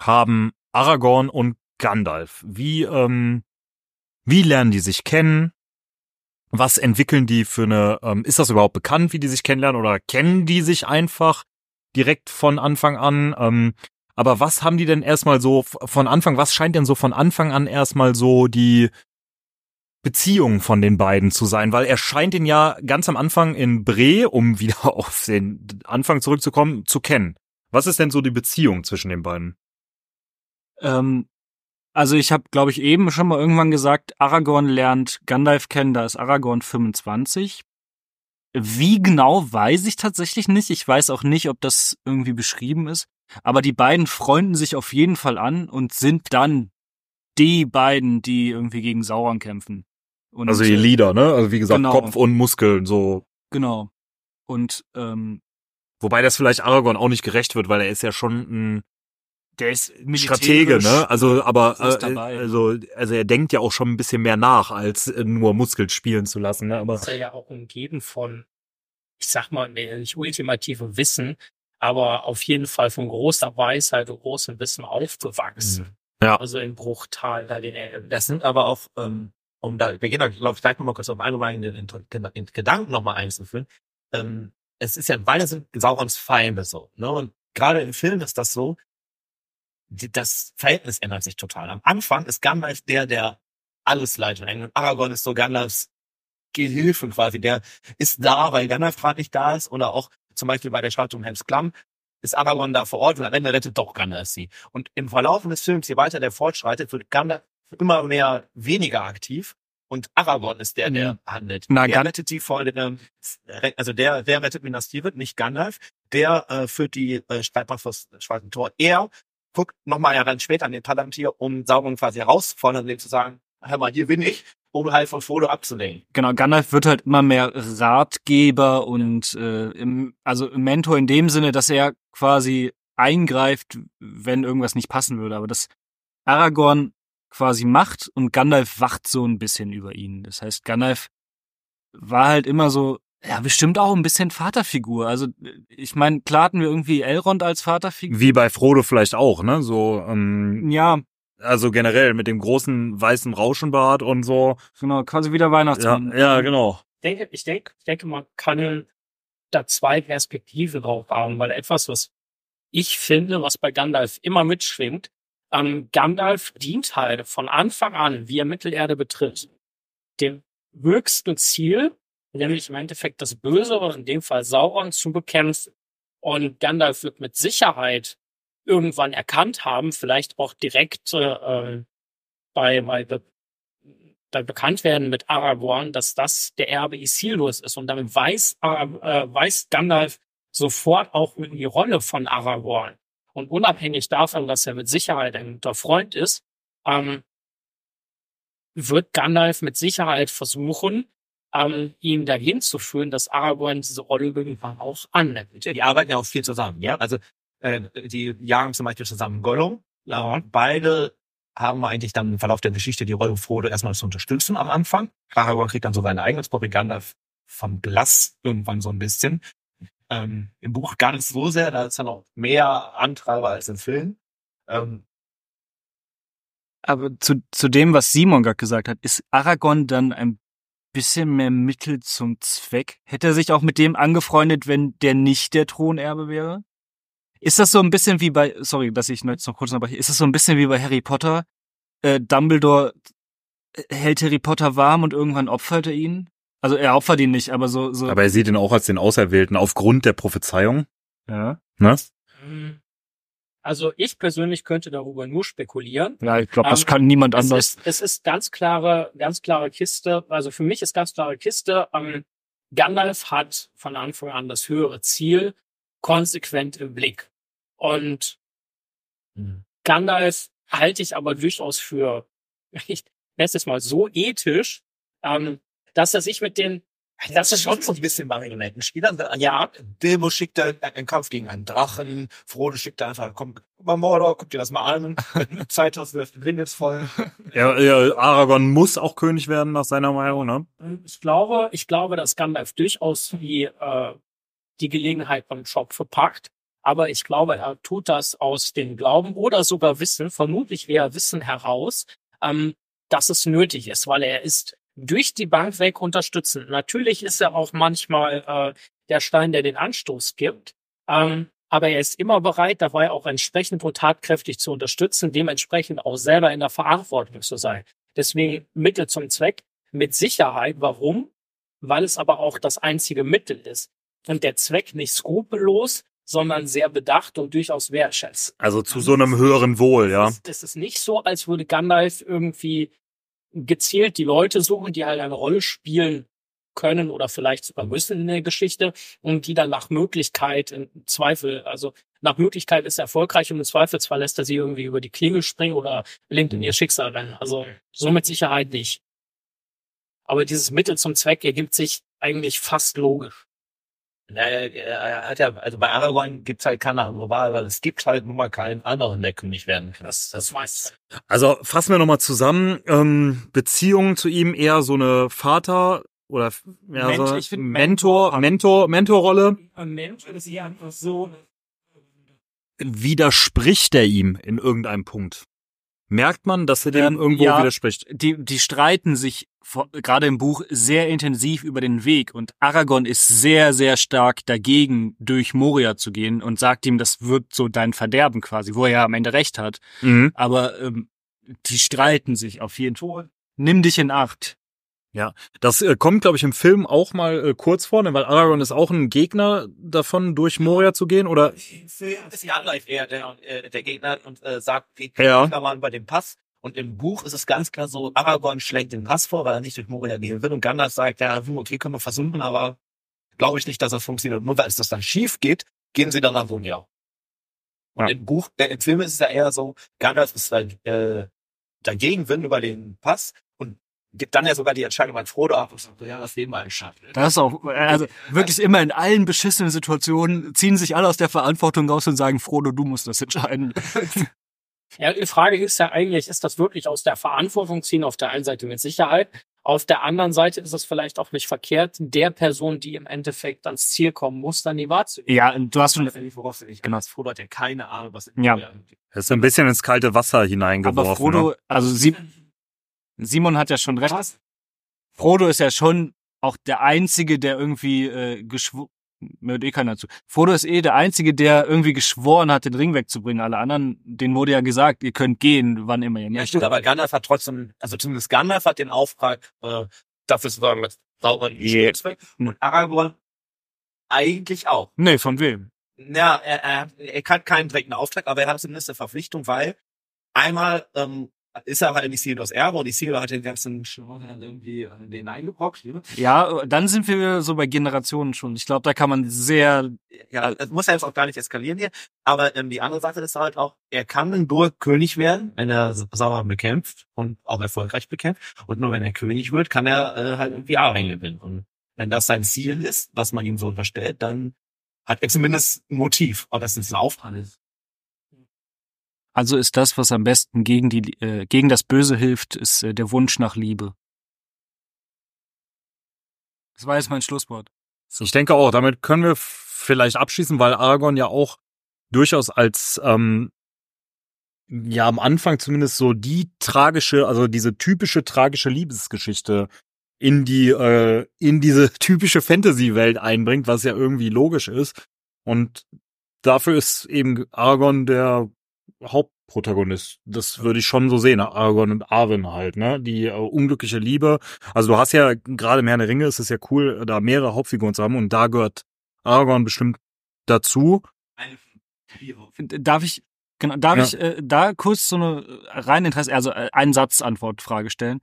A: haben Aragorn und Gandalf? Wie, ähm, wie lernen die sich kennen? Was entwickeln die für eine, ähm, ist das überhaupt bekannt, wie die sich kennenlernen oder kennen die sich einfach direkt von Anfang an? Ähm, aber was haben die denn erstmal so von Anfang, was scheint denn so von Anfang an erstmal so die Beziehung von den beiden zu sein? Weil er scheint ihn ja ganz am Anfang in Bre, um wieder auf den Anfang zurückzukommen, zu kennen. Was ist denn so die Beziehung zwischen den beiden?
B: Ähm, also ich habe, glaube ich, eben schon mal irgendwann gesagt, Aragorn lernt Gandalf kennen, da ist Aragorn 25. Wie genau weiß ich tatsächlich nicht. Ich weiß auch nicht, ob das irgendwie beschrieben ist. Aber die beiden freunden sich auf jeden Fall an und sind dann die beiden, die irgendwie gegen Sauron kämpfen. Und,
A: Also die Lieder, ne? Also wie gesagt,
B: Genau.
A: Kopf und Muskeln, so.
B: Genau. Und ähm,
A: Wobei das vielleicht Aragorn auch nicht gerecht wird, weil er ist ja schon ein
B: der ist
A: Stratege, ne? Also, aber äh, also, also er denkt ja auch schon ein bisschen mehr nach, als äh, nur Muskeln spielen zu lassen, ne? Aber
D: ist er ja auch umgeben von, ich sag mal, nicht ultimativem Wissen, aber auf jeden Fall von großer Weisheit und großem Wissen aufgewachsen.
A: Ja.
D: Also in Bruchtal, da den er,
C: Das sind aber auch, ähm, um da, wir gehen da, glaube ich, gleich nochmal kurz auf einen in, in, in, in Gedanken nochmal einzuführen. Ähm, es ist ja, beide sind Saurons Feinde so, ne? Und gerade im Film ist das so, die, das Verhältnis ändert sich total. Am Anfang ist Gandalf der, der alles leitet. Und Aragorn ist so Gandalfs Gehilfe quasi. Der ist da, weil Gandalf gerade nicht da ist. Oder auch zum Beispiel bei der Schlacht um Helms Klamm ist Aragorn da vor Ort und am Ende rettet doch Gandalf sie. Und im Verlauf des Films, je weiter der fortschreitet, wird Gandalf immer mehr weniger aktiv. Und Aragorn ist der, der handelt.
B: Na,
C: der rettet die vor dem, also der, der rettet Minas Tirith, nicht Gandalf. Der äh, führt die äh, Streitmacht fürs Schwarze Tor. Er guckt nochmal ja dann später an den Palantir, um Sauron quasi herauszufordern und dem zu sagen, hör mal, hier bin ich, um halt von Frodo abzulenken.
B: Genau, Gandalf wird halt immer mehr Ratgeber und äh, im, also im Mentor in dem Sinne, dass er quasi eingreift, wenn irgendwas nicht passen würde. Aber das Aragorn quasi macht und Gandalf wacht so ein bisschen über ihn. Das heißt, Gandalf war halt immer so, ja, bestimmt auch ein bisschen Vaterfigur. Also ich meine, klar hatten wir irgendwie Elrond als Vaterfigur.
A: wie bei Frodo vielleicht auch, ne? So, ähm,
B: Ja,
A: also generell mit dem großen weißen Rauschenbart und so.
B: genau, quasi wieder
A: Ja,
B: Weihnachtsmann.
A: ja, genau.
D: ich denke, ich denke, ich denke, man kann da zwei Perspektiven drauf haben, weil etwas, was ich finde, was bei Gandalf immer mitschwingt, ähm, Gandalf dient halt von Anfang an, wie er Mittelerde betritt, dem höchsten Ziel, nämlich im Endeffekt das Böse, oder in dem Fall Sauron, zu bekämpfen. Und Gandalf wird mit Sicherheit irgendwann erkannt haben, vielleicht auch direkt äh, bei, bei, Be bei Bekanntwerden mit Aragorn, dass das der Erbe Isildurs ist. Und damit weiß, äh, weiß Gandalf sofort auch in die Rolle von Aragorn. Und unabhängig davon, dass er mit Sicherheit ein guter Freund ist, ähm, wird Gandalf mit Sicherheit versuchen, ähm, ihn dahin zu führen, dass Aragorn diese Rolle irgendwann auch annimmt.
C: Die arbeiten ja auch viel zusammen, ja. Also äh, die jagen zum Beispiel zusammen Gollum. Ja. Beide haben eigentlich dann im Verlauf der Geschichte die Rolle Frodo erstmal zu unterstützen am Anfang. Aragorn kriegt dann so sein eigenes Propaganda vom Blass irgendwann so ein bisschen. Ähm, Im Buch gar nicht so sehr, da ist dann noch mehr Antreiber als im Film. Ähm,
B: Aber zu, zu dem, was Simon gerade gesagt hat, ist Aragorn dann ein bisschen mehr Mittel zum Zweck? Hätte er sich auch mit dem angefreundet, wenn der nicht der Thronerbe wäre? Ist das so ein bisschen wie bei, sorry, dass ich jetzt noch kurz unterbreche, ist das so ein bisschen wie bei Harry Potter? Äh, Dumbledore hält Harry Potter warm und irgendwann opfert er ihn? Also er opfert ihn nicht, aber so, so.
A: Aber er sieht ihn auch als den Auserwählten aufgrund der Prophezeiung.
B: ja.
A: Ne?
D: Hm. Also ich persönlich könnte darüber nur spekulieren.
B: Ja, ich glaube, das
D: Ähm,
B: kann niemand
D: Es
B: anders.
D: ist, es ist ganz klare, ganz klare Kiste. Also für mich ist ganz klare Kiste. Ähm, Gandalf hat von Anfang an das höhere Ziel konsequent im Blick. Und Gandalf halte ich aber durchaus für, ich nenne es mal so ethisch, ähm, dass er sich mit den
C: Das ist schon so ein bisschen Marionettenspieler. Ja, Bilbo schickt da einen Kampf gegen einen Drachen. Frodo schickt da einfach, komm, guck mal Mordor, guck dir das mal an. Zeit hast, wirft den Ring jetzt voll.
A: Ja, ja, Aragorn muss auch König werden, nach seiner Meinung, ne?
D: Ich glaube, ich glaube, dass Gandalf durchaus die, äh, die Gelegenheit beim Job verpackt. Aber ich glaube, er tut das aus dem Glauben oder sogar Wissen, vermutlich eher Wissen heraus, ähm, dass es nötig ist, weil er ist durch die Bank weg unterstützend. Natürlich ist er auch manchmal äh, der Stein, der den Anstoß gibt. Ähm, aber er ist immer bereit, dabei auch entsprechend und tatkräftig zu unterstützen, dementsprechend auch selber in der Verantwortung zu sein. Deswegen Mittel zum Zweck mit Sicherheit. Warum? Weil es aber auch das einzige Mittel ist. Und der Zweck nicht skrupellos, sondern sehr bedacht und durchaus wertschätzt.
A: Also zu so einem höheren Wohl, ja.
D: Das, das ist nicht so, als würde Gandalf irgendwie gezielt die Leute suchen, die halt eine Rolle spielen können oder vielleicht sogar müssen in der Geschichte und die dann nach Möglichkeit im Zweifel, also nach Möglichkeit ist er erfolgreich und im Zweifelsfall lässt er sie irgendwie über die Klingel springen oder linkt in ihr Schicksal rennen. Also so mit Sicherheit nicht. Aber dieses Mittel zum Zweck ergibt sich eigentlich fast logisch.
C: Er, er hat ja, also bei Aragorn gibt's halt keine andere Wahl, weil es gibt halt nun mal keinen anderen, der König werden kann. Das, das weiß.
A: Also fassen wir nochmal zusammen. Ähm, Beziehung zu ihm eher so eine Vater oder ja,
D: Mensch,
A: so
D: ich
A: Mentor, Mentor, Mentorrolle.
D: Ein Mensch ist hier einfach so.
A: Widerspricht er ihm in irgendeinem Punkt? Merkt man, dass er dem
B: Ähm,
A: irgendwo
B: ja.
A: widerspricht?
B: Die, die streiten sich vor- gerade im Buch sehr intensiv über den Weg und Aragorn ist sehr, sehr stark dagegen, durch Moria zu gehen und sagt ihm, das wird so dein Verderben quasi, wo er ja am Ende recht hat.
A: Mhm.
B: Aber ähm, die streiten sich auf jeden Fall. Nimm dich in Acht.
A: Das äh, kommt, glaube ich, im Film auch mal äh, kurz vor, ne? weil Aragorn ist auch ein Gegner davon, durch Moria zu gehen, oder?
C: ist ja Gandalf eher der, äh, der Gegner und äh, sagt, wie
A: Ja.
C: waren bei dem Pass. Und im Buch ist es ganz klar so, Aragorn schlägt den Pass vor, weil er nicht durch Moria gehen will. Und Gandalf sagt, ja, hm, okay, können wir versuchen, aber glaube ich nicht, dass das funktioniert. Nur weil es das dann schief geht, gehen sie dann nach Moria. Und
A: Ja.
C: im Buch, äh, im Film ist es ja eher so, Gandalf ist dann, äh, dagegen Wind über den Pass gibt dann ja sogar die Entscheidung an Frodo ab und sagt, so, ja, das Leben mal Schatten.
B: Das ist auch, also wirklich immer in allen beschissenen Situationen ziehen sich alle aus der Verantwortung raus und sagen, Frodo, du musst das entscheiden.
D: Ja, die Frage ist ja eigentlich, ist das wirklich aus der Verantwortung ziehen? Auf der einen Seite mit Sicherheit. Auf der anderen Seite ist es vielleicht auch nicht verkehrt, der Person, die im Endeffekt ans Ziel kommen muss, dann die Wahl zu geben.
B: Ja, du hast
C: Ich
B: schon,
C: weiß ja nicht, worauf genau. Frodo hat ja keine Ahnung, was in
B: Ja.
A: Er ist ein bisschen ins kalte Wasser
B: aber
A: hineingeworfen.
B: Frodo,
A: ne?
B: also Sie, Simon hat ja schon recht. Frodo ist ja schon auch der Einzige, der irgendwie äh, geschworen, hört eh keiner zu. Frodo ist eh der Einzige, der irgendwie geschworen hat, den Ring wegzubringen. Alle anderen, denen wurde ja gesagt, ihr könnt gehen, wann immer ihr
C: Ja,
B: möchtet.
C: stimmt, aber Gandalf hat trotzdem, also zumindest Gandalf hat den Auftrag, äh, dafür zu sorgen, dass Sauron
B: Yeah.
C: yeah. Und Aragorn eigentlich auch.
B: Nee, von wem?
C: Ja, er, er, er hat keinen direkten Auftrag, aber er hat zumindest eine Verpflichtung, weil einmal ähm, ist er halt in Isildurs Erbe und Isildur hat den ganzen Schwur irgendwie äh, den eingebrockt. Ne?
B: Ja, dann sind wir so bei Generationen schon. Ich glaube, da kann man sehr,
C: Ja, das muss ja jetzt auch gar nicht eskalieren hier. Aber ähm, die andere Sache ist halt auch, er kann nur König werden, wenn er Sauron bekämpft und auch erfolgreich bekämpft. Und nur wenn er König wird, kann er äh, halt irgendwie Arwen gewinnen. Und wenn das sein Ziel ist, was man ihm so unterstellt, dann hat er zumindest ein Motiv. Ob das jetzt ein Aufwand ist.
B: Also ist das, was am besten gegen die, äh, gegen das Böse hilft, ist äh, der Wunsch nach Liebe. Das war jetzt mein Schlusswort.
A: Ich denke auch, damit können wir vielleicht abschließen, weil Aragorn ja auch durchaus als ähm, ja am Anfang zumindest so die tragische, also diese typische tragische Liebesgeschichte in die äh, in diese typische Fantasy-Welt einbringt, was ja irgendwie logisch ist. Und dafür ist eben Aragorn der Hauptprotagonist. Das würde ich schon so sehen, Aragorn und Arwen halt, ne? Die äh, unglückliche Liebe. Also du hast ja gerade im Herrn der Ringe ist es ja cool, da mehrere Hauptfiguren zu haben und da gehört Aragorn bestimmt dazu.
B: Darf ich, genau, darf
A: Ja.
B: ich äh, da kurz so eine äh, rein Interesse, also äh, einen Satz-Antwort-Frage stellen?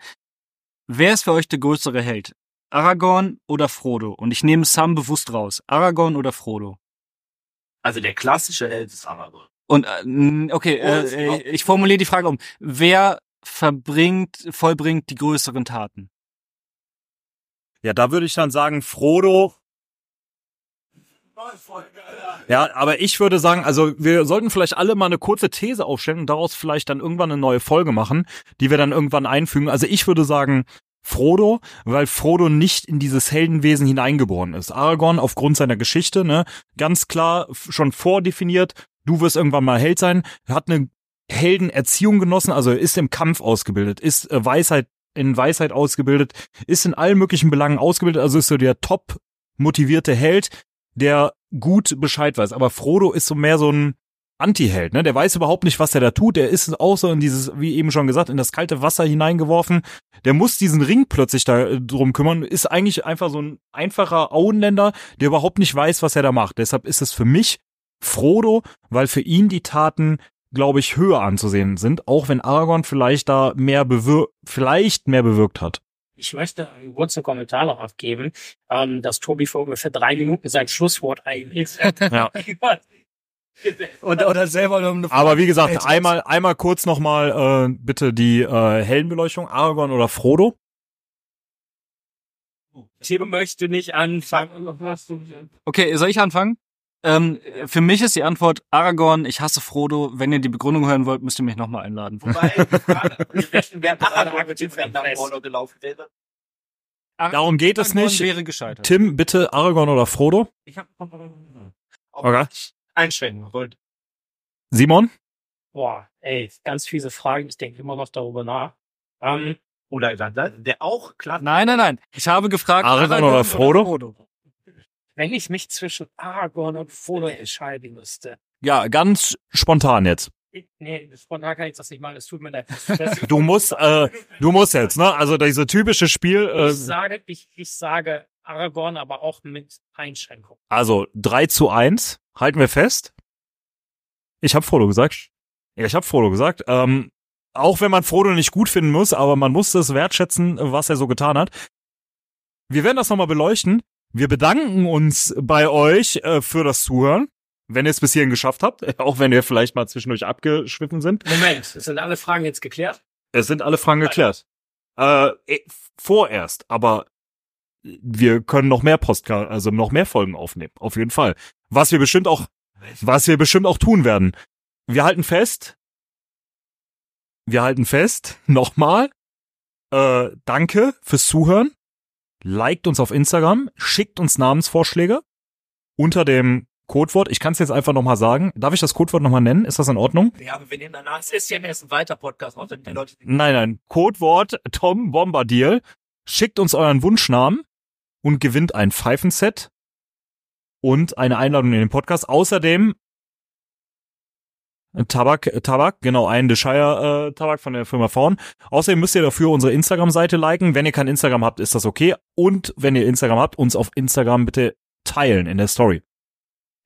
B: Wer ist für euch der größere Held? Aragorn oder Frodo? Und ich nehme Sam bewusst raus. Aragorn oder Frodo?
C: Also der klassische Held ist Aragorn.
B: Und äh, okay, äh, äh, ich formuliere die Frage um. Wer verbringt, vollbringt die größeren Taten?
A: Ja, da würde ich dann sagen, Frodo. Ja, aber ich würde sagen, also wir sollten vielleicht alle mal eine kurze These aufstellen und daraus vielleicht dann irgendwann eine neue Folge machen, die wir dann irgendwann einfügen. Also ich würde sagen, Frodo, weil Frodo nicht in dieses Heldenwesen hineingeboren ist. Aragorn aufgrund seiner Geschichte, ne, ganz klar schon vordefiniert, du wirst irgendwann mal Held sein, hat eine Heldenerziehung genossen, also ist im Kampf ausgebildet, ist äh, Weisheit in Weisheit ausgebildet, ist in allen möglichen Belangen ausgebildet, also ist so der top motivierte Held, der gut Bescheid weiß. Aber Frodo ist so mehr so ein Anti-Held, ne? Der weiß überhaupt nicht, was er da tut. Der ist auch so in dieses, wie eben schon gesagt, in das kalte Wasser hineingeworfen. Der muss diesen Ring plötzlich da äh, drum kümmern. Ist eigentlich einfach so ein einfacher Auenländer, der überhaupt nicht weiß, was er da macht. Deshalb ist es für mich Frodo, weil für ihn die Taten, glaube ich, höher anzusehen sind, auch wenn Aragorn vielleicht da mehr bewir vielleicht mehr bewirkt hat.
D: Ich möchte einen kurzen Kommentar noch abgeben, ähm, dass Tobi vor ungefähr drei Minuten sein Schlusswort eigentlich.
A: Ja.
B: Oder, oder selber noch eine
A: Aber wie gesagt, einmal, einmal kurz nochmal äh, bitte die äh, Heldenbeleuchtung, Aragorn oder Frodo.
D: Tim möchte nicht anfangen.
B: Okay, soll ich anfangen? Ähm, für mich ist die Antwort Aragorn, ich hasse Frodo. Wenn ihr die Begründung hören wollt, müsst ihr mich nochmal einladen.
C: Wobei, wer Aragorn mit dem Rollo gelaufen wäre.
A: Darum geht es
B: Aragorn
A: nicht.
B: wäre gescheitert.
A: Tim, bitte Aragorn oder Frodo?
D: Ich hab
A: Okay.
C: Einschränken wollte.
A: Simon?
D: Boah, ey, ganz fiese Fragen. Ich denke immer noch darüber nach. Ähm,
C: Oder der, der auch klar.
B: Nein, nein, nein. Ich habe gefragt.
A: Aragorn oder Frodo?
D: Wenn ich mich zwischen Aragorn und Frodo entscheiden müsste.
A: Ja, ganz spontan jetzt.
D: Ich, nee, spontan kann ich das nicht machen. Es tut mir leid.
A: Du musst, äh, du musst jetzt, ne? Also diese typische Spiel, äh,
D: ich sage, ich, ich sage Aragorn, aber auch mit Einschränkung.
A: also 3 zu 1, halten wir fest. Ich habe Frodo gesagt. Ja, ich habe Frodo gesagt. Ähm, auch wenn man Frodo nicht gut finden muss, aber man muss es wertschätzen, was er so getan hat. Wir werden das nochmal beleuchten. Wir bedanken uns bei euch äh, für das Zuhören, wenn ihr es bis hierhin geschafft habt, auch wenn ihr vielleicht mal zwischendurch abgeschwiffen sind.
D: Moment, sind alle Fragen jetzt geklärt?
A: Es sind alle Fragen geklärt. Äh, eh, vorerst, aber wir können noch mehr Postcard, also noch mehr Folgen aufnehmen, auf jeden Fall. Was wir bestimmt auch, was wir bestimmt auch tun werden. Wir halten fest. Wir halten fest. Nochmal. Äh, danke fürs Zuhören. Liked uns auf Instagram, schickt uns Namensvorschläge unter dem Codewort. Ich kann es jetzt einfach nochmal sagen. Darf ich das Codewort nochmal nennen? Ist das in Ordnung?
C: Ja, aber wir nehmen danach, es ist ja erst ein weiter Podcast, wenn die Leute,
A: Nein, nein. Codewort Tom Bombadil. Schickt uns euren Wunschnamen und gewinnt ein Pfeifenset und eine Einladung in den Podcast. Außerdem Tabak, äh, Tabak, genau, ein Desire äh, Tabak von der Firma Faun. Außerdem müsst ihr dafür unsere Instagram-Seite liken. Wenn ihr kein Instagram habt, ist das okay. Und wenn ihr Instagram habt, uns auf Instagram bitte teilen in der Story.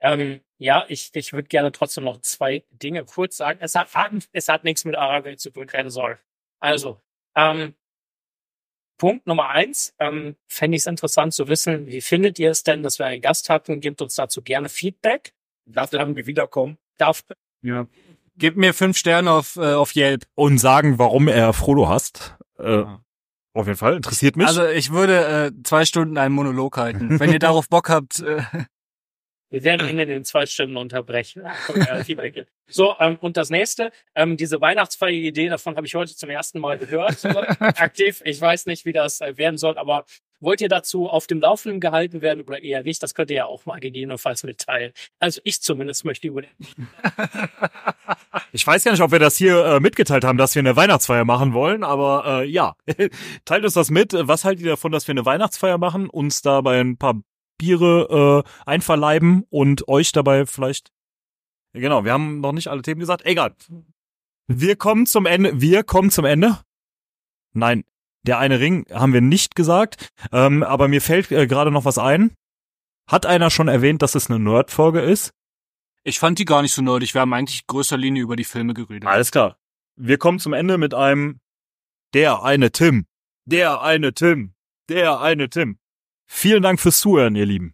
D: Ähm, ja, ich, ich würde gerne trotzdem noch zwei Dinge kurz sagen. Es hat, es hat nichts mit Aragorn zu tun, keine Sorge. Also, ähm, Punkt Nummer eins, ähm, fände ich es interessant zu wissen, wie findet ihr es denn, dass wir einen Gast hatten? Gebt uns dazu gerne Feedback.
C: darf dann irgendwie wiederkommen.
D: Darf,
B: Ja. Gib mir fünf Sterne auf, äh, auf Yelp.
A: Und sagen, warum er Frodo hasst. Äh,
B: Ja.
A: Auf jeden Fall, interessiert mich.
B: Also ich würde äh, zwei Stunden einen Monolog halten. Wenn ihr darauf Bock habt, äh,
D: Wir werden ihn in den zwei Stunden unterbrechen. So, ähm, und das nächste, ähm, diese Weihnachtsfeier-Idee, davon habe ich heute zum ersten Mal gehört. Aktiv. Ich weiß nicht, wie das äh, werden soll, aber wollt ihr dazu auf dem Laufenden gehalten werden oder eher nicht? Das könnt ihr ja auch mal gegebenenfalls mitteilen. Also ich zumindest möchte über
A: Ich weiß ja nicht, ob wir das hier äh, mitgeteilt haben, dass wir eine Weihnachtsfeier machen wollen, aber äh, ja, teilt uns das mit. Was haltet ihr davon, dass wir eine Weihnachtsfeier machen, uns dabei ein paar Biere äh, einverleiben und euch dabei vielleicht. Genau, wir haben noch nicht alle Themen gesagt. Egal. Wir kommen zum Ende. Wir kommen zum Ende. Nein, der eine Ring haben wir nicht gesagt. Ähm, aber mir fällt äh, gerade noch was ein. Hat einer schon erwähnt, dass es eine Nerd-Folge ist?
B: ich fand die gar nicht so nerdig. Wir haben eigentlich in größter Linie über die Filme geredet.
A: Alles klar. Wir kommen zum Ende mit einem Der eine Tim. Der eine Tim. Der eine Tim. Vielen Dank fürs Zuhören, ihr Lieben.